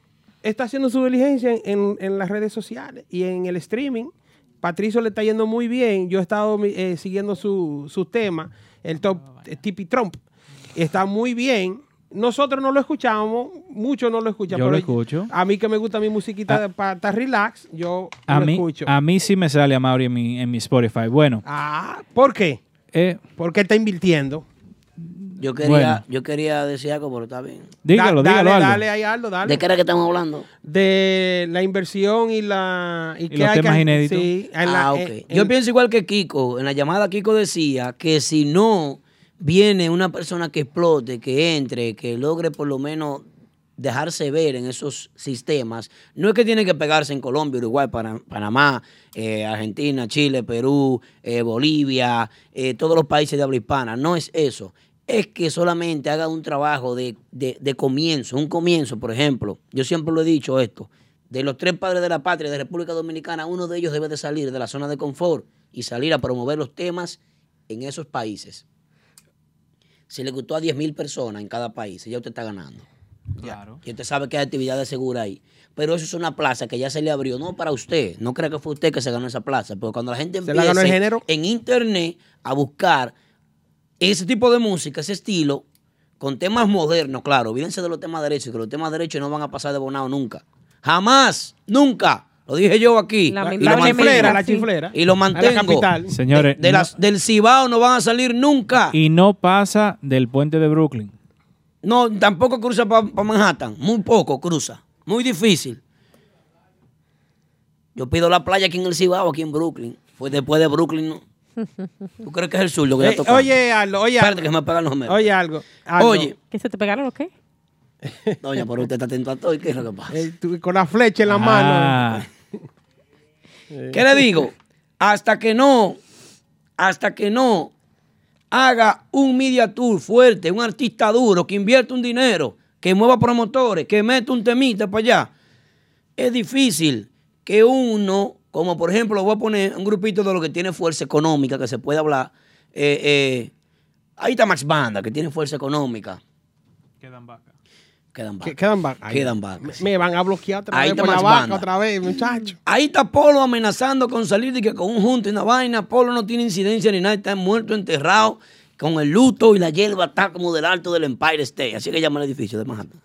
está haciendo su diligencia en, en las redes sociales y en el streaming. Patricio le está yendo muy bien. Yo he estado eh, siguiendo su, su tema, el top eh, Tipi Trump. Está muy bien. Nosotros no lo escuchamos, muchos no lo escuchan. Yo lo pero escucho. A mí que me gusta mi musiquita para estar relax, yo a lo mí, escucho. a mí sí me sale a Mauri en mi, en mi Spotify. Bueno, Ah, ¿por qué? Eh, Porque está invirtiendo. Yo quería, Bueno. yo quería decir algo, pero está bien. dígalo, Da- dígalo, dale, Aldo. dale ahí, Aldo, dale. ¿De qué era que estamos hablando? De la inversión y la... Y, Y qué los hay temas que- inéditos. Sí, en la- ah, ok. en- Yo en- pienso igual que Kiko. En la llamada Kiko decía que si no viene una persona que explote, que entre, que logre por lo menos dejarse ver en esos sistemas, no es que tiene que pegarse en Colombia, Uruguay, Pana- Panamá, eh, Argentina, Chile, Perú, eh, Bolivia, eh, todos los países de habla hispana. No es eso. Es que solamente haga un trabajo de, de- de comienzo, un comienzo, por ejemplo. Yo siempre lo he dicho esto. De los tres padres de la patria de República Dominicana, uno de ellos debe de salir de la zona de confort y salir a promover los temas en esos países. Si le gustó a 10 mil personas en cada país, ya usted está ganando. Claro. Y usted sabe que hay actividades seguras ahí. Pero eso es una plaza que ya se le abrió, no para usted. No crea que fue usted que se ganó esa plaza. Porque cuando la gente ¿Se la ganó el empiece género? en internet a buscar ese tipo de música, ese estilo, con temas modernos, claro, olvídense de los temas derechos, que los temas derechos no van a pasar de bonado nunca. Jamás, nunca. Lo dije yo aquí. Lamentablemente, La chiflera, la chiflera. Y lo la mantengo. capital. Señores, De, de no- las, del Cibao no van a salir nunca. Y no pasa del puente de Brooklyn. No, tampoco cruza para Manhattan. Muy poco cruza. Muy difícil. Yo pido la playa aquí en el Cibao, aquí en Brooklyn. Fue después de Brooklyn, ¿no? ¿Tú crees que es el sur lo que Eh, ya tocó? oye, Aldo, oye. Espérate algo. que me pegan los gemelos. Oye, algo. Aldo. Oye. ¿Que se te pegaron o qué? Doña, pero usted está atento a todo. ¿Y qué es lo que pasa? Eh, tú con la flecha en la Ah, mano. ¿Qué le digo? Hasta que no, hasta que no haga un media tour fuerte, un artista duro, que invierta un dinero, que mueva promotores, que meta un temita para allá, es difícil que uno, como por ejemplo, voy a poner un grupito de lo que tiene fuerza económica, que se puede hablar. eh, eh, ahí está Max Banda, que tiene fuerza económica. Quedan vacas. Quedan vacas. Quedan me- vacas. Me van a bloquear otra Ahí vez está por la Max vaca Banda. otra vez, muchacho. Ahí está Polo amenazando con salir de que con un junto y una vaina. Polo no tiene incidencia ni nada, está muerto, enterrado, con el luto y la hierba está como del alto del Empire State. Así que llama el edificio de Manhattan.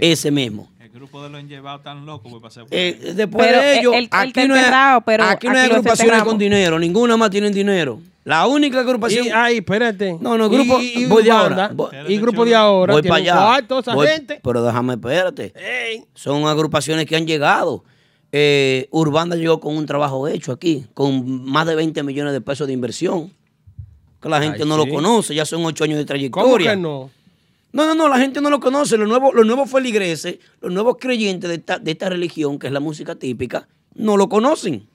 Ese mismo. El grupo de los enjevados tan locos pues, para hacer. Eh, después Pero, de ellos, el- el aquí, está no hay, pero aquí no hay agrupaciones con dinero, ninguna más tienen dinero. La única agrupación. Y, ay, espérate. No, no, grupo. Y, y voy de ahora. Voy- y grupo de ahora. Voy para allá. cuarto, esa Voy- gente. Pero déjame, espérate. Son agrupaciones que han llegado. Eh, Urbanda llegó con un trabajo hecho aquí, con más de 20 millones de pesos de inversión. Que la gente Ay, no sí. lo conoce, ya son ocho años de ¿Cómo trayectoria. que no? No, no, no, la gente no lo conoce. Los nuevos, los nuevos feligreses, los nuevos creyentes de esta, de esta religión, que es la música típica, no lo conocen.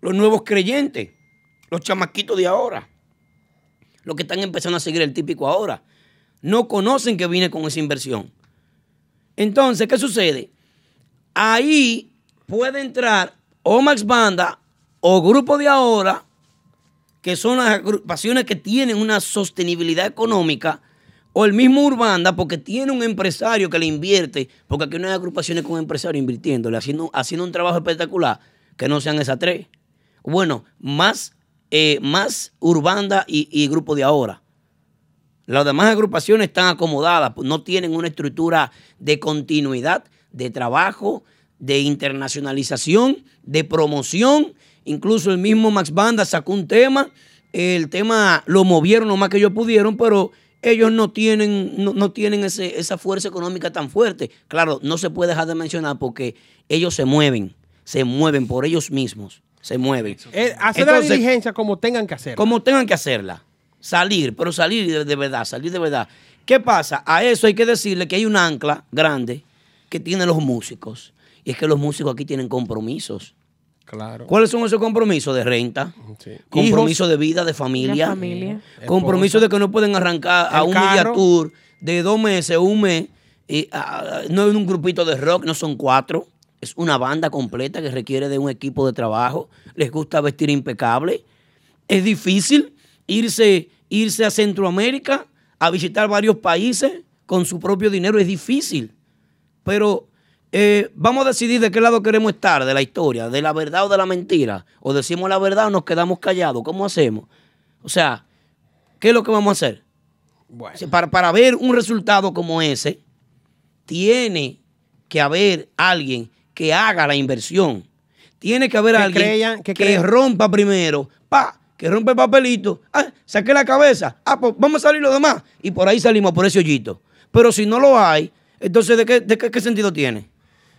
Los nuevos creyentes, los chamaquitos de ahora, los que están empezando a seguir el típico ahora, no conocen que viene con esa inversión. Entonces, ¿qué sucede? Ahí puede entrar o Max Banda o Grupo de Ahora, que son las agrupaciones que tienen una sostenibilidad económica, o el mismo Urbanda, porque tiene un empresario que le invierte, porque aquí no hay agrupaciones con empresarios invirtiéndole, haciendo, haciendo un trabajo espectacular, que no sean esas tres. Bueno, más, eh, más Urbanda y, Grupo de Ahora. Las demás agrupaciones están acomodadas, pues, no tienen una estructura de continuidad, de trabajo, de internacionalización, de promoción. Incluso el mismo Max Banda sacó un tema, el tema lo movieron lo más que ellos pudieron, pero ellos no tienen, no, tienen esa fuerza económica tan fuerte. Claro, no se puede dejar de mencionar porque ellos se mueven, se mueven por ellos mismos, se mueven. Eh, hacer la diligencia como tengan que hacer. como tengan que hacerla. Salir, pero salir de, de verdad, salir de verdad. ¿Qué pasa? A eso hay que decirle que hay un ancla grande que tienen los músicos. Y es que los músicos aquí tienen compromisos. Claro. ¿Cuáles son esos compromisos? De renta, compromiso de vida, de familia, compromiso de que no pueden arrancar a El un carro. media tour de dos meses, un mes. y, ah, no es un grupito de rock, no son cuatro. Es una banda completa que requiere de un equipo de trabajo. Les gusta vestir impecable. Es difícil irse, irse a Centroamérica a visitar varios países con su propio dinero. Es difícil. Pero eh, vamos a decidir de qué lado queremos estar de la historia, de la verdad o de la mentira. O decimos la verdad o nos quedamos callados. ¿Cómo hacemos? O sea, ¿qué es lo que vamos a hacer? Para, para ver un resultado como ese, tiene que haber alguien que haga la inversión. Tiene que haber Que alguien crean- que rompa primero. Pa, que rompe el papelito. Ah, saqué la cabeza. Ah, pues vamos a salir los demás. Y por ahí salimos por ese hoyito. Pero si no lo hay, entonces ¿de qué, de qué, qué sentido tiene?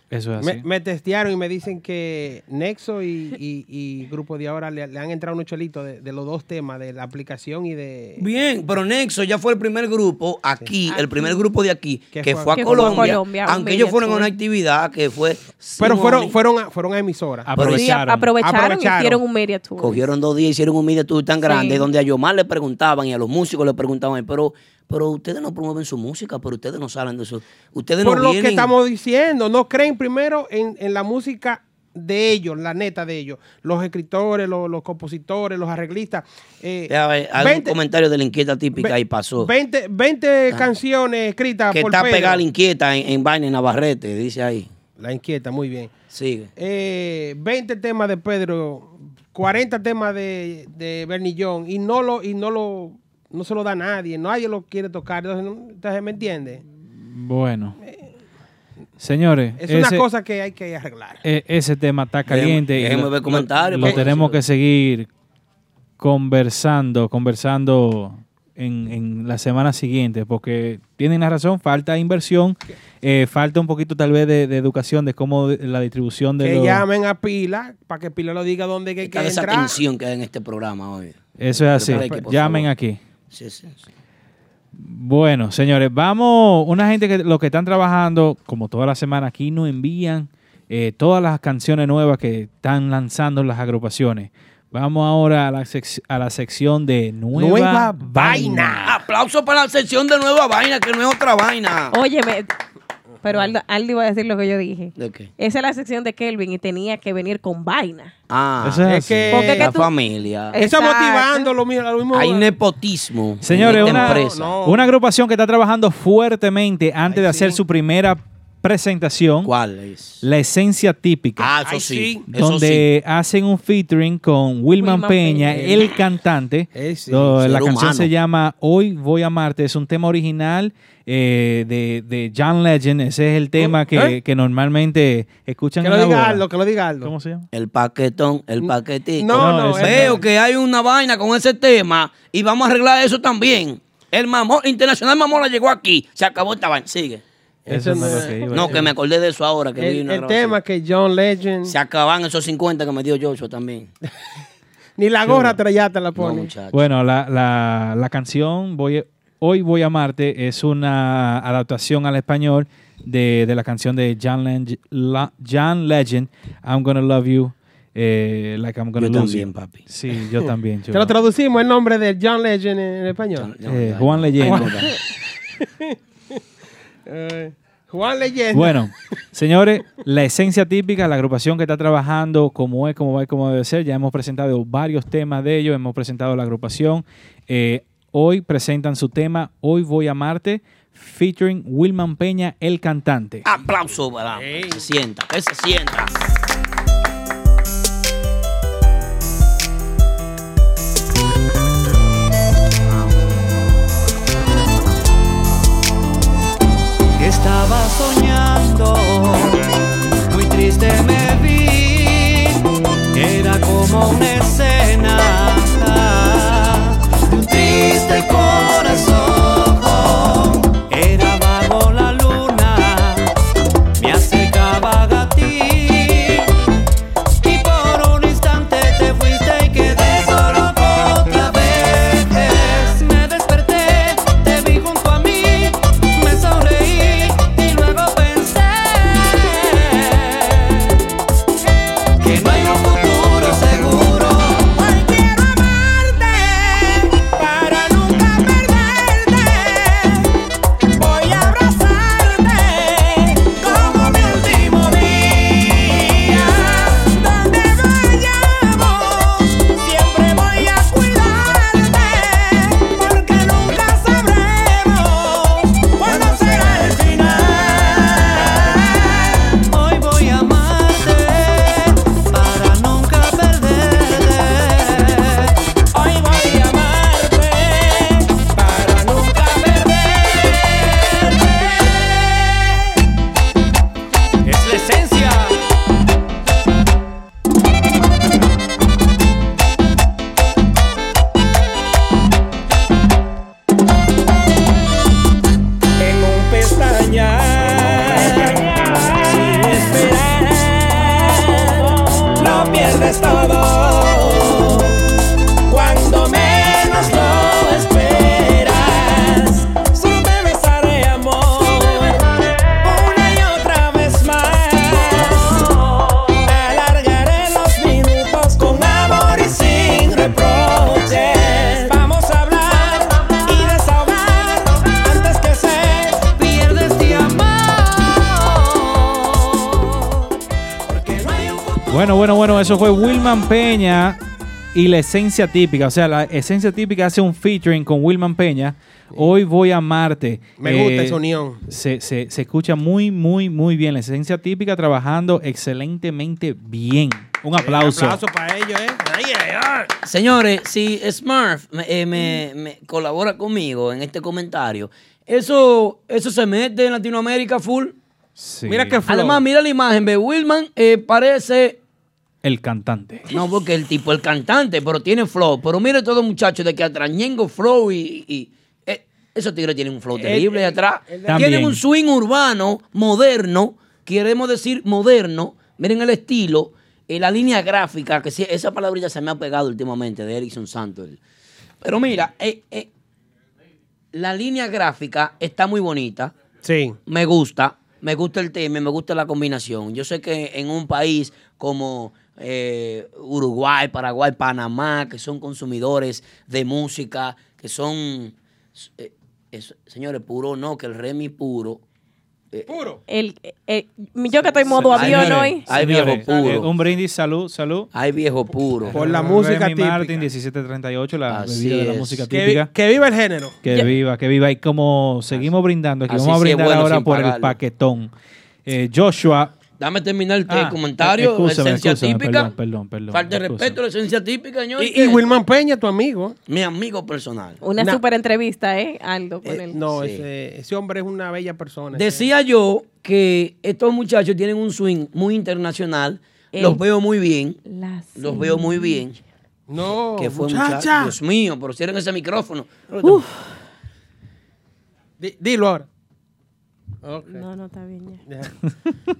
Eso es Me, me testearon y me dicen que Nexo y, y- y Grupo de Ahora le, le han entrado unos chelitos de, de los dos temas, de la aplicación y de... Bien, pero Nexo ya fue el primer grupo aquí, el primer grupo de aquí Que que, fue- fue, a que fue a Colombia, Colombia, un aunque ellos fueron a una actividad que fue Pero fueron, fueron, a, fueron a emisoras. Sí, a- aprovecharon, y hicieron un media tour. Cogieron dos días, hicieron un media tour tan grande Sí. donde a Yomar le preguntaban y a los músicos le preguntaban, pero, pero ustedes no promueven su música, pero ustedes no salen de eso. Ustedes Por no lo vienen. que estamos diciendo, no creen primero en, en la música de ellos, la neta de ellos. Los escritores, los, los compositores, los arreglistas. eh, eh, Hay 20 un comentario de la inquieta típica ahí pasó. 20, 20 canciones escritas que por está Pedro. pegada la inquieta en, en vaina Navarrete, dice ahí. La inquieta, muy bien. Sigue. Eh, 20 temas de Pedro, 40 temas de, de Bernillón y no lo y no lo no se lo da a nadie, nadie lo quiere tocar. Entonces, ¿no? Entonces, ¿me entiende? Bueno. Señores, Es una cosa que hay que arreglar. e- ese tema está caliente. y déjeme lo- ver comentarios, Lo, porque- tenemos que seguir conversando, conversando en, en la semana siguiente, porque tienen la razón, falta inversión, eh, falta un poquito tal vez de, de educación de cómo de- la distribución de Que los... llamen a Pila para que Pila lo diga dónde que hay que esa tensión que hay en este programa hoy. Eso es así. Que, Llamen aquí. Sí, sí, sí. Bueno, señores, vamos, una gente que los que están trabajando, como toda la semana aquí, nos envían eh, todas las canciones nuevas que están lanzando las agrupaciones. Vamos ahora a la, sec- a la sección de Nueva, Nueva Vaina. Aplauso para la sección de nueva vaina, que no es otra vaina. Óyeme, Pero Aldo, Aldo iba a decir lo que yo dije. Esa es la sección de Kelvin y tenía que venir con vaina. Ah, Eso es que Porque que la tú- familia. Eso motivando lo mismo. Lo mismo Hay nepotismo Señores, en una, empresa. no. una agrupación que está trabajando fuertemente antes de hacer su primera presentación, ¿Cuál es? La Esencia Típica. Ah, eso Ay, sí. Eso donde hacen un featuring con Wilman, Wilman Peña, Peña. el cantante. Eh, sí, la canción humano. se llama Hoy voy a amarte. Es un tema original eh, de, de John Legend. Ese es el tema que, ¿Eh? que normalmente escuchan Que lo diga boda. Aldo, que lo diga Aldo. ¿Cómo se llama? sí. El paquetón, el paquetico. No, No, no. Veo no. que hay una vaina con ese tema y vamos a arreglar eso también. El mamón, Internacional Mamona llegó aquí. Se acabó esta vaina. Sigue. Eso Ese no es que iba a No, que me acordé de eso ahora. Que vi El, una el grabación. tema que John Legend, Se acaban esos 50 que me dio Joshua también. ni la gorra ya te la pone. Bueno, la, la, la canción voy, Hoy voy a amarte es una adaptación al español de, de la canción de John, Leg- La- John Legend, I'm Gonna Love You, eh, Like I'm Gonna Yo Lose también, You. papi. Sí, yo también. Te lo traducimos el nombre de John Legend en, español. Eh, Juan Leyenda. Eh, Juan Legend. Bueno, señores, la esencia típica, la agrupación que está trabajando como es, como va y como debe ser. Ya hemos presentado varios temas de ellos, hemos presentado la agrupación. Eh, hoy presentan su tema Hoy voy a amarte, featuring Wilman Peña, el cantante. Aplauso para que se sienta, que se sienta. Estaba soñando, muy triste me vi. Era como una escena eso fue Wilman Peña y la esencia típica. O sea, la esencia típica hace un featuring con Wilman Peña. Hoy voy a amarte. Me gusta Eh, esa unión. Se, se- se escucha muy, muy, muy bien. La esencia típica trabajando excelentemente bien. Un aplauso. Un aplauso para ellos, ¿eh? Ay, ay, ay. Señores, si Smurf me, eh, me- me colabora conmigo en este comentario, eso, eso se mete en Latinoamérica full. Sí. Mira qué flow. Además, mira la imagen, ve Wilman eh, parece El cantante. No, porque el tipo, el cantante, pero tiene flow. Pero mire todo muchacho de que atrás, Ñengo flow y... y- eh, esos tigres tienen un flow terrible de atrás. También. Tienen un swing urbano, moderno, queremos decir moderno. Miren el estilo, eh, la línea gráfica, que sí, esa palabrilla se me ha pegado últimamente de Erickson Santos. Pero mira, eh, eh, la línea gráfica está muy bonita. Sí. Me gusta, me gusta el tema, y me gusta la combinación. Yo sé que en un país como eh, Uruguay, Paraguay, Panamá, que son consumidores de música, que son, eh, es- señores, puro no, que el Remy puro Puro. El, eh, yo que estoy en modo avión señores, hoy. Hay viejo puro. un brindis, salud, salud. Hay viejo puro. Por la música Remy típica. Martin, 1738, la Así bebida de la es. música típica. que viva el género. Que viva, que viva. Y como seguimos brindando, aquí Así vamos a sí es brindar bueno ahora por el paquetón. Eh, Joshua. Dame terminar el Ah, comentario. excúsame, esencia típica. Perdón, perdón, perdón. Falta de respeto a la esencia típica, señor. Y, y Wilman Peña, tu amigo. Mi amigo personal. Una Na- super entrevista, ¿eh? Aldo, con él. No, Sí. ese, ese hombre es una bella persona. Decía yo que estos muchachos tienen un swing muy internacional. Eh. Los veo muy bien. Los veo muy bien. No, que fue muchacha. muchacho. Dios mío, pero cierren ese micrófono. Di- dilo ahora. No, no, está bien ya.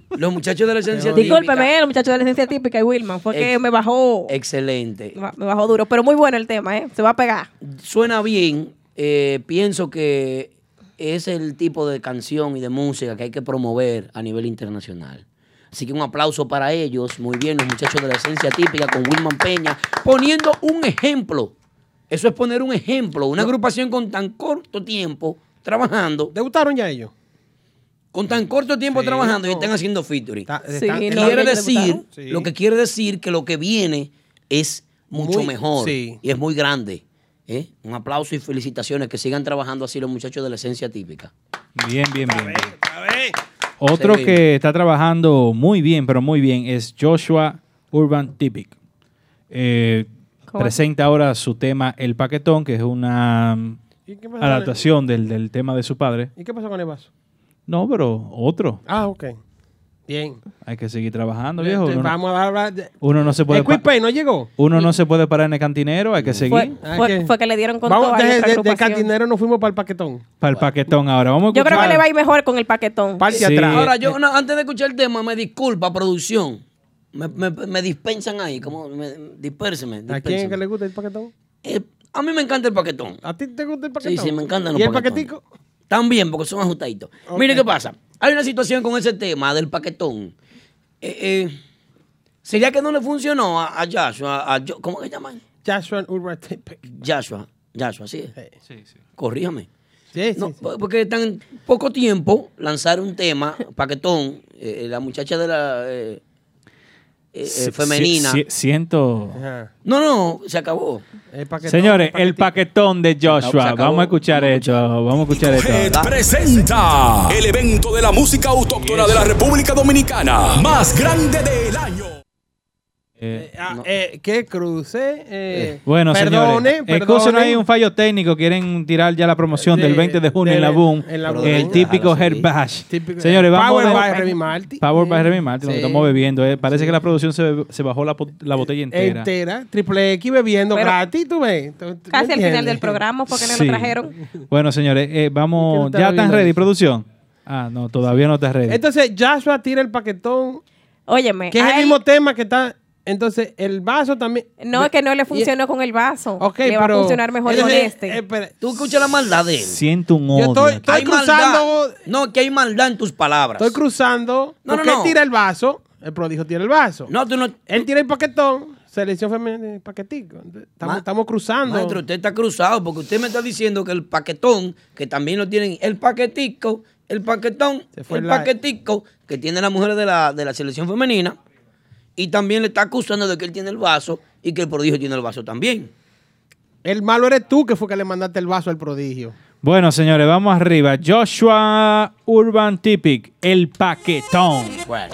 Los muchachos de la esencia típica. Discúlpeme, el muchacho de la esencia típica y Wilman. Fue que me bajó, Excelente. me bajó duro. Pero muy bueno el tema, ¿eh? Se va a pegar. Suena bien. eh, pienso que es el tipo de canción y de música que hay que promover a nivel internacional. Así que un aplauso para ellos. Muy bien, los muchachos de la esencia típica con Wilman Peña, poniendo un ejemplo. Eso es poner un ejemplo. Una agrupación con tan corto tiempo trabajando. ¿Debutaron ya ellos? Con tan corto tiempo Sí, trabajando y no. están haciendo featuring. Está- Sí, está- no, quiere ya decir. Sí. lo que quiere decir que lo que viene es mucho Muy- mejor sí. y es muy grande. ¿eh? Un aplauso y felicitaciones que sigan trabajando así los muchachos de la esencia típica. Bien, bien, bien. bien. A ver. Otro Seguimos. que está trabajando muy bien, pero muy bien, es Joshua Urban Typic. Eh, presenta ahora su tema El Paquetón, que es una ¿Y adaptación del, del tema de su padre. ¿Y qué pasó con el vaso? No, pero otro. Ah, ok. Bien. Hay que seguir trabajando, viejo. Entonces, Uno, vamos a hablar de... uno no se puede ¿El Quick pa- Pay no llegó? uno no se puede parar en el cantinero, hay que seguir fue, que- fue que le dieron con Vamos, todo a de, de- cantinero nos fuimos para el paquetón. para el paquetón ahora. Vamos a Yo creo que escuchar- le va a ir mejor con el paquetón. Parte Sí. atrás. Ahora, yo no, antes de escuchar el tema, me disculpa, producción. Me, me- me dispensan ahí, como me, dispérseme. ¿A quién es que le gusta el paquetón? Eh, a mí me encanta el paquetón. ¿A ti te gusta el Sí, paquetón? sí, me encantan los ¿Y el paquetico? También, porque son ajustaditos. Mire qué pasa. Hay una situación con ese tema del paquetón. Eh, eh, ¿Sería que no le funcionó a, a Joshua? a Jo- ¿Cómo que llaman? Joshua Urban. Joshua. Joshua, sí. Sí, sí. Corríjame. Sí, sí, No, sí. po- porque tan poco tiempo lanzar un tema, paquetón, eh, la muchacha de la eh, eh, Si- femenina. si- siento. Ajá. No, no, se acabó. El paquetón, Señores, el paquetón de Se Joshua. acabó. Vamos a escuchar Vamos esto. Vamos a escuchar esto. presenta el evento de la música autóctona de la República Dominicana, más grande del año. Eh, Ah, eh, ¿Qué cruce? Eh, Bueno, perdone, señores, perdone. ahí un fallo técnico. Quieren tirar ya la promoción De- del 20 de junio en la de- Boom. en la Boom. el típico seguir. Head Bash. Típico- Señores, vamos Power a by Remy Martin. Power by Remy Martin, lo Sí. estamos bebiendo. eh. Parece que la producción se, se bajó la, la botella entera. Entera. Triple X bebiendo Pero- gratis, tú ves. ¿Tú- tú Casi al final del programa porque no Sí. lo trajeron. Bueno, señores, eh, ¿Quién vamos. ¿Ya están ready, eso? producción? Ah, no, todavía no está ready. Entonces, Joshua tira el paquetón, Óyeme. que es el mismo tema que está. Entonces, el vaso también. No, es que no le funcionó con el vaso. Ok, le va a pero- funcionar mejor con Entonces, este. eh, espera, Tú escuchas la maldad de él. Siento un Yo odio. estoy- aquí. estoy Hay cruzando- maldad. No, que hay maldad en tus palabras. Estoy cruzando. No, no, porque no. él tira el vaso. El prodigio tira el vaso. No, tú no. Él tira el paquetón. Selección femenina el paquetico. Estamos, Ma- estamos cruzando. Maestro, usted está cruzado porque usted me está diciendo que el paquetón, que también lo tienen, el paquetico, el paquetón, el la- paquetico, que tiene las mujeres de la, de la selección femenina, y también le está acusando de que él tiene el vaso y que el prodigio tiene el vaso también. El malo eres tú que fue que le mandaste el vaso al prodigio. Bueno, señores, vamos arriba. Joshua Urban Typic, el paquetón. Bueno.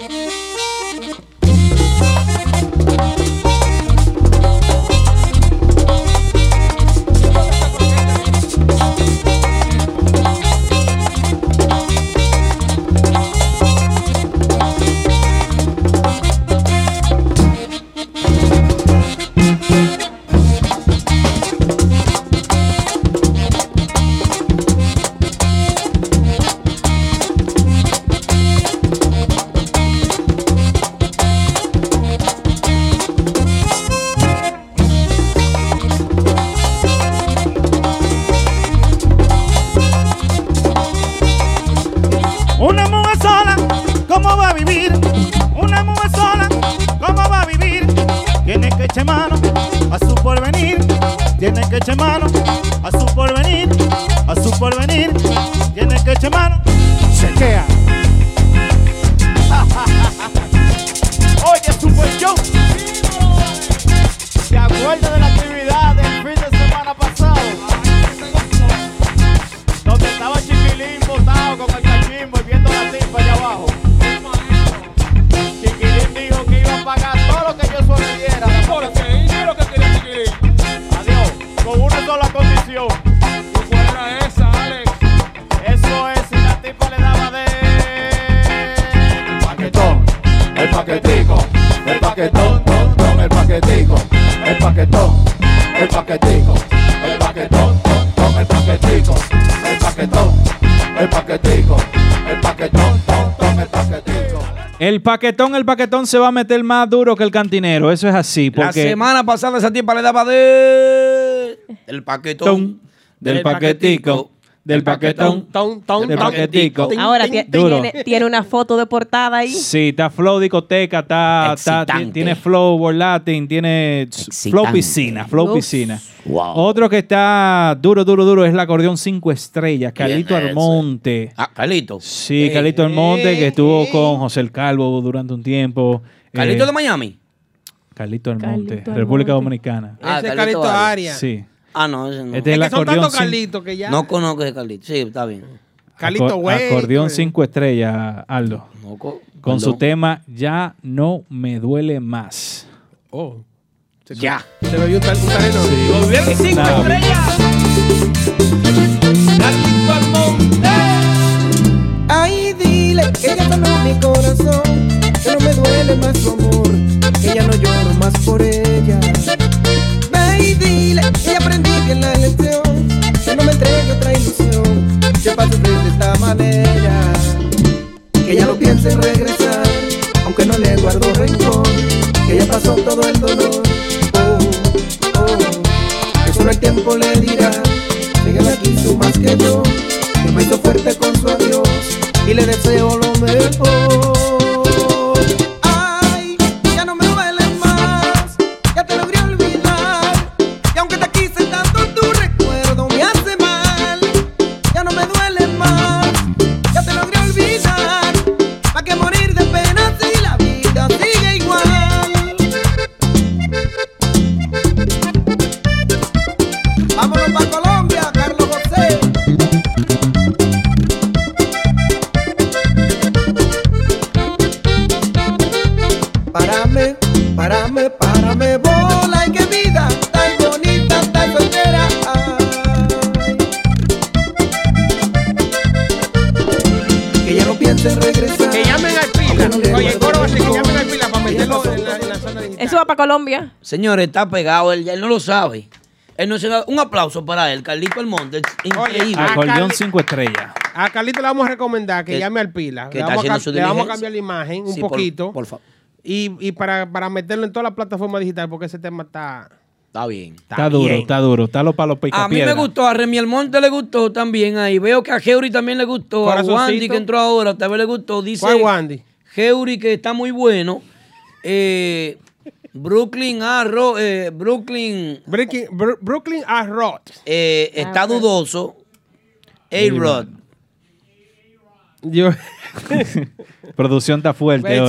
El paquetón, el paquetón se va a meter más duro que el cantinero. Eso es así. La Porque semana pasada esa tipa le daba de... El paquetón. del paquetico, del paquetón, del paquetico. Ahora tiene, tiene una foto de portada ahí. Sí, está flow discoteca, está, está- tiene flow world latin, tiene flow piscina, flow Uf. piscina. Otro que está duro, duro, duro es el acordeón 5 estrellas, Carlito es ese? Almonte. Ah, Carlito. Sí, Carlito Almonte, que estuvo con José el Calvo durante un tiempo. Carlito Eh, de Miami. Carlito Almonte, Carlito República Almonte. Dominicana. Ah, Ese es Carlito Carlito Arias. Arias. Sí. Ah, no, ese no. Este es Es el que son acordeón, tantos Carlitos que ya. No conozco ese Carlito. Sí, está bien. Carlito acor- Güey. acordeón pues. 5 estrellas, Aldo. No co- Con su perdón. tema Ya no me duele más. Oh. Se- Ya. Se lo dio un tal- un talento. Nah, Ay, dile que ella sanó mi corazón, que no me duele más su amor, que ya no lloro más por ella. Y dile que ya aprendí bien la lección, que no me entregue otra ilusión, para sufrir de esta manera. Que ya no piense en regresar, aunque no le guardo rencor, que ya pasó todo el dolor. Oh, oh, que solo el tiempo le dirá, que la quiso más que yo, que me hizo fuerte con su adiós y le deseo lo mejor. Colombia. Señores, está pegado, él, él no lo sabe. Él no se da- un aplauso para él, Carlito Almonte. es Increíble. Acordeón Carli- 5 estrellas. A Carlito le vamos a recomendar que, Que- llame al pila. que Le está vamos, a, haciendo su le vamos a diligencia. cambiar la imagen un Sí, por- poquito. por favor. Y, y para, para meterlo en todas las plataformas digitales, porque ese tema está. Está bien. Está duro, bien. está duro. Está lo para los A mí me gustó, a Remy Almonte le gustó también ahí. Veo que a Heuri también le gustó. A Corazoncito. Wandy que entró ahora también le gustó. Dice ¿Cuál Wandy? Heuri que está muy bueno. Eh, Brooklyn Arrow, eh, Brooklyn Brooklyn, Bru- Brooklyn a Rod. eh, está dudoso. A-Rod. Yo, Producción está fuerte hoy.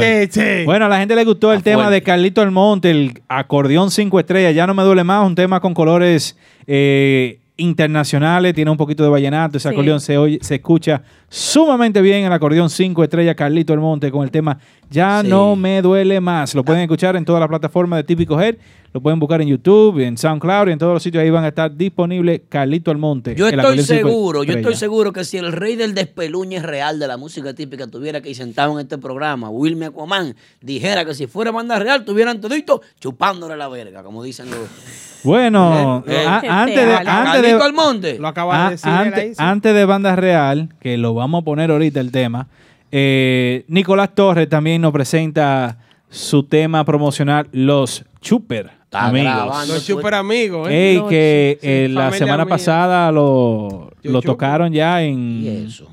Bueno, a la gente le gustó el tema de Carlito Almonte, el acordeón 5 estrellas. Ya no me duele más, un tema con colores eh, internacionales, tiene un poquito de vallenato. Ese Sí. acordeón se, oye, se escucha sumamente bien. El acordeón 5 estrellas, Carlito Almonte, con el tema Ya Sí. no me duele más. Lo pueden escuchar en todas las plataformas de Típico Head. Lo pueden buscar en YouTube, en SoundCloud y en todos los sitios. Ahí van a estar disponibles Carlito Almonte. Yo estoy seguro, yo estoy seguro que si el rey del despeluñe real de la música típica tuviera que ir sentado en este programa, Wilmer Aquaman, dijera que si fuera banda real, tuvieran todito chupándole la verga, como dicen los... Bueno, Eh, eh. a- antes de, Carlito antes de, Carlito Almonte. lo acaba Ah, de decir. ahí, sí. antes de Banda Real, que lo vamos a poner ahorita el tema, eh, Nicolás Torres también nos presenta su tema promocional Los Chuper Amigos. grabando. Los super amigos, ¿eh? Ey, que sí, eh, la semana mía. pasada lo, lo tocaron ya en... Y eso.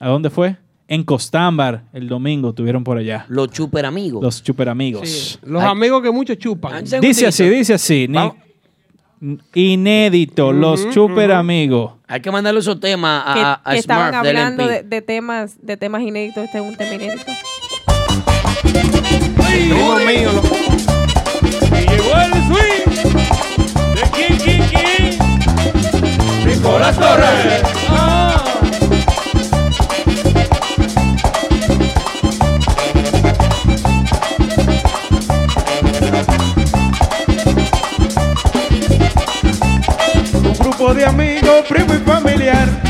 ¿A dónde fue? En Costámbar, el domingo, estuvieron por allá. Los chuper amigos. Los Chuper Amigos. Sí, Los Ay. amigos que muchos chupan. Dice así, dice así. Vamos. inédito, Los Chuper Amigos. Hay que mandarle esos temas que, a, a que estaban Smurf del hablando de, de temas de temas inéditos. Este es un tema inédito. Primo mío, lo- Y llegó el swing. ¿De quién, quién, quién? Nicolás Torres. Un grupo de amigos, primo y familiar.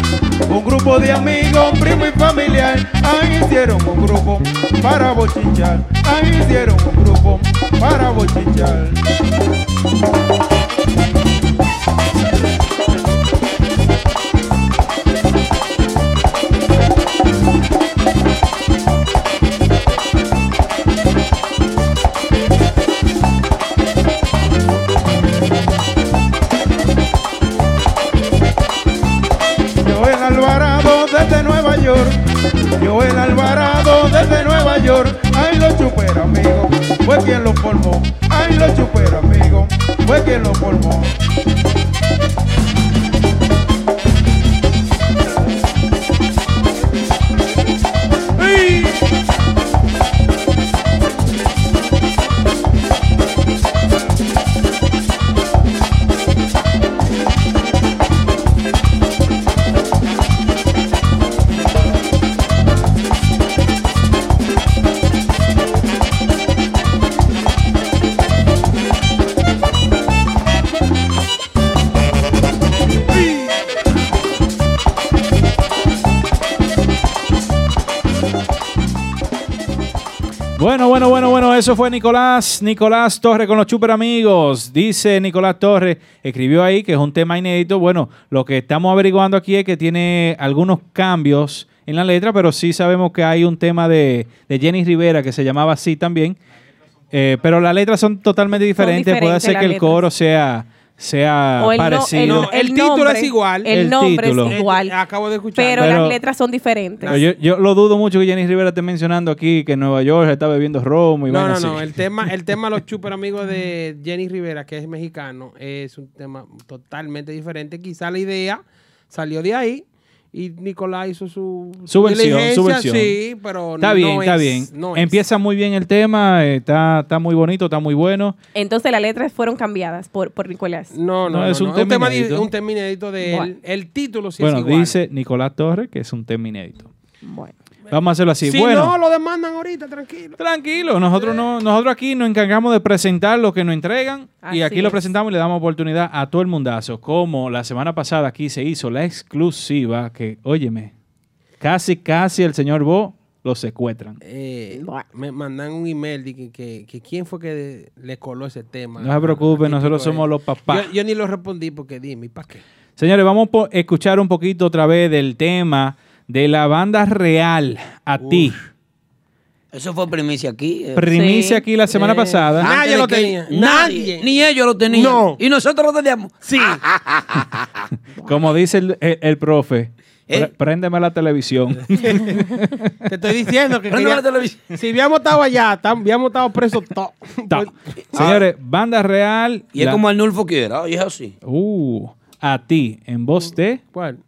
Un grupo de amigos, primo y familiar. Ahí hicieron un grupo para bochinchar. Ahí hicieron un grupo para bochinchar. Ay, los chuper amigos, fue quien lo formó. Ay, los chuper amigos, fue quien lo formó. Bueno, bueno, bueno, bueno, eso fue Nicolás, Nicolás Torre con los Super Amigos. Dice Nicolás Torre, escribió ahí que es un tema inédito. Bueno, lo que estamos averiguando aquí es que tiene algunos cambios en la letra, pero sí sabemos que hay un tema de, de Jenny Rivera que se llamaba así también. Eh, pero las letras son totalmente diferentes. Puede diferentes ser que el coro sea, sea O el no- parecido. el- el título nombre- es igual. El, El nombre título. es igual. Acabo de escuchar. Pero, Pero- las letras son diferentes. Yo, yo lo dudo mucho que Jenny Rivera esté mencionando aquí que en Nueva York está bebiendo romo y No, no, no. así. El tema, el tema Los Chuper Amigos de Jenny Rivera, que es mexicano, es un tema totalmente diferente. Quizá la idea salió de ahí y Nicolás hizo su, Su versión, su versión. Sí, pero Está no bien, está es- bien. no es. Empieza muy bien el tema, eh, está, está muy bonito, está muy bueno. Entonces las letras fueron cambiadas por, por Nicolás. No, no, No, no, es un no. tema di- inédito. un tema inédito de él. Bueno. El título sí bueno, es igual. dice Nicolás Torres que es un tema inédito. Bueno. Vamos a hacerlo así. si bueno, no, lo demandan ahorita, tranquilo. tranquilo, nosotros, no, nosotros aquí nos encargamos de presentar lo que nos entregan y aquí lo es. presentamos y le damos oportunidad a todo el mundazo. Como la semana pasada aquí se hizo la exclusiva que, óyeme, casi, casi el señor Bo lo secuestran. Eh, me mandan un email de que, que, que quién fue que le coló ese tema. No se preocupen, Aquí nosotros somos los papás. Yo, yo ni lo respondí porque dime, ¿para qué? Señores, vamos a escuchar un poquito otra vez del tema de la banda real a ti. Eso fue primicia aquí. eh. Primicia aquí la semana pasada. Antes Nadie lo tenía. Nadie. Nadie. Ni ellos lo tenían. No. Y nosotros lo teníamos. Sí. Como dice el, el- el profe, ¿Eh? préndeme la televisión. Te estoy diciendo que Prende quería- la televisión. si habíamos estado allá, tam- habíamos estado presos todos. Señores, banda real. Y es como Arnulfo quiera. Y es así. Uh, a ti, en voz de. ¿Cuál?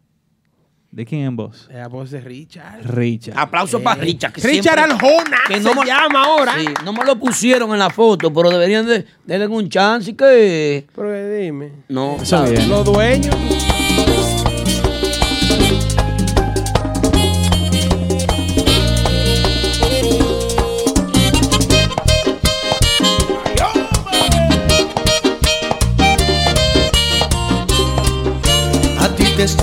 ¿De quién en voz? La voz de Richard. Richard. Aplauso Eh, para Richard. Que Richard siempre- Aljona, que se me- llama ahora. Sí, no me lo pusieron en la foto, pero deberían de darle un chance y que. Pero eh, dime. No. Los dueños.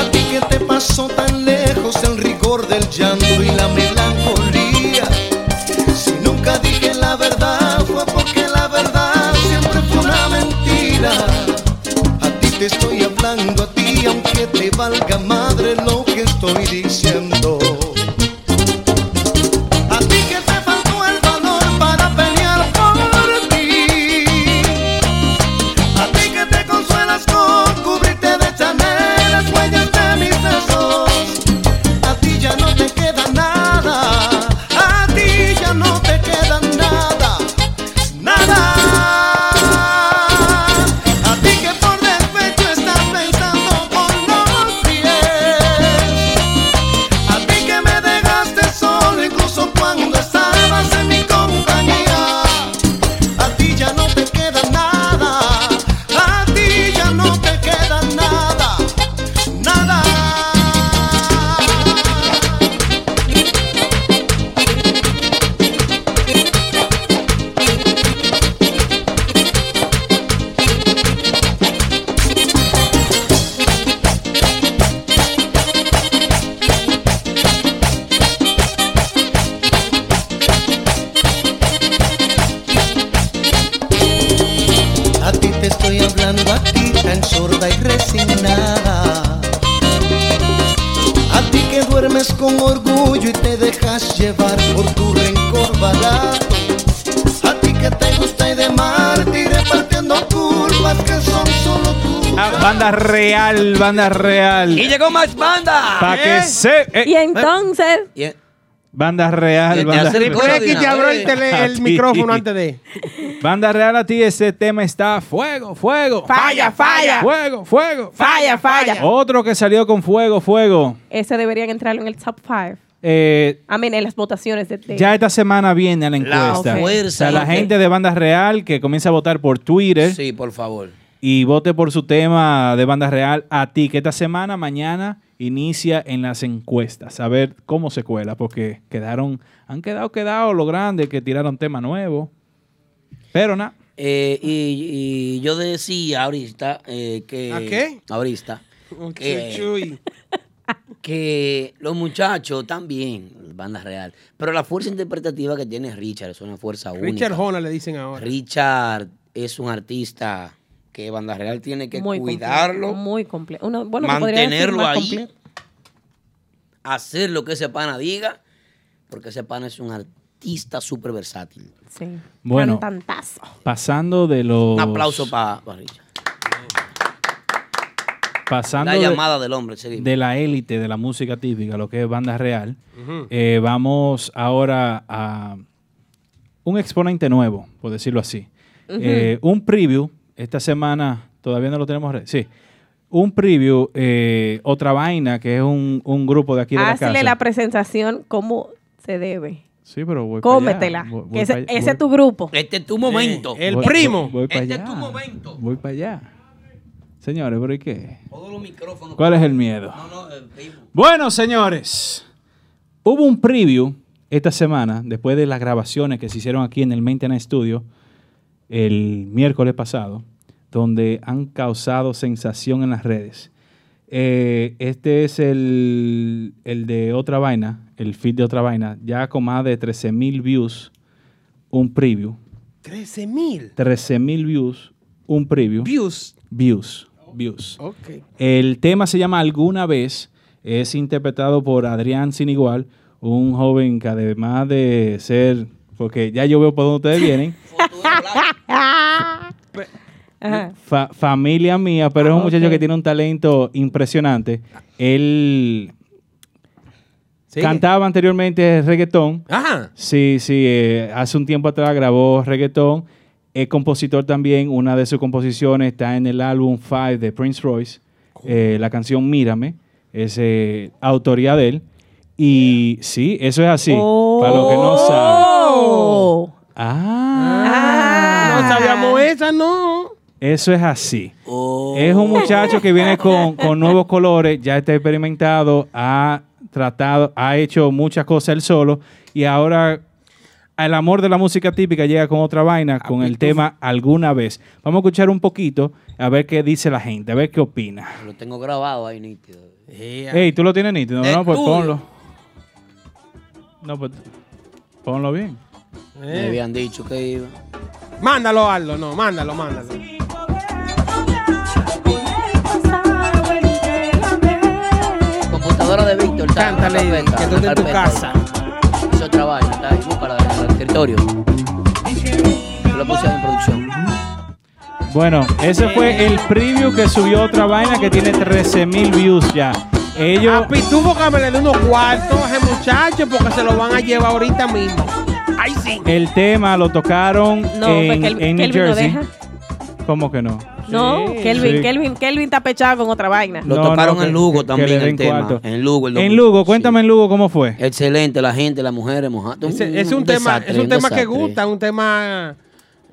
A ti que te pasó tan lejos el rigor del llanto y la melancolía. Si nunca dije la verdad fue porque la verdad siempre fue una mentira. A ti te estoy hablando a ti, aunque te valga madre lo que estoy diciendo. Banda real, banda real. Y llegó más banda. Para que se. eh, Y entonces, Banda real, banda hace real. te abrió el, tele- micrófono antes de. Banda real a ti, ese tema está fuego, fuego. Falla, falla. Fuego, fuego. falla, falla. Otro que salió con fuego, fuego. Ese deberían entrar en el top 5. Eh, mean, en las votaciones de, de- ya esta semana viene la encuesta. fuerza, o sea, la gente de Banda Real que comienza a votar por Twitter Sí, por favor. Y vote por su tema de Banda Real a ti, que esta semana, mañana, inicia en las encuestas. A ver cómo se cuela, porque quedaron, han quedado, quedado lo grande que tiraron tema nuevo. Pero nada. Eh, y, y yo decía ahorita eh, que... ¿A qué? Ahorita. Que- chuchuy. que los muchachos también, banda real, pero la fuerza interpretativa que tiene Richard es una fuerza única. Richard Hona le dicen ahora. Richard es un artista que banda real tiene que muy cuidarlo, completo, Muy completo. Bueno, mantenerlo ahí, completo. hacer lo que ese pana diga, porque ese pana es un artista súper versátil. Sí. Bueno. Cantantazo. Pasando de los... Un aplauso para Richard. Pasando La de- llamada del hombre, seguimos. de la élite de la música típica, lo que es banda real, eh, vamos ahora a un exponente nuevo, por decirlo así. Eh, un preview, esta semana, todavía no lo tenemos, re- sí. Un preview, eh, otra vaina, que es un, un grupo de aquí de la Hazle casa. la presentación como se debe. Sí, pero voy Cómetela. voy- voy ese, voy- es tu grupo. Este es tu momento. El voy- primo. Voy, para Este allá. es tu momento. Voy para allá. Señores, ¿pero y qué? Todos los micrófonos. ¿Cuál es el miedo? No, no, el primo. Bueno, señores, hubo un preview esta semana, después de las grabaciones que se hicieron aquí en el Maintenance Studio el miércoles pasado, donde han causado sensación en las redes. Eh, este es el, el de otra vaina, el feed de otra vaina, ya con más de 13 mil views, un preview. 13 mil 13 mil views, un preview. views. Views. Views. Ok. El tema se llama Alguna vez. Es interpretado por Adrián Sin Igual, un joven que además de ser, porque ya yo veo por dónde ustedes vienen. fa- familia mía, pero es un Ah, muchacho que tiene un talento impresionante. Él Sigue. cantaba anteriormente reggaetón. Ajá. Sí, sí, eh, hace un tiempo atrás grabó reggaetón. Es compositor también. Una de sus composiciones está en el álbum Five de Prince Royce. Eh, la canción Mírame. Es eh, autoría de él. Y sí, eso es así. Para los que no saben. Oh. Ah. No sabíamos esa, no. Eso es así. Oh. Es un muchacho que viene con, con nuevos colores, ya está experimentado, ha tratado, ha hecho muchas cosas él solo y ahora el amor de la música típica llega con otra vaina, con el tema Alguna vez. Vamos a escuchar un poquito a ver qué dice la gente, a ver qué opina. Lo tengo grabado ahí, nítido. Ey, ¿tú lo tienes nítido? No, pues ponlo. No, pues ponlo bien. Me habían dicho que iba. Mándalo, Aldo. No, mándalo, mándalo. Computadora de Víctor. está en Cántale, que tú en tu casa. otra vaina, está ahí, búscala en el escritorio. Yo lo puse ahí en producción. Bueno, ese fue el preview que subió otra vaina que tiene 13 mil views ya. Ellos, A Pitufo que me le dé unos cuartos a ese muchacho porque se lo van a llevar ahorita mismo. Ay, sí. el tema lo tocaron No, en, porque Kel- en New Kelvin no Jersey. deja. ¿Cómo que no? No, Kelvin, Sí. Kelvin, Kelvin está pechado con otra vaina. Lo No, tocaron no, que- en Lugo que también el tema. cuarto. En Lugo. el En. Lugo, cuéntame en Lugo cómo fue. Excelente, la gente, las mujeres mojadas. Ese- es un tema, desastre, es un tema que gusta, un tema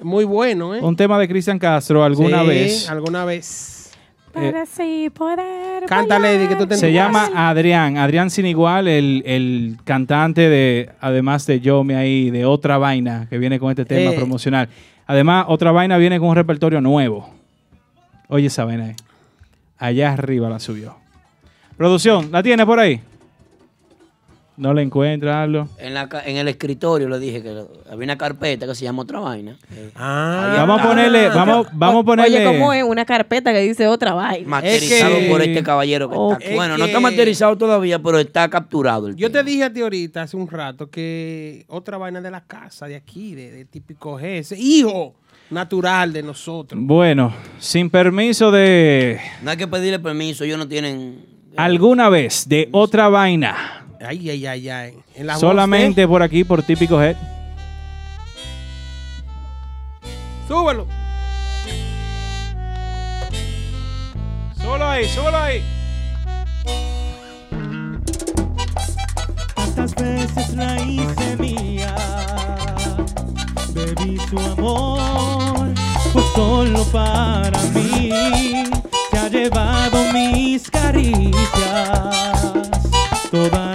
muy bueno, ¿eh? Un tema de Cristian Castro alguna Sí, vez. Alguna vez. Para así poder. Canta, Lady, que tú te Se llama Adrián, Adrián Sin Igual, el, el cantante de, además de Yo Me ahí, de otra vaina que viene con este tema Eh. promocional. Además, otra vaina viene con un repertorio nuevo. Oye esa vaina ahí. Allá arriba la subió. Producción, ¿la tiene por ahí? No le encuentra algo. En, la, ca- en el escritorio le dije que lo- había una carpeta que se llama otra vaina. Eh, Ah. ahí Vamos a ponerle, vamos, vamos a ponerle. Oye, ¿cómo es? Una carpeta que dice otra vaina. Materializado Es que- por este caballero que está. Bueno, Es no está que- materializado todavía, pero está capturado. El Yo te dije a ti ahorita, hace un rato, que otra vaina de la casa, de aquí, de, de típico G, ese hijo natural de nosotros. Bueno, sin permiso de No hay que pedirle permiso, ellos no tienen. alguna vez de otra vaina. Ay, ay, ay, ay. En la voz Solamente por aquí, por típico head. Súbelo. Solo ahí, solo ahí. Tantas veces la hice mía, bebí su amor, pues solo para mí. Se ha llevado mis caricias, toda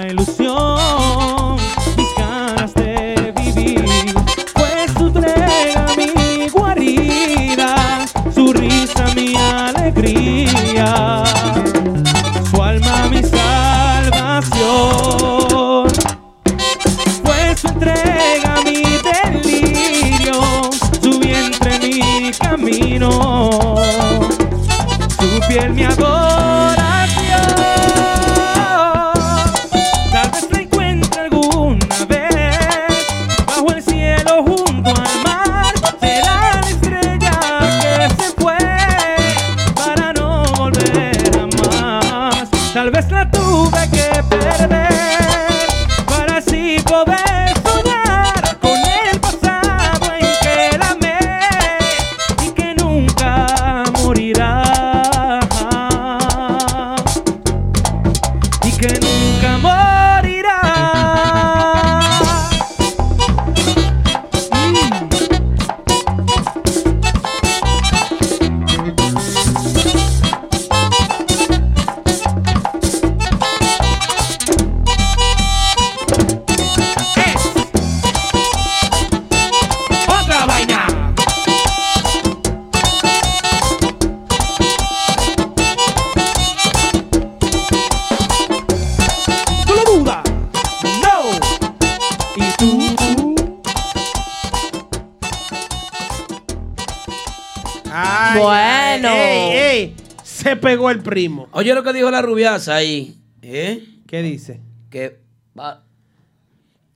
primo. Oye lo que dijo la rubiaza ahí. ¿Eh? ¿Qué dice? Que va-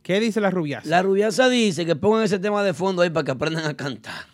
¿Qué dice la rubiaza? la rubiaza dice que pongan ese tema de fondo ahí para que aprendan a cantar.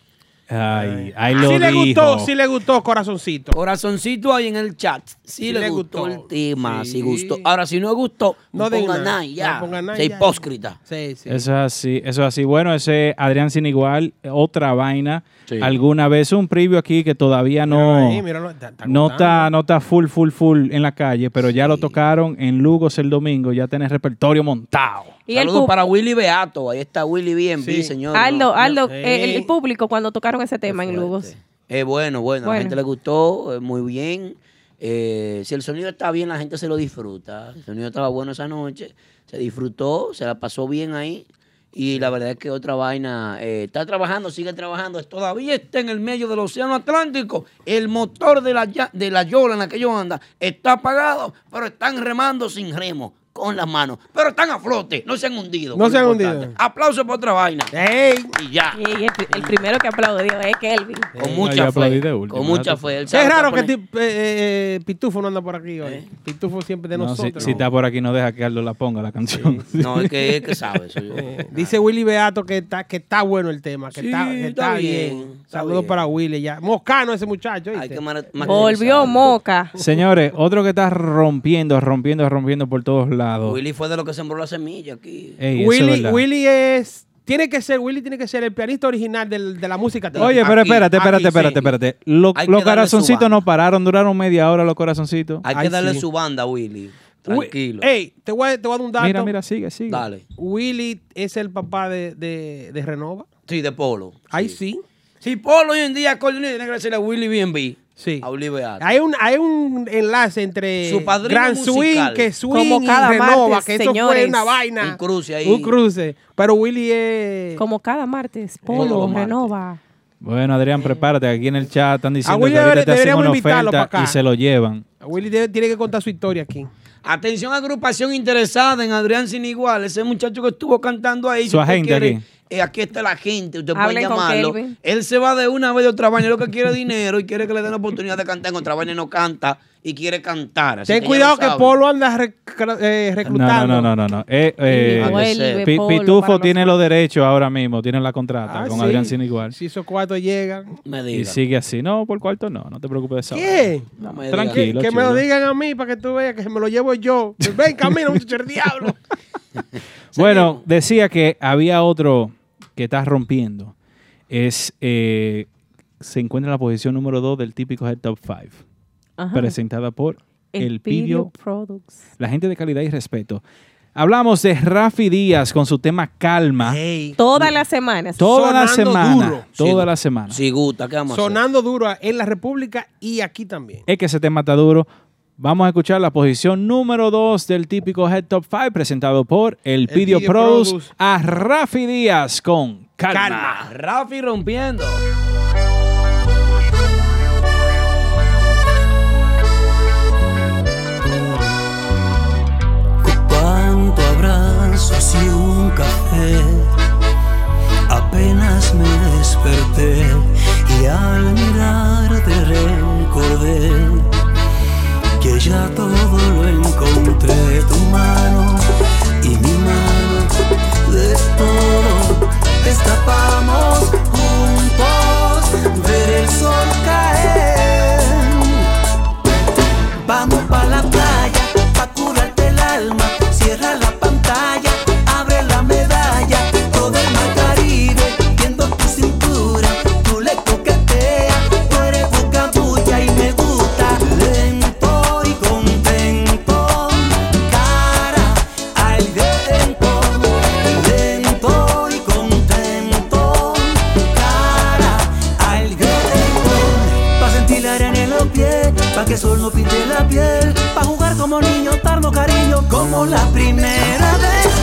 Ay, ahí lo Sí le dijo. gustó, sí le gustó, corazoncito. Corazoncito ahí en el chat. Sí, le, gustó, el tema, sí. gustó. Ahora, si no gustó, no, pongan nada, ya. no pongan nada Sea y ya. hipócrita. Sí, sí. Eso es así, eso es así. Bueno, ese Adrián Sin Igual, otra vaina. Sí. Alguna vez un preview aquí que todavía no, Míralo ahí, míralo, está- está no, está, no está full, full, full en la calle, pero ya lo tocaron en Lugos el domingo, ya tenés repertorio montado. Y el Saludos pu- para Willy Beato. Ahí está Willy bien, Sí. señor. Aldo, No, Aldo, no. eh, el, el público cuando tocaron ese tema en Lugos. Eh, bueno, bueno, a la gente le gustó, eh, muy bien. Eh, si el sonido está bien, la gente se lo disfruta. El sonido estaba bueno esa noche, se disfrutó, se la pasó bien ahí. Y la verdad es que otra vaina, eh, está trabajando, sigue trabajando, todavía está en el medio del Océano Atlántico. El motor de la, de la yola en la que yo anda está apagado, pero están remando sin remo, con las manos. Pero están a flote, no se han hundido. No se han importante. hundido. Aplauso por otra vaina. ¡Ey! Y ya. Y el, el primero que aplaudió es Kelvin. Con mucha fe. Con mucha fe. Es raro que ti- eh, eh, Pitufo no anda por aquí hoy. Pitufo siempre de No, nosotros. si está por aquí, no deja que Aldo la ponga la canción. No, es que, es que sabe eso. yo. Eh, dice Willy Beato que está, que está bueno el tema, que, Sí, está, que está, está bien. Saludos para Willy ya. Moscano ese muchacho. Hay ¿oíste? que mar- Volvió Moca. Señores, otro que está rompiendo, rompiendo, rompiendo por todos lados. Willy fue de lo que sembró la semilla aquí. Ey, eso es Willy. Willy es. Tiene que ser, Willy tiene que ser el pianista original del- de la música. Oye, pero espérate, espérate, aquí, espérate, sí. espérate. Los corazoncitos no pararon, duraron media hora los corazoncitos. Hay que Ay, darle sí. su banda, Willy. Wi- Tranquilo. Ey, te voy, a- te voy a dar un dato. Mira, mira, sigue, sigue. Dale. Willy es el papá de, de, de Renova. Sí, de Polo. Ahí sí. Si Polo hoy en día coño, tiene que decirle a Willy B&B. Sí. A Beato. Hay un, hay un enlace entre Su padrino Gran musical. Swing, que Swing Como cada y Renova, martes, que eso fue una vaina. Un cruce ahí. Un cruce. Pero Willy es... Como cada martes, Polo, martes. renova. Bueno, Adrián, prepárate. Aquí en el chat están diciendo Willy que ahorita debería- te hacen deberíamos una invitarlo oferta para acá. y se lo llevan. Willy debe- tiene que contar su historia aquí. Atención, agrupación interesada en Adrián Sin Igual. Ese muchacho que estuvo cantando ahí. Su usted agente quiere, aquí. Eh, aquí está la gente, usted puede llamarlo. Él se va de una vez de otra vaina, lo que quiere es dinero y quiere que le den la oportunidad de cantar en otra vaina y no canta y quiere cantar. Así Ten cuidado que. Polo anda eh, No, reclutando. no, no, no, no. Eh, eh, Polo Pitufo tiene los derechos ahora mismo, tiene la contrata Ah, con sí. Adrián Sin Igual. Si esos cuartos llegan. Me Y sigue así. No, por cuarto no, no te preocupes de eso. ¿Qué? No me. Tranquilo. Que me lo digan a mí para que tú veas que me lo llevo yo. Ven, camina, muchacho, el diablo. Bueno, decía que había otro que está rompiendo. Es eh, se encuentra en la posición número 2 del típico Head Top 5, Ajá. presentada por El, Pidio, Products. la gente de calidad y respeto. Hablamos de Rafi Díaz con su tema Calma. Todas las semanas. Toda la sonando semana. duro. Toda la semana. Si gusta, ¿qué vamos a hacer? Sonando duro en la República y aquí también. Es que ese tema está duro. Vamos a escuchar la posición número 2 del típico Head Top 5 presentado por El Pidio Produce. a Rafi Díaz con Calma. Calma. Rafi rompiendo. Cuánto abrazos y un café. Apenas me desperté y al mirarte recordé que ya todo lo encontré. Tu mano y mi mano de todo destapamos juntos ver el sol caer. Vamos que sol no pinte la piel, pa' jugar como niño, darnos cariño como la primera vez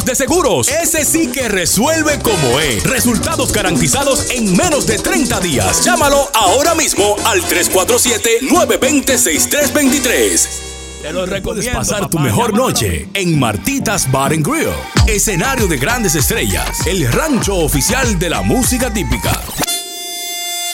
de seguros. Ese sí que resuelve como es. Resultados garantizados en menos de 30 días. Llámalo ahora mismo al 347-920-6323. Te lo Puedes pasar tu mejor noche en Martitas Bar and Grill, escenario de grandes estrellas, el rancho oficial de la música típica.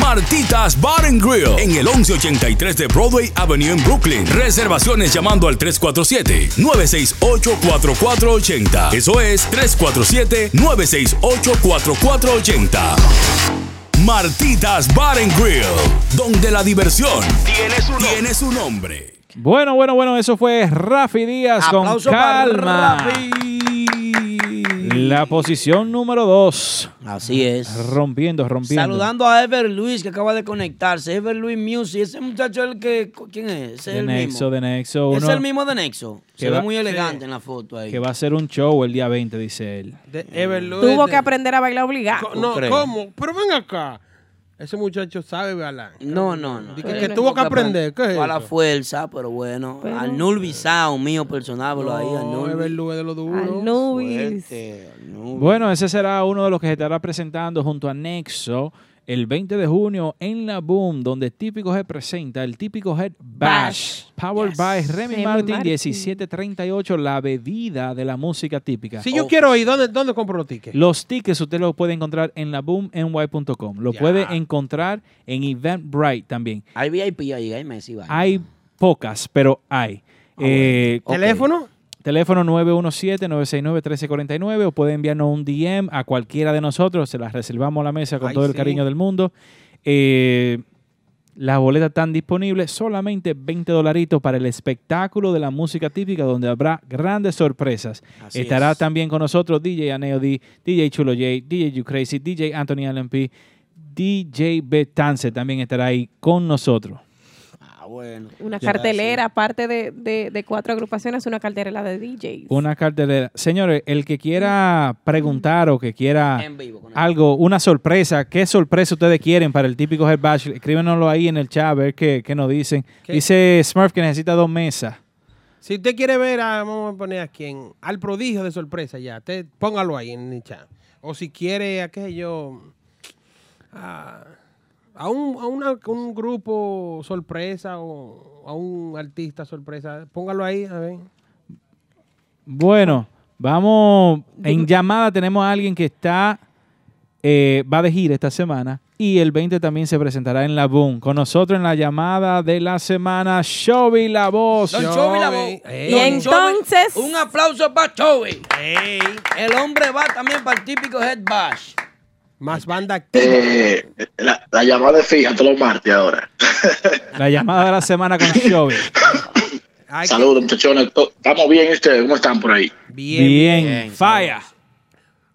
Martitas Bar and Grill en el 1183 de Broadway Avenue en Brooklyn. Reservaciones llamando al 347-968-4480. Eso es 347-968-4480. Martitas Bar and Grill, donde la diversión tiene su, tiene su nombre. Bueno, bueno, bueno, eso fue Rafi Díaz Aplauso con para calma. Rafi. La posición número 2. Así es. Rompiendo, rompiendo. Saludando a Ever Luis que acaba de conectarse. Ever Luis Music. Ese muchacho es el que. ¿Quién es? Es De el Nexo, mismo. de Nexo. Es el mismo de Nexo. que Se ve va- muy sí. elegante en la foto ahí. Que va a hacer un show el día 20, dice él. De Everluis, Tuvo de- que aprender a bailar obligado. No? ¿cómo? Pero ven acá. Ese muchacho sabe bailar. No, no, no. Dice que tuvo que aprender. ¿Qué es Fue a la eso? fuerza, pero bueno. Pero- Al Sound mío personal, velo ahí. Al No. Everluis de lo duro. Fuerte. Bueno, ese será uno de los que se estará presentando junto a Nexo el 20 de junio en la Boom, donde Típico Head presenta el Típico Head Bash, Bash. powered Yes. by Remy Remy Martin, Martin. 1738, la bebida de la música típica. Si yo quiero ir, ¿dónde, dónde compro los tickets? Los tickets usted los puede encontrar en la boomny.com. Lo puede encontrar en Eventbrite también. Hay VIP ahí, hay Messi. Hay pocas, pero hay. Eh, ok. ¿Teléfono? Teléfono 917-969-1349 o puede enviarnos un DM a cualquiera de nosotros. Se las reservamos a la mesa con Ay, todo el sí. cariño del mundo. Eh, las boletas están disponibles solamente 20 dolaritos para el espectáculo de la música típica donde habrá grandes sorpresas. Así Estará es. también con nosotros DJ Aneo D, DJ Chulo J, DJ You Crazy, DJ Anthony Allen P, DJ Betance también estará ahí con nosotros. Bueno. Una Ya, cartelera, aparte de, de- de cuatro agrupaciones, una cartelera de DJs. Una cartelera. Señores, el que quiera preguntar o que quiera vivo, algo, una sorpresa, ¿qué sorpresa ustedes quieren para el típico Head Bash? Escríbenoslo ahí en el chat a ver qué, qué nos dicen. ¿Qué? Dice Smurf que necesita dos mesas. Si usted quiere ver, a, vamos a poner aquí en, al prodigio de sorpresa ya, te, póngalo ahí en el chat. O si quiere aquello, a, a un, a una- un grupo sorpresa o a un artista sorpresa, póngalo ahí, a ver. Bueno, vamos. En llamada tenemos a alguien que está, eh, va de gira esta semana. Y el 20 también se presentará en la Boom. Con nosotros en la llamada de la semana, Shovy La Voz. Don Chovy la voz. Y entonces- Chovy, un aplauso para Chovy. El hombre va también para el típico Head Bash. Más banda activa. Eh, la, la llamada es fija todos los martes ahora. La llamada de la semana con Shovy. Saludos, muchachones. ¿Estamos bien ustedes? ¿Cómo están por ahí? Bien. Bien, falla.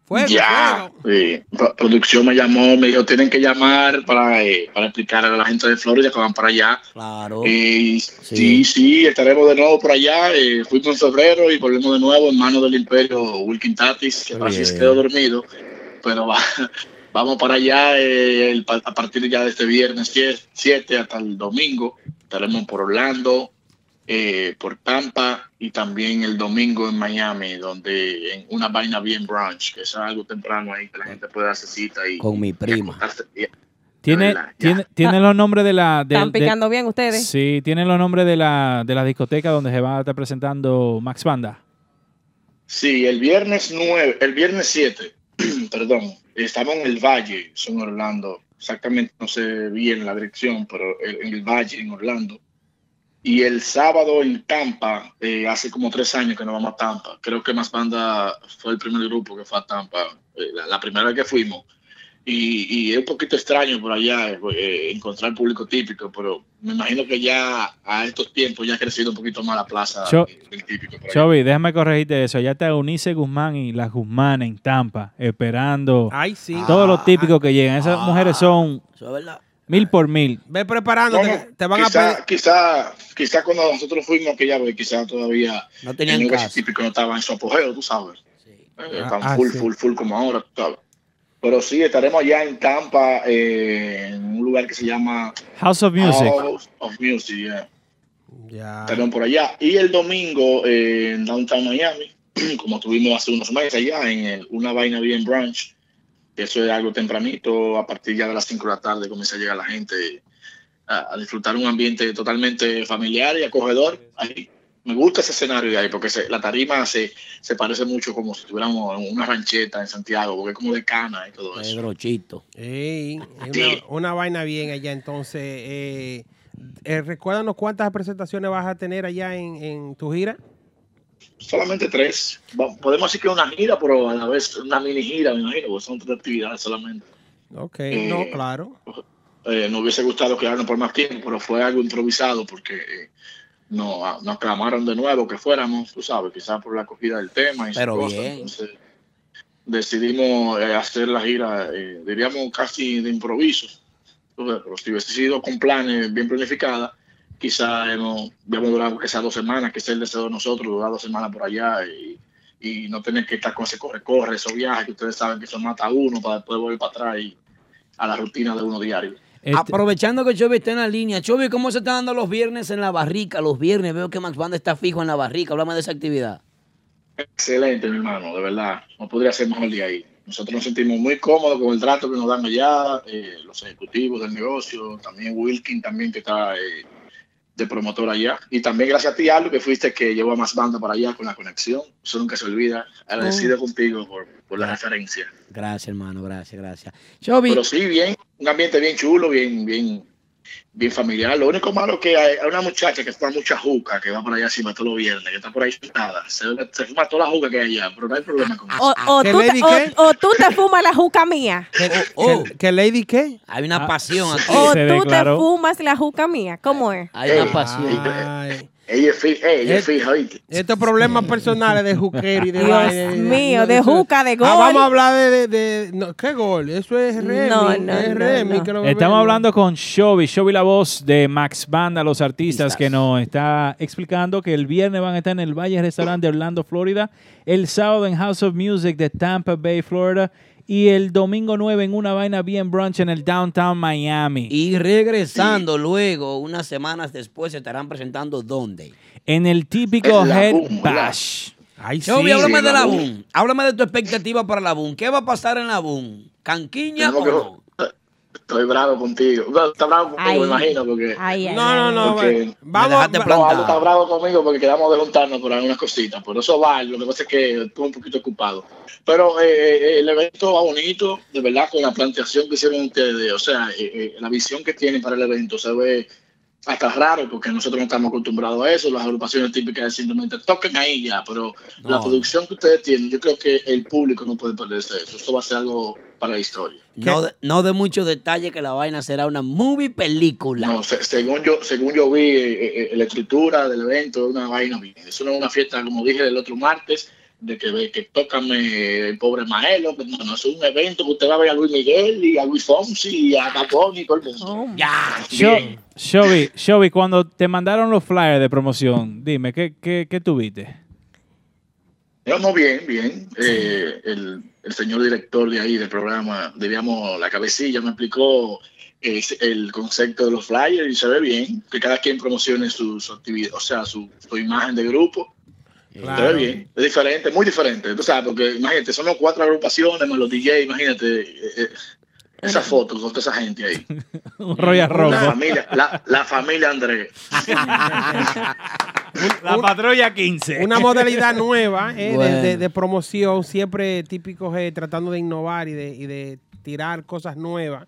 Fuego, ya. fuego. Sí. Pro- producción me llamó, me dijo, tienen que llamar para, eh, para explicar a la gente de Florida que van para allá. Claro. Y sí, sí, estaremos de nuevo por allá. Eh, fuimos en febrero y volvemos de nuevo en manos del imperio Wilkin Tatis, que que se bien. quedó dormido. Pero va- vamos para allá eh, el- a partir ya de este viernes 7 hasta el domingo. Estaremos por Orlando, eh, por Tampa y también el domingo en Miami, donde en una vaina bien brunch, que es algo temprano ahí, que la gente puede hacer cita y, Con mi prima. Y- Tiene, verdad, tiene, tiene los nombres de la. ¿Están de- picando bien ustedes? Sí, tienen los nombres de la, de la discoteca donde se va a estar presentando Max Banda. Sí, el viernes 9, el viernes 7, perdón, estamos en el Valle, son Orlando. Exactamente, no sé bien la dirección, pero en en el Valle, en Orlando. Y el sábado en Tampa, eh, hace como tres años que no vamos a Tampa. Creo que Más Banda fue el primer grupo que fue a Tampa, eh, la, la primera vez que fuimos. Y, y es un poquito extraño por allá eh, encontrar público típico, pero me imagino que ya a estos tiempos ya ha crecido un poquito más la plaza Cho- del típico. Chovy, déjame corregirte eso. Ya está Eunice Guzmán y la Guzmán en Tampa, esperando Ay, sí. todos los típicos que llegan. Esas mujeres son Eso es verdad. mil por mil. Ve preparándote, Bueno, te van a quizá, pedir. quizá, quizá cuando nosotros fuimos aquella vez, quizá todavía No tenían el típico no estaba en su apogeo, tú sabes. Eh, están Ah, full, sí. full, full como ahora, tú sabes. Pero sí, estaremos allá en Tampa, eh, en un lugar que se llama House of Music. House of Music, yeah. Estaremos por allá. Y el domingo eh, en Downtown Miami, como tuvimos hace unos meses allá, en el- una vaina bien brunch. Eso es algo tempranito, a partir ya de las 5 de la tarde comienza a llegar la gente a, a disfrutar un ambiente totalmente familiar y acogedor. Ahí, me gusta ese escenario de ahí, porque se- la tarima se, se parece mucho como si estuviéramos en una rancheta en Santiago, porque es como de cana y todo eso. Pedro Chito. Ey, es una, una vaina bien allá. Entonces, eh, eh, recuérdanos cuántas presentaciones vas a tener allá en, en tu gira. Solamente tres. Podemos decir que una gira, pero a la vez una mini gira, me imagino, porque son tres actividades solamente. Ok, Eh, no, claro. Eh, nos hubiese gustado quedarnos por más tiempo, pero fue algo improvisado porque no, ah, nos clamaron de nuevo que fuéramos, tú sabes, quizás por la acogida del tema y Pero cosas. bien. Entonces, decidimos eh, hacer la gira, eh, diríamos casi de improviso. Pero si hubiese sido con planes bien planificadas, quizás hemos, habíamos durado que sea dos semanas, que es el deseo de nosotros, durar dos semanas por allá y, y no tener que estar con ese corre-corre, esos viajes que ustedes saben que eso mata a uno para después volver para atrás y a la rutina de uno diario. Este, Aprovechando que Chovy está en la línea. Chovy, ¿cómo se está dando los viernes en la barrica? Los viernes veo que Max Banda está fijo en la barrica. Háblame de esa actividad. Excelente, mi hermano, de verdad. No podría ser mejor día ahí. Nosotros nos sentimos muy cómodos con el trato que nos dan allá, eh, los ejecutivos del negocio, también Wilkin, también que está eh, de promotor allá. Y también gracias a ti, Aldo, que fuiste que llevó a más banda para allá con la conexión. Eso nunca se olvida. Agradecido contigo por, por la referencia. Gracias, hermano. Gracias, gracias. Chovy, Pero sí, bien, un ambiente bien chulo, bien, bien, bien familiar. Lo único malo es que hay, hay una muchacha que fuma mucha juca, que va por allá encima todos los viernes, que está por ahí sentada. Se, se fuma toda la juca que hay allá, pero no hay problema con eso. O, o tú, te, o- o tú te fumas la juca mía. ¿Que, que Lady qué? Hay una pasión aquí. O tú te fumas la juca mía. ¿Cómo es? Hay una pasión. Ella es fija, ella es Eh, fija, ¿oíste? Estos problemas personales de juquero y de Dios mío, de juca, de Ah, gol. vamos a hablar de... de, de- no, ¿Qué gol? Eso es Remy. No, no, es no, Remy no. que lo Estamos hablando con Shobi, Shobi la voz de Max Banda, los artistas que nos está explicando que el viernes van a estar en el Valle Restaurant de Orlando, Florida, el sábado en House of Music de Tampa Bay, Florida, y el domingo 9 en una vaina bien brunch en el Downtown Miami. Y regresando luego, unas semanas después, se estarán presentando ¿dónde? En el típico En Head Boom, ¿verdad? Bash. Chobi, háblame de la Boom. Háblame de tu expectativa para la Boom. ¿Qué va a pasar en la Boom? ¿Canquiña o no? Estoy bravo contigo. Está bravo conmigo, Ay. me imagino, porque... Ay, ay, No, no, no. porque- Vamos. No, está bravo conmigo porque quedamos de juntarnos por algunas cositas. Por eso va, lo que pasa es que estuve un poquito ocupado. Pero eh, eh, el evento va bonito, de verdad, con la planteación que hicieron ustedes. O sea, eh, eh, la visión que tienen para el evento se ve hasta raro porque nosotros no estamos acostumbrados a eso. Las agrupaciones típicas simplemente toquen ahí ya, pero la producción que ustedes tienen, yo creo que el público no puede perderse eso. Esto va a ser algo para la historia. No de, no de mucho detalle que la vaina será una movie película. No, se- según yo, según yo vi, eh, eh, la escritura del evento es una vaina. Eso no es una fiesta, como dije el otro martes, de que, que tocan eh, el pobre Maelo. que No, no, es un evento que usted va a ver a Luis Miguel y a Luis Fonsi y a Capón y todo el mundo. Ya. Sho- Shobi, Shobi, cuando te mandaron los flyers de promoción, dime, ¿qué, qué, qué tuviste? Vamos bien, bien. Eh, el, el señor director de ahí del programa, digamos, la cabecilla me explicó eh, el concepto de los flyers y se ve bien, que cada quien promocione su, su actividad, o sea, su, su imagen de grupo. Se ve bien, es diferente, muy diferente. Tú sabes, porque imagínate, somos cuatro agrupaciones más los DJ, imagínate eh, eh, esa foto con toda esa gente ahí. Un Royal La familia, la, la familia Andrés. La patrulla 15. Una modalidad nueva eh, de- Bueno. de, de promoción, siempre típico eh, tratando de innovar y de, y de tirar cosas nuevas.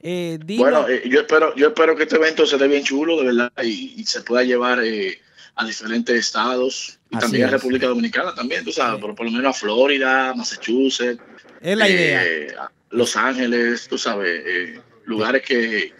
Eh, dime- Bueno, eh, yo espero, yo espero que este evento se dé bien chulo, de verdad, y, y se pueda llevar eh, a diferentes estados y Así también a. República Dominicana también, tú sabes, por, por lo menos a Florida, Massachusetts, es la idea. eh, Los Ángeles, tú sabes, eh, lugares que,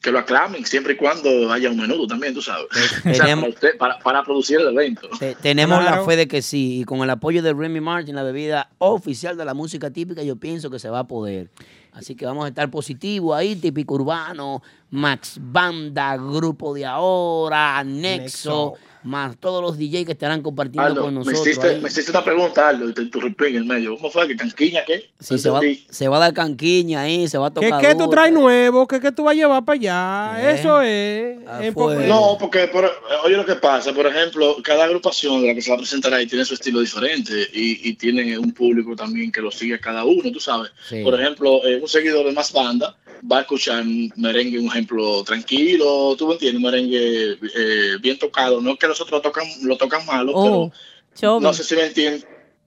que lo aclamen siempre y cuando haya un menudo también, tú sabes. O sea, tenemos- para, usted- para, para producir el evento. Te- tenemos Claro. la fe de que sí, y con el apoyo de Remy Martin, la bebida oficial de la música típica, yo pienso que se va a poder. Así que vamos a estar positivos ahí, típico urbano, Max Banda, Grupo de Ahora, Nexo, más todos los DJs que estarán compartiendo Aldo, con me nosotros. hiciste, ahí. me hiciste una pregunta, Aldo, y te interrumpí en el medio. ¿Cómo fue que Canquiña qué? Sí, se va, se va a dar canquiña ahí, se va a ¿Qué, tocar. qué tú duro. traes nuevo? ¿Qué, qué tú vas a llevar para allá? Eh, Eso es. porque- No, porque por- oye lo que pasa, por ejemplo, cada agrupación de la que se va a presentar ahí tiene su estilo diferente y, y tiene un público también que lo sigue a cada uno, tú sabes. Sí. Por ejemplo, eh, un seguidor de más banda va a escuchar merengue, un ejemplo, tranquilo, tú me entiendes, merengue eh, bien tocado, no es que nosotros lo tocan, lo tocan malo, Oh, pero no sé si me entienden.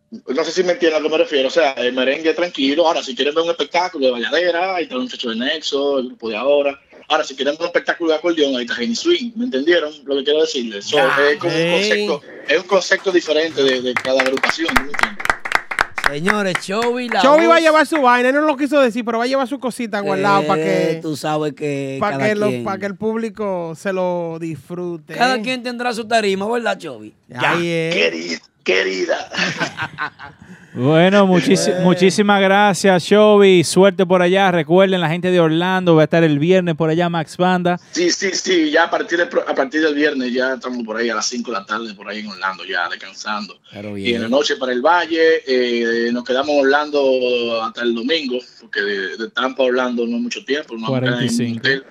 No sé si me entienden a lo que me refiero. O sea, el merengue tranquilo. Ahora, si quieren ver un espectáculo de valladera, ahí está el muchacho de Nexo, el grupo de ahora. Ahora, si quieren ver un espectáculo de acordeón, ahí está Jenny Swing. ¿Me entendieron lo que quiero decirles? So, es, como un concepto, es un concepto diferente de, de cada agrupación. ¿me entiendes? Señores, Chovy, la Chovy va a llevar su vaina, él no lo quiso decir, pero va a llevar su cosita guardado para Eh, que, Tú sabes que para que, quien- el público se lo disfrute. cada ¿eh? quien tendrá su tarima, ¿verdad, Chovy? Ahí es. Querida, querida. Bueno, muchis- muchísimas gracias, Shobi. Suerte por allá. Recuerden, la gente de Orlando va a estar el viernes por allá, Max Banda. Sí, sí, sí. Ya a partir, del pro- a partir del viernes ya estamos por ahí a las 5 de la tarde, por ahí en Orlando, ya descansando. Y en la noche para el Valle, eh, nos quedamos en Orlando hasta el domingo, porque de, de Tampa a Orlando no es mucho tiempo. nos quedamos en un 45. hotel.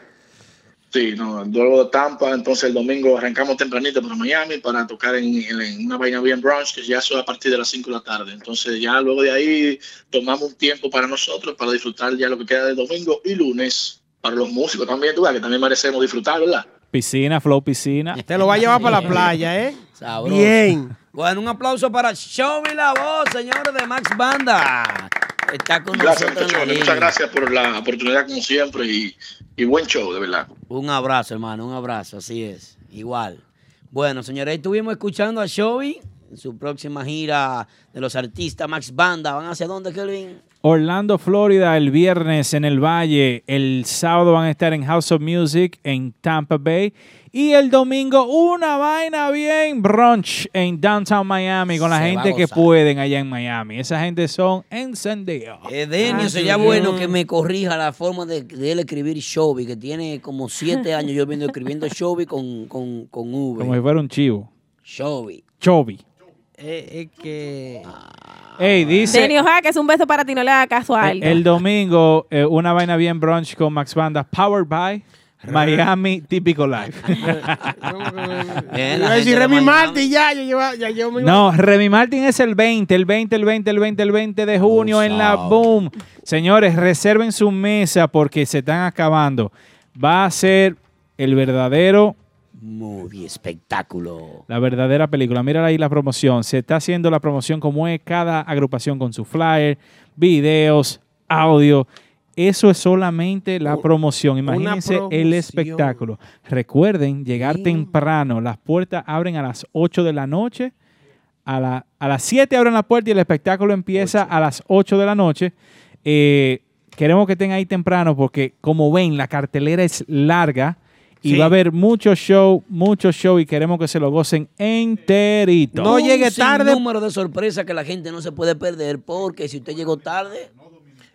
Sí, no, luego de Tampa, entonces el domingo arrancamos tempranito para Miami para tocar en, en- en una vaina bien brunch, que ya eso es a partir de las 5 de la tarde. Entonces ya luego de ahí tomamos un tiempo para nosotros, para disfrutar ya lo que queda de domingo y lunes. Para los músicos también, tú ves, que también merecemos disfrutar, ¿verdad? Piscina, flow piscina. Te lo va a llevar para la playa, ¿eh? Sabroso. Bien. Bueno, un aplauso para Chovy la voz, señores de Max Banda. Está con Gracias, nosotros en la. Muchas gracias por la oportunidad, como siempre, y, y buen show, de verdad. Un abrazo, hermano, un abrazo, así es. Igual. Bueno, señores, estuvimos escuchando a Showy en su próxima gira de los artistas Max Banda. ¿Van hacia dónde, Kelvin? Orlando, Florida, el viernes en el Valle. El sábado van a estar en House of Music en Tampa Bay. Y el domingo, una vaina bien brunch en Downtown Miami con la Se gente que pueden allá en Miami. Esa gente son encendidos. Edenio, Ah, Eh, sería sí. bueno que me corrija la forma de, de él escribir Showy, que tiene como siete años yo viendo escribiendo Showy con, con, con V. Como si fuera un chivo. Showy. Chovy. Eh, es que. Ey, dice. Denio Jaques, un beso para ti, no le haga caso a El, algo. el domingo, eh, una vaina bien brunch con Max Banda, powered by Miami Típico Live. Bien, decir Remy Martin, ya, yo llevo, ya llevo mi. No, Remy Martin es el 20, el 20, el 20, el 20, el 20 de junio en la Boom. Señores, reserven su mesa porque se están acabando. Va a ser el verdadero, Movie, espectáculo. la verdadera película. Mira ahí la promoción. Se está haciendo la promoción como es cada agrupación con su flyer, videos, audio. Eso es solamente la promoción. Imagínense el espectáculo. Recuerden llegar temprano. Las puertas abren a las 8 de la noche. A, la- a las 7 abren la puerta y el espectáculo empieza a las 8 de la noche. Eh, queremos que estén ahí temprano porque, como ven, la cartelera es larga y Sí. va a haber mucho show, mucho show y queremos que se lo gocen enterito. Un número de sorpresa que la gente no se puede perder porque si usted llegó tarde,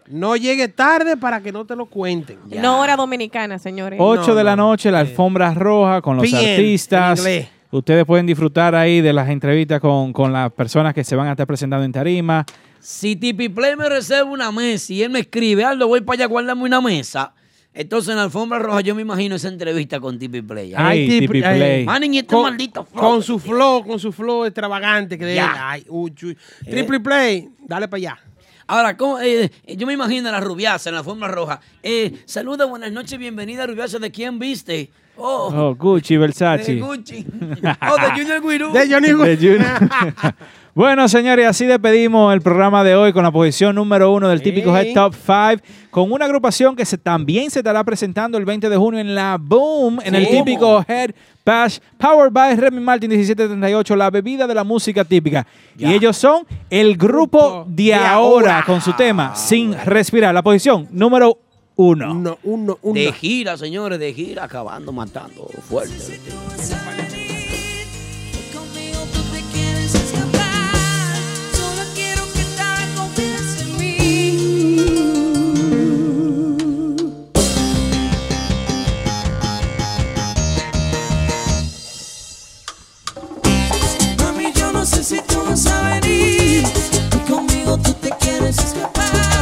No llegue tarde para que no te lo cuenten. No hora dominicana, señores. 8 de la noche, la alfombra roja con los PM, en artistas. Ustedes pueden disfrutar ahí de las entrevistas con, con las personas que se van a estar presentando en tarima. si Tipi Play me reserva una mesa y él me escribe, Aldo, voy para allá, guárdame una mesa. Entonces en la alfombra roja yo me imagino esa entrevista con Tipi Play. Ay, Tipi Play. Y este Con- maldito flow. Con su flow, con su flow extravagante que de él. Ay, uy, uy. Triple play, dale para allá. Ahora, ¿cómo, eh, yo me imagino a la rubiaza en la alfombra roja. Eh, saluda, buenas noches, bienvenida, rubiaza. ¿De quién viste? Oh, Oh, Gucci, Versace. de Gucci. oh, de Junior Guirú. De Johnny De Junior. bueno, señores, así despedimos el programa de hoy con la posición número uno del típico Head Top 5, con una agrupación que se, también se estará presentando el 20 de junio en la Boom, en el típico Head Bash, powered by Remy Martin 1738, la bebida de la música típica. Y ellos son el grupo de, ahora, con su tema Sin Respirar, la posición número uno. Uno, uno, uno. De gira, señores, de gira, acabando, matando, fuerte. Si tú vas a venir. Y conmigo tú te quieres escapar.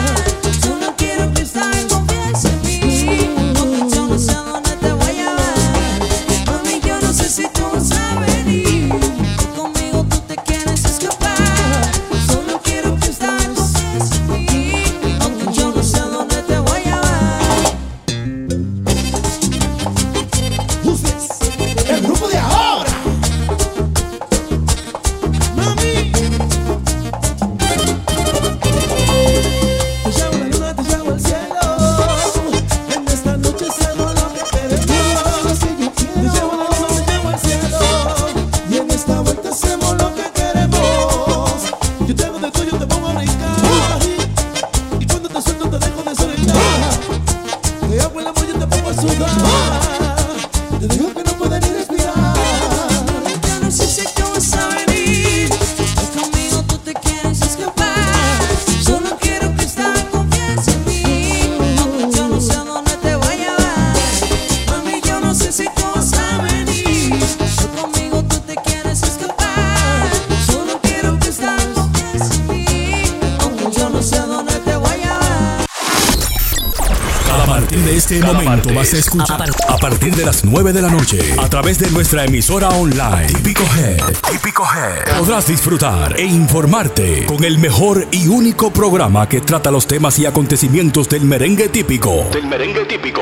Este momento vas a escuchar a partir de las 9 de la noche a través de nuestra emisora online Típico Head. Típico Head. Podrás disfrutar e informarte con el mejor y único programa que trata los temas y acontecimientos del merengue típico. Del merengue típico.